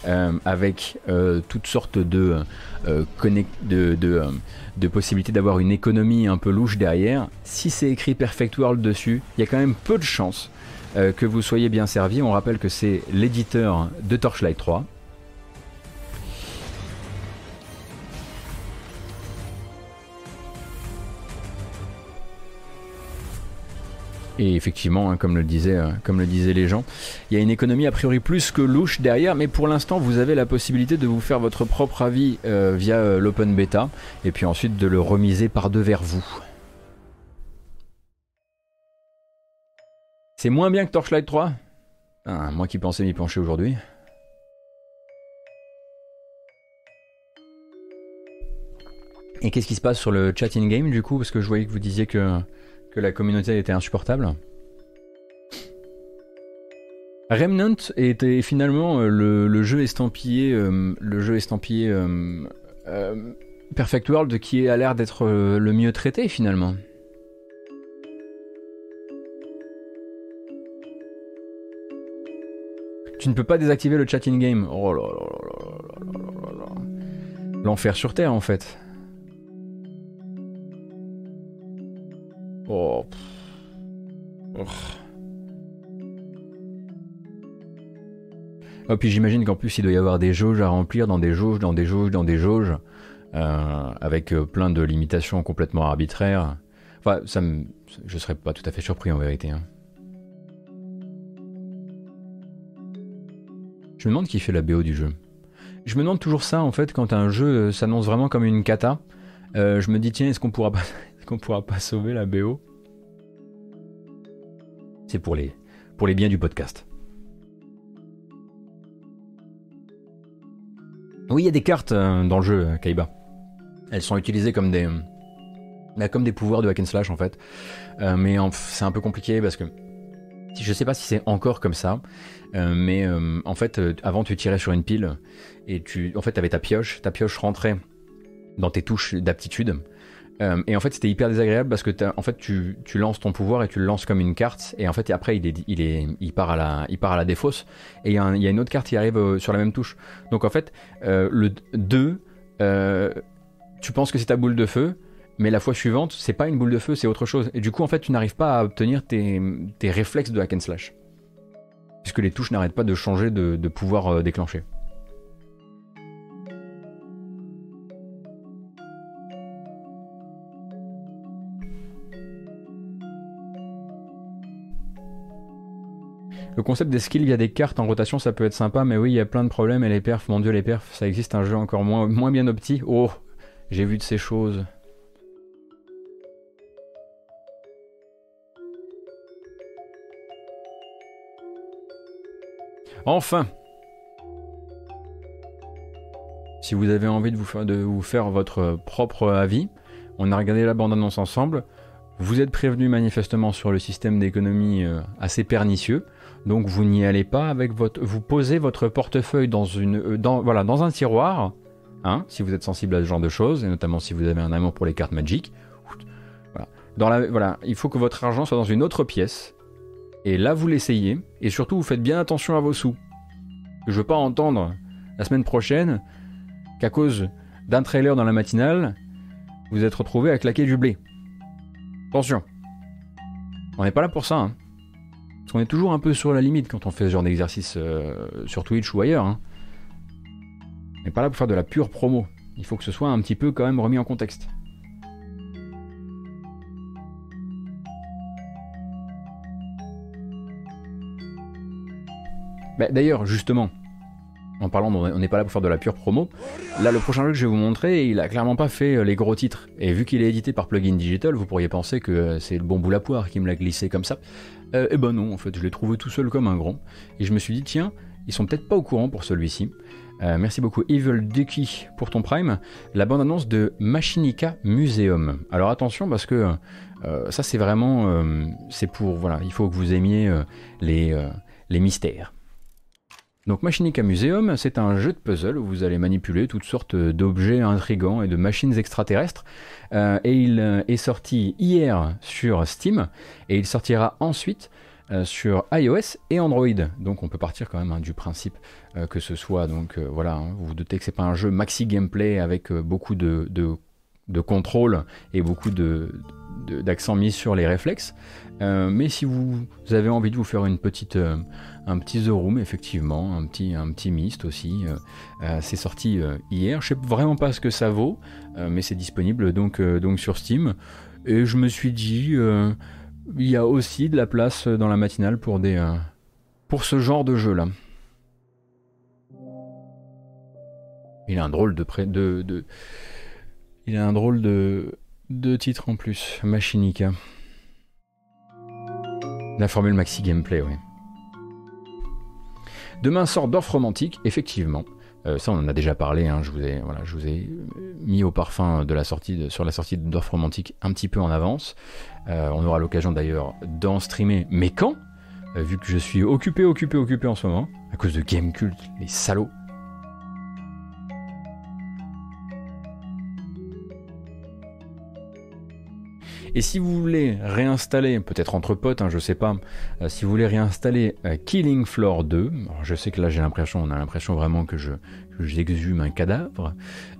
euh, avec euh, toutes sortes de, de, possibilités d'avoir une économie un peu louche derrière, si c'est écrit Perfect World dessus, il y a quand même peu de chances que vous soyez bien servi. On rappelle que c'est l'éditeur de Torchlight 3. Et effectivement, hein, comme, le disaient, euh, comme le disaient les gens, il y a une économie a priori plus que louche derrière, mais pour l'instant, vous avez la possibilité de vous faire votre propre avis euh, via euh, l'open beta, et puis ensuite de le remiser par deux vers vous. C'est moins bien que Torchlight 3 Ah, Moi qui pensais m'y pencher aujourd'hui. Et qu'est-ce qui se passe sur le chat in-game du coup? Parce que je voyais que vous disiez que, que la communauté était insupportable. Remnant était finalement euh, le, jeu estampillé, euh, le jeu estampillé euh, euh, Perfect World qui a l'air d'être euh, le mieux traité finalement. Tu ne peux pas désactiver le chat. Oh là là là. L'enfer sur Terre en fait. Oh. Oh. Oh, puis j'imagine qu'en plus il doit y avoir des jauges à remplir dans des jauges, dans des jauges, dans des jauges, euh, avec euh, plein de limitations complètement arbitraires. Enfin, ça me, je serais pas tout à fait surpris en vérité. hein. Je me demande qui fait la BO du jeu. Je me demande toujours ça en fait quand un jeu euh, s'annonce vraiment comme une cata. Je me dis tiens est-ce qu'on pourra pas, qu'on pourra pas sauver la BO C'est pour les, pour les biens du podcast. Oui, il y a des cartes euh, dans le jeu, euh, Kaiba. Elles sont utilisées comme des, bah, comme des pouvoirs de hack and slash en fait. Euh, mais c'est un peu compliqué parce que je sais pas si c'est encore comme ça, mais en fait, avant tu tirais sur une pile et tu, en fait, avais ta pioche, ta pioche rentrait dans tes touches d'aptitude. Euh, et en fait, c'était hyper désagréable parce que en fait, tu, tu lances ton pouvoir et tu le lances comme une carte. Et en fait, après, il, est, il, est, il, part, à la, il part à la défausse. Et il y, a y a une autre carte qui arrive euh, sur la même touche. Donc en fait, euh, le 2, euh, tu penses que c'est ta boule de feu. Mais la fois suivante, c'est pas une boule de feu, c'est autre chose. Et du coup, en fait, tu n'arrives pas à obtenir tes, tes réflexes de hack and slash. Puisque les touches n'arrêtent pas de changer de, de pouvoir euh, Le concept des skills via des cartes en rotation, ça peut être sympa, mais oui, il y a plein de problèmes et les perfs, mon dieu, les perfs, ça existe un jeu encore moins, moins bien opti. Oh, j'ai vu de ces choses. Enfin, si vous avez envie de vous, faire, de vous faire votre propre avis, on a regardé la bande-annonce ensemble. Vous êtes prévenu manifestement sur le système d'économie euh, assez pernicieux, donc vous n'y allez pas avec votre. Vous posez votre portefeuille dans une, euh, dans, voilà, dans un tiroir, hein, si vous êtes sensible à ce genre de choses, et notamment si vous avez un amour pour les cartes la, voilà, il faut que votre argent soit dans une autre pièce, et là vous l'essayez, et surtout vous faites bien attention à vos sous. Je veux pas entendre la semaine prochaine qu'à cause d'un trailer dans la matinale, vous êtes retrouvé à claquer du blé. Attention. On n'est pas là pour ça. Hein. Parce qu'on est toujours un peu sur la limite quand on fait ce genre d'exercice euh, sur Twitch ou ailleurs. Hein. On n'est pas là pour faire de la pure promo. Il faut que ce soit un petit peu quand même remis en contexte. Bah, D'ailleurs, justement, en parlant, on n'est pas là pour faire de la pure promo. Là, le prochain jeu que je vais vous montrer, il a clairement pas fait euh, les gros titres. Et vu qu'il est édité par Plugin Digital, vous pourriez penser que euh, c'est le bon bout la poire qui me l'a glissé comme ça. Euh, eh ben non, en fait, je l'ai trouvé tout seul comme un grand. Et je me suis dit, tiens, ils sont peut-être pas au courant pour celui-ci. Euh, merci beaucoup Evil Ducky pour ton prime. La bande-annonce de Machinica Museum. Alors attention parce que euh, ça c'est vraiment, c'est pour voilà, il faut que vous aimiez les, les mystères. Donc Machinica Museum, c'est un jeu de puzzle où vous allez manipuler toutes sortes d'objets intrigants et de machines extraterrestres. Euh, et il euh, est sorti hier sur Steam et il sortira ensuite euh, sur iOS et Android. Donc on peut partir quand même hein, du principe que ce soit donc voilà, hein, vous vous doutez que c'est pas un jeu maxi gameplay avec beaucoup de, de, contrôle et beaucoup de d'accent mis sur les réflexes. Mais si vous, avez envie de vous faire une petite, un petit The Room, effectivement, un petit, un petit Myst aussi, euh, euh, c'est sorti euh, hier. Je sais vraiment pas ce que ça vaut, mais c'est disponible donc, donc sur Steam. Et je me suis dit, il y a aussi de la place dans la matinale pour, des, pour ce genre de jeu-là. Il a un drôle de, de, de- il a un drôle de, de titre en plus, Machinica. La formule maxi gameplay, oui. Demain sort Dorf Romantique, effectivement. Euh, ça, on en a déjà parlé. hein, je, vous ai, mis au parfum de la sortie sur la sortie de Dorf Romantique un petit peu en avance. Euh, on aura l'occasion d'ailleurs d'en streamer. Mais quand? Euh, Vu que je suis occupé, occupé, occupé en ce moment, à cause de Game Cult, les salauds. Et si vous voulez réinstaller, peut-être entre potes, hein, je sais pas, euh, si vous voulez réinstaller euh, Killing Floor 2, alors je sais que là j'ai l'impression, on a l'impression vraiment que je j'exhume un cadavre,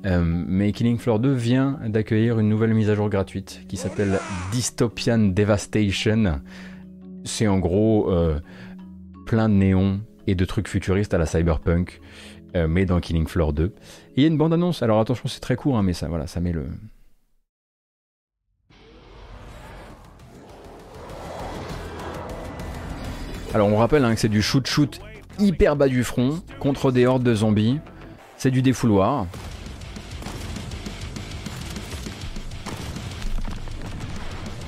euh, mais Killing Floor 2 vient d'accueillir une nouvelle mise à jour gratuite qui s'appelle Dystopian Devastation. C'est en gros plein de néons et de trucs futuristes à la cyberpunk, mais dans Killing Floor 2. Et il y a une bande annonce. Alors attention, c'est très court, hein, mais ça, voilà, ça met le, Alors on rappelle hein, que c'est du shoot-shoot hyper bas du front contre des hordes de zombies. C'est du défouloir.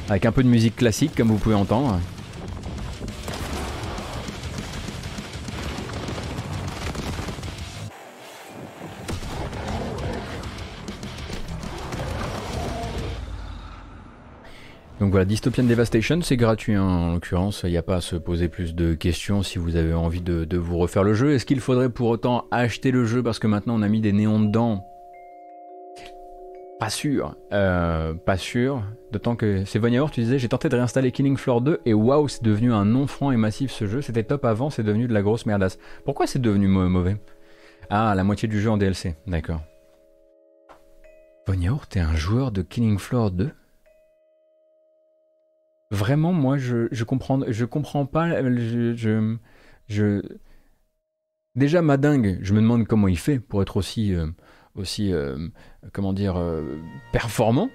Avec un peu de musique classique comme vous pouvez entendre. Donc voilà, Dystopian Devastation, c'est gratuit hein, en l'occurrence, il n'y a pas à se poser plus de questions si vous avez envie de, vous refaire le jeu. Est-ce qu'il faudrait pour autant acheter le jeu parce que maintenant on a mis des néons dedans? Pas sûr, euh, pas sûr. D'autant que c'est Von tu disais, j'ai tenté de réinstaller Killing Floor 2 et waouh, c'est devenu un non franc et massif ce jeu. C'était top avant, c'est devenu de la grosse merdasse. Pourquoi c'est devenu mau- mauvais? Ah, la moitié du jeu en DLC, d'accord. Von t'es un joueur de Killing Floor 2 Vraiment, moi, je, comprends, je comprends pas. Je, Déjà, Madingue, je me demande comment il fait pour être aussi, euh, euh, comment dire, euh, performant.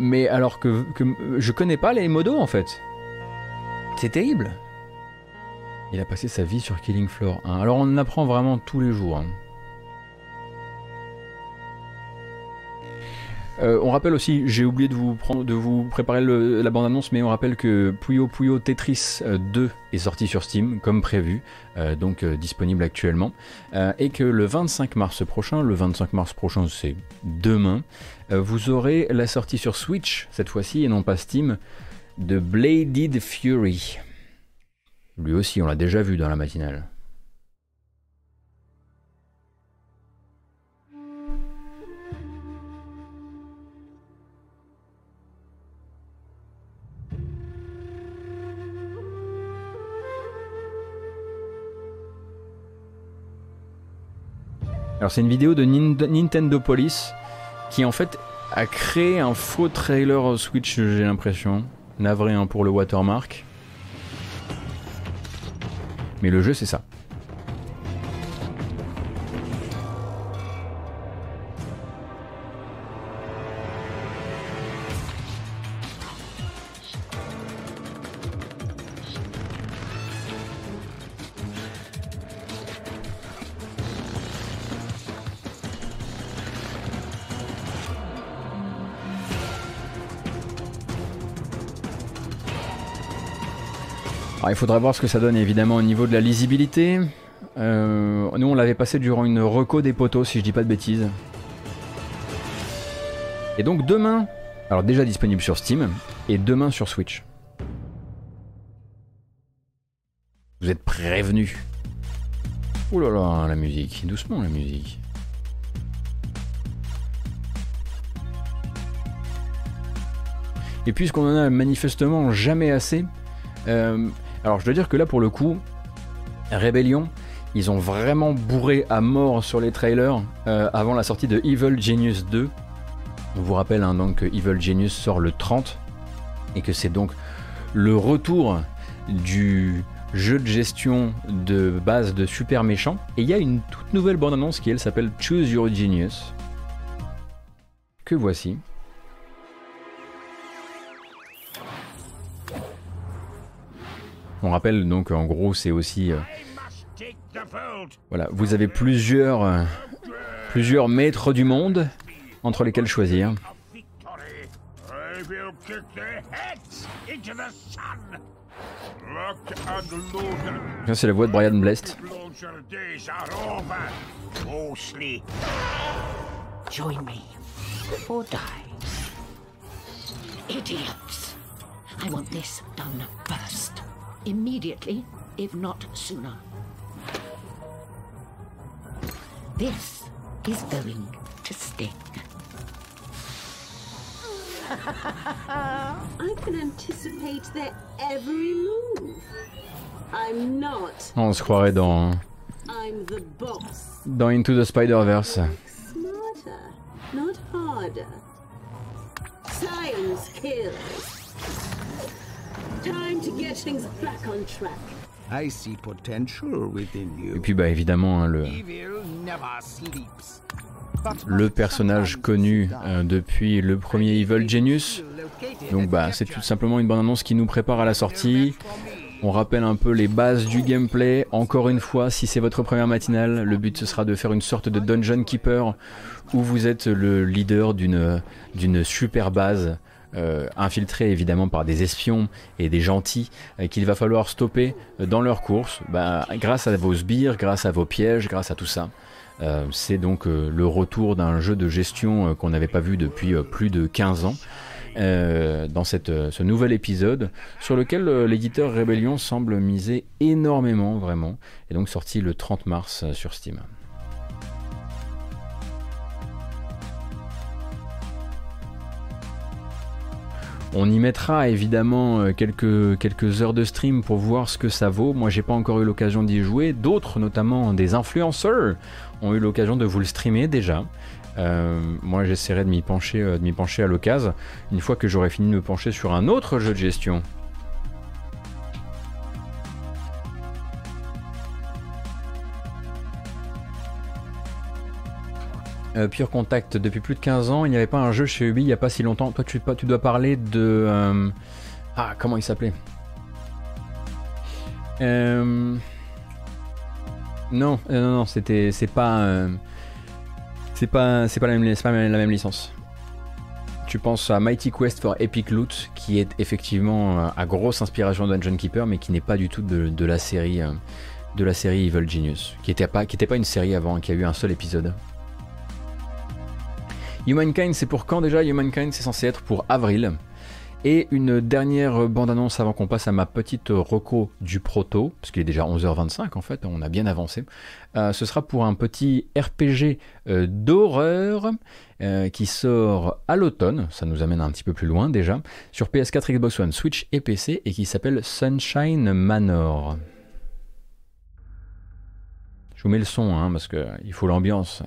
Mais alors que, je connais pas les modos en fait. C'est terrible. Il a passé sa vie sur Killing Floor 1. Alors on en apprend vraiment tous les jours. hein. Euh, on rappelle aussi, j'ai oublié de vous, préparer la bande-annonce, mais on rappelle que Puyo Puyo Tetris euh, 2 est sorti sur Steam, comme prévu, euh, donc euh, disponible actuellement, euh, et que le 25 mars prochain, le 25 mars prochain c'est demain, euh, vous aurez la sortie sur Switch, cette fois-ci, et non pas Steam, de Bladed Fury. Lui aussi, on l'a déjà vu dans la matinale. Alors c'est une vidéo de Nin- Nintendo Police qui en fait a créé un faux trailer Switch j'ai l'impression. Navré hein, pour le watermark. Mais le jeu c'est ça. Alors, il faudra voir ce que ça donne évidemment au niveau de la lisibilité. Euh, nous on l'avait passé durant une reco des poteaux si je dis pas de bêtises. Et donc demain, alors déjà disponible sur Steam et demain sur Switch. Vous êtes prévenus. Ouh là là, la musique, doucement la musique. Et puisqu'on en a manifestement jamais assez, euh, alors je dois dire que là pour le coup, Rebellion, ils ont vraiment bourré à mort sur les trailers euh, avant la sortie de Evil Genius 2. On vous rappelle hein, donc que Evil Genius sort le 30 et que c'est donc le retour du jeu de gestion de base de super méchant. Et il y a une toute nouvelle bande-annonce qui elle s'appelle Choose Your Genius. Que voici. On rappelle donc en gros c'est aussi euh, voilà vous avez plusieurs euh, plusieurs maîtres du monde entre lesquels choisir. I will kick their heads into the sun. Lock and load. Ça c'est la voix de Brian. Mostly. Join me or die. Idiots! I want this done first. Immediately, if not sooner. This is going to sting. I can anticipate their every move. I'm not. On se croirait dans I'm the boss. dans Into the Spider-Verse. Smarter, not harder. Science kills. Time to get things back on track. I see potential within you. Et puis bah évidemment hein, le personnage connu euh, depuis le premier Evil Genius. Donc bah c'est tout simplement une bande-annonce qui nous prépare à la sortie. On rappelle un peu les bases du gameplay. Encore une fois, si c'est votre première matinale, le but ce sera de faire une sorte de dungeon keeper où vous êtes le leader d'une d'une super base. Euh, infiltrée évidemment par des espions et des gentils euh, qu'il va falloir stopper euh, dans leur course bah, grâce à vos sbires, grâce à vos pièges, grâce à tout ça. Euh, c'est donc le retour d'un jeu de gestion qu'on n'avait pas vu depuis plus de 15 ans dans cette, ce nouvel épisode sur lequel l'éditeur Rebellion semble miser énormément vraiment et donc sorti le 30 mars sur Steam. On y mettra évidemment euh, quelques, heures de stream pour voir ce que ça vaut. Moi, j'ai pas encore eu l'occasion d'y jouer. D'autres, notamment des influenceurs, ont eu l'occasion de vous le streamer déjà. Euh, moi, j'essaierai euh, de m'y pencher à l'occasion une fois que j'aurai fini de me pencher sur un autre jeu de gestion. Euh, Pure Contact, depuis plus de 15 ans, il n'y avait pas un jeu chez Ubi il n'y a pas si longtemps. Toi, tu, tu dois parler de. euh, Ah, comment il s'appelait Euh, Non, non, non, c'était, c'est pas, c'est pas, c'est pas la même, la même licence. Tu penses à Mighty Quest for Epic Loot, qui est effectivement à grosse inspiration de Keeper, mais qui n'est pas du tout de, la série, Evil Genius, qui était pas, qui était pas une série avant, qui a eu un seul épisode. Humankind, c'est pour quand déjà Humankind, c'est censé être pour avril. Et une dernière bande-annonce avant qu'on passe à ma petite reco du proto, parce qu'il est déjà 11h25 en fait, on a bien avancé. Euh, ce sera pour un petit RPG euh, d'horreur euh, qui sort à l'automne, ça nous amène un petit peu plus loin déjà, sur PS4, Xbox One, Switch et PC, et qui s'appelle Sunshine Manor. Je vous mets le son, hein, parce qu'il faut l'ambiance.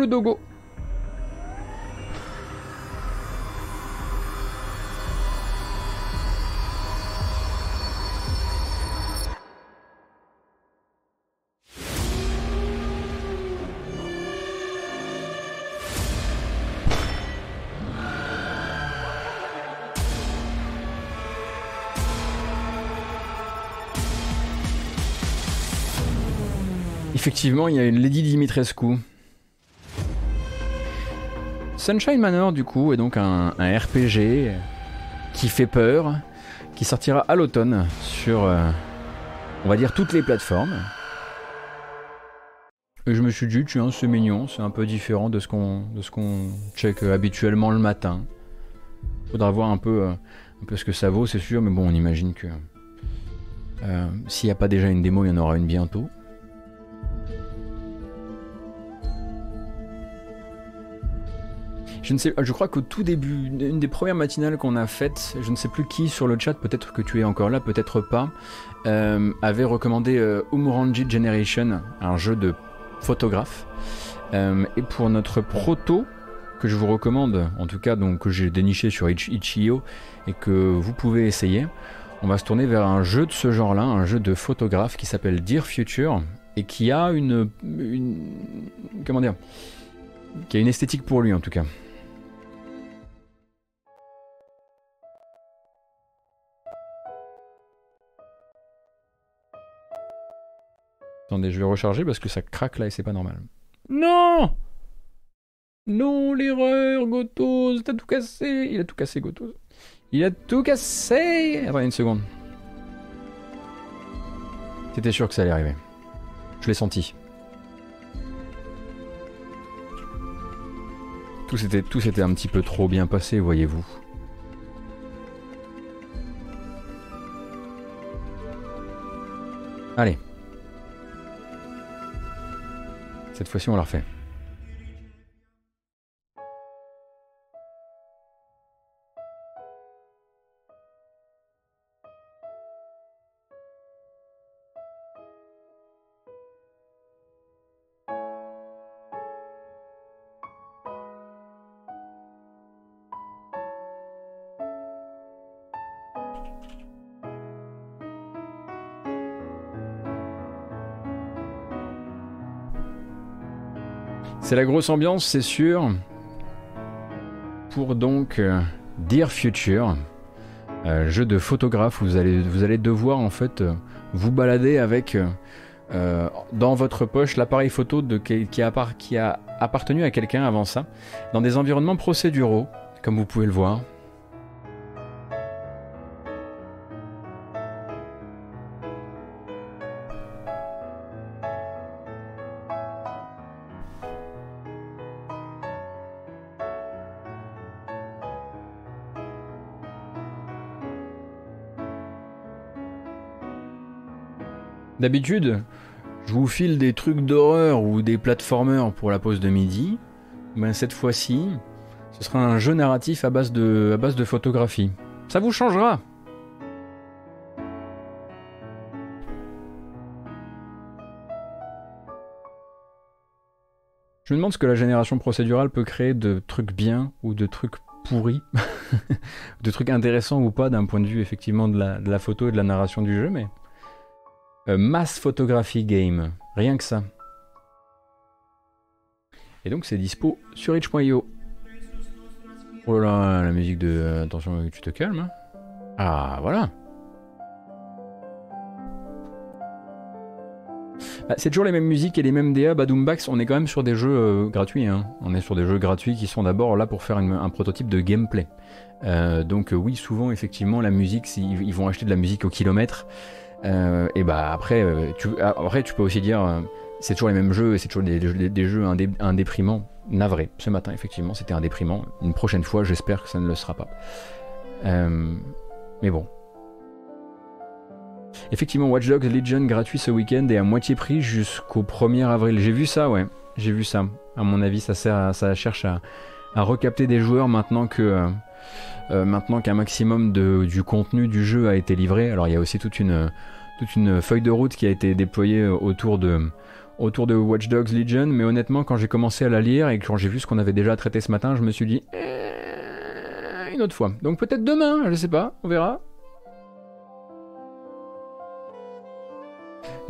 Le Effectivement, il y a une Lady Dimitrescu. Sunshine Manor, du coup, est donc un, RPG qui fait peur, qui sortira à l'automne sur, euh, on va dire, toutes les plateformes. Et je me suis dit, tiens, c'est mignon, c'est un peu différent de ce qu'on check euh, habituellement le matin. Faudra voir un peu, euh, un peu ce que ça vaut, c'est sûr, mais bon, on imagine que s'il n'y a pas déjà une démo, il y en aura une bientôt. Je ne sais, je crois qu'au tout début, une des premières matinales qu'on a faites, je ne sais plus qui sur le chat, peut-être que tu es encore là, peut-être pas, euh, avait recommandé euh, Generation, un jeu de photographe. Euh, et pour notre proto, que je vous recommande, en tout cas donc que j'ai déniché sur Itch- Itch.io et que vous pouvez essayer, on va se tourner vers un jeu de ce genre-là, un jeu de photographe qui s'appelle Dear Future et qui a une, une comment dire, qui a une esthétique pour lui en tout cas. Attendez, je vais recharger parce que ça craque là et c'est pas normal. Non Non, l'erreur, Gotos, t'as tout cassé Il a tout cassé, Gotos. Il a tout cassé Attendez une seconde. C'était sûr que ça allait arriver. Je l'ai senti. Tout s'était, tout un petit peu trop bien passé, voyez-vous. Allez. Cette fois-ci, on la refait. C'est la grosse ambiance, c'est sûr. Pour donc euh, Dear Future, euh, jeu de photographe, vous allez, vous allez devoir en fait euh, vous balader avec dans votre poche l'appareil photo qui a appartenu à quelqu'un avant ça, dans des environnements procéduraux, comme vous pouvez le voir. D'habitude, je vous file des trucs d'horreur ou des platformers pour la pause de midi. Ben cette fois-ci, ce sera un jeu narratif à base de, à photographie. Ça vous changera Je me demande ce que la génération procédurale peut créer de trucs bien ou de trucs pourris, de trucs intéressants ou pas d'un point de vue effectivement de la, de la, photo et de la narration du jeu, mais... Euh, Mass Photography Game, rien que ça. Et donc c'est dispo sur itch.io. Oh là là, la musique de... Euh, attention, tu te calmes. Hein. Ah, voilà. Bah, c'est toujours les mêmes musiques et les mêmes DA. Badoombax, on est quand même sur des jeux euh, gratuits. Hein. On est sur des jeux gratuits qui sont d'abord là pour faire un prototype de gameplay. Donc oui, souvent effectivement la musique, ils vont acheter de la musique au kilomètre. Et bah après, tu, ah, après tu peux aussi dire, c'est toujours les mêmes jeux et c'est toujours des, jeux indéprimants. Navré, ce matin effectivement c'était indéprimant. Une prochaine fois, j'espère que ça ne le sera pas. mais bon, Effectivement, Watch Dogs Legion gratuit ce week-end et à moitié prix jusqu'au 1er avril. J'ai vu ça, ouais. J'ai vu ça. À mon avis, ça sert, ça cherche à, recapter des joueurs maintenant que euh, euh, maintenant qu'un maximum du contenu du jeu a été livré. Alors il y a aussi toute une feuille de route qui a été déployée autour de autour Watch Dogs Legion. Mais honnêtement, quand j'ai commencé à la lire et quand j'ai vu ce qu'on avait déjà traité ce matin, je me suis dit eh, une autre fois. Donc peut-être demain, je sais pas, on verra.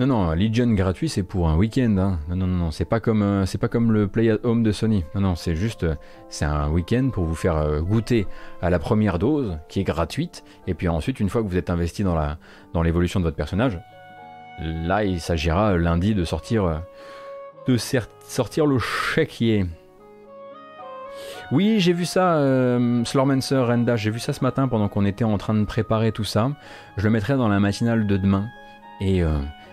Non, non, Legion gratuit, c'est pour un week-end. Hein. Non, non, non, c'est pas comme euh, c'est pas comme le Play at Home de Sony. Non, non, c'est juste euh, c'est un week-end pour vous faire euh, goûter à la première dose qui est gratuite. Et puis ensuite, une fois que vous êtes investi dans la dans l'évolution de votre personnage, là, il s'agira lundi de sortir de sortir le chéquier. Oui, j'ai vu ça, euh, Slormancer, Renda, j'ai vu ça ce matin pendant qu'on était en train de préparer tout ça. Je le mettrai dans la matinale de demain. Et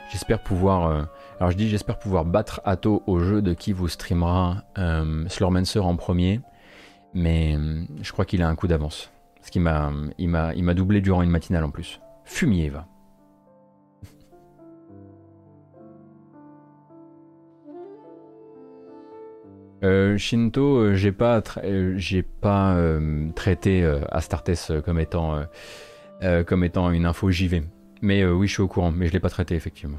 J'espère pouvoir. Euh, alors je dis j'espère pouvoir battre Atto au jeu de qui vous streamera euh, Slormancer en premier. Mais euh, je crois qu'il a un coup d'avance. Parce qu'il m'a, il m'a, il m'a doublé durant une matinale en plus. Fumier va. Shinto, j'ai pas, j'ai pas traité Astartes comme étant, comme étant une info JV. Mais euh, oui, je suis au courant, mais je l'ai pas traité effectivement.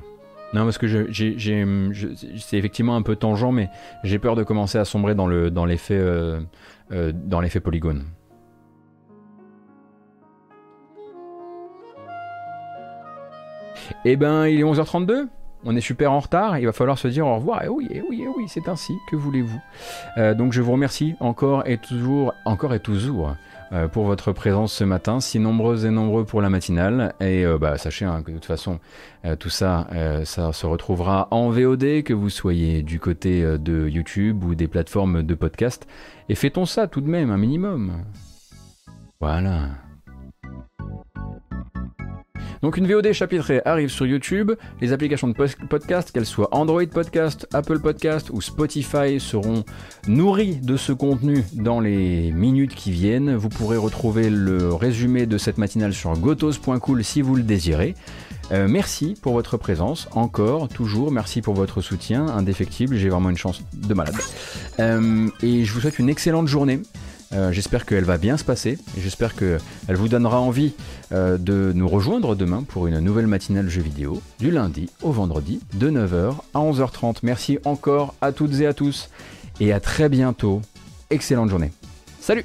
Non, parce que c'est effectivement un peu tangent, mais j'ai peur de commencer à sombrer dans le dans l'effet euh, euh, dans l'effet polygone. Eh ben, il est 11h32. On est super en retard, il va falloir se dire au revoir. Et eh oui, et eh oui, et eh oui, c'est ainsi, que voulez-vous? Donc je vous remercie encore et toujours, encore et toujours euh, pour votre présence ce matin, si nombreuses et nombreux pour la matinale. Et euh, bah, sachez hein, que de toute façon, euh, tout ça, ça se retrouvera en VOD, que vous soyez du côté de YouTube ou des plateformes de podcast. Et fêtons ça tout de même, un minimum. Voilà. Donc une VOD chapitrée arrive sur YouTube. Les applications de podcast, qu'elles soient Android Podcast, Apple Podcast ou Spotify, seront nourries de ce contenu dans les minutes qui viennent. Vous pourrez retrouver le résumé de cette matinale sur gotos.cool si vous le désirez. Euh, merci pour votre présence, encore, toujours, merci pour votre soutien, indéfectible, j'ai vraiment une chance de malade. Euh, et je vous souhaite une excellente journée. Euh, j'espère qu'elle va bien se passer et j'espère qu'elle vous donnera envie euh, de nous rejoindre demain pour une nouvelle matinale jeu vidéo du lundi au vendredi de 9h à 11h30. Merci encore à toutes et à tous et à très bientôt. Excellente journée. Salut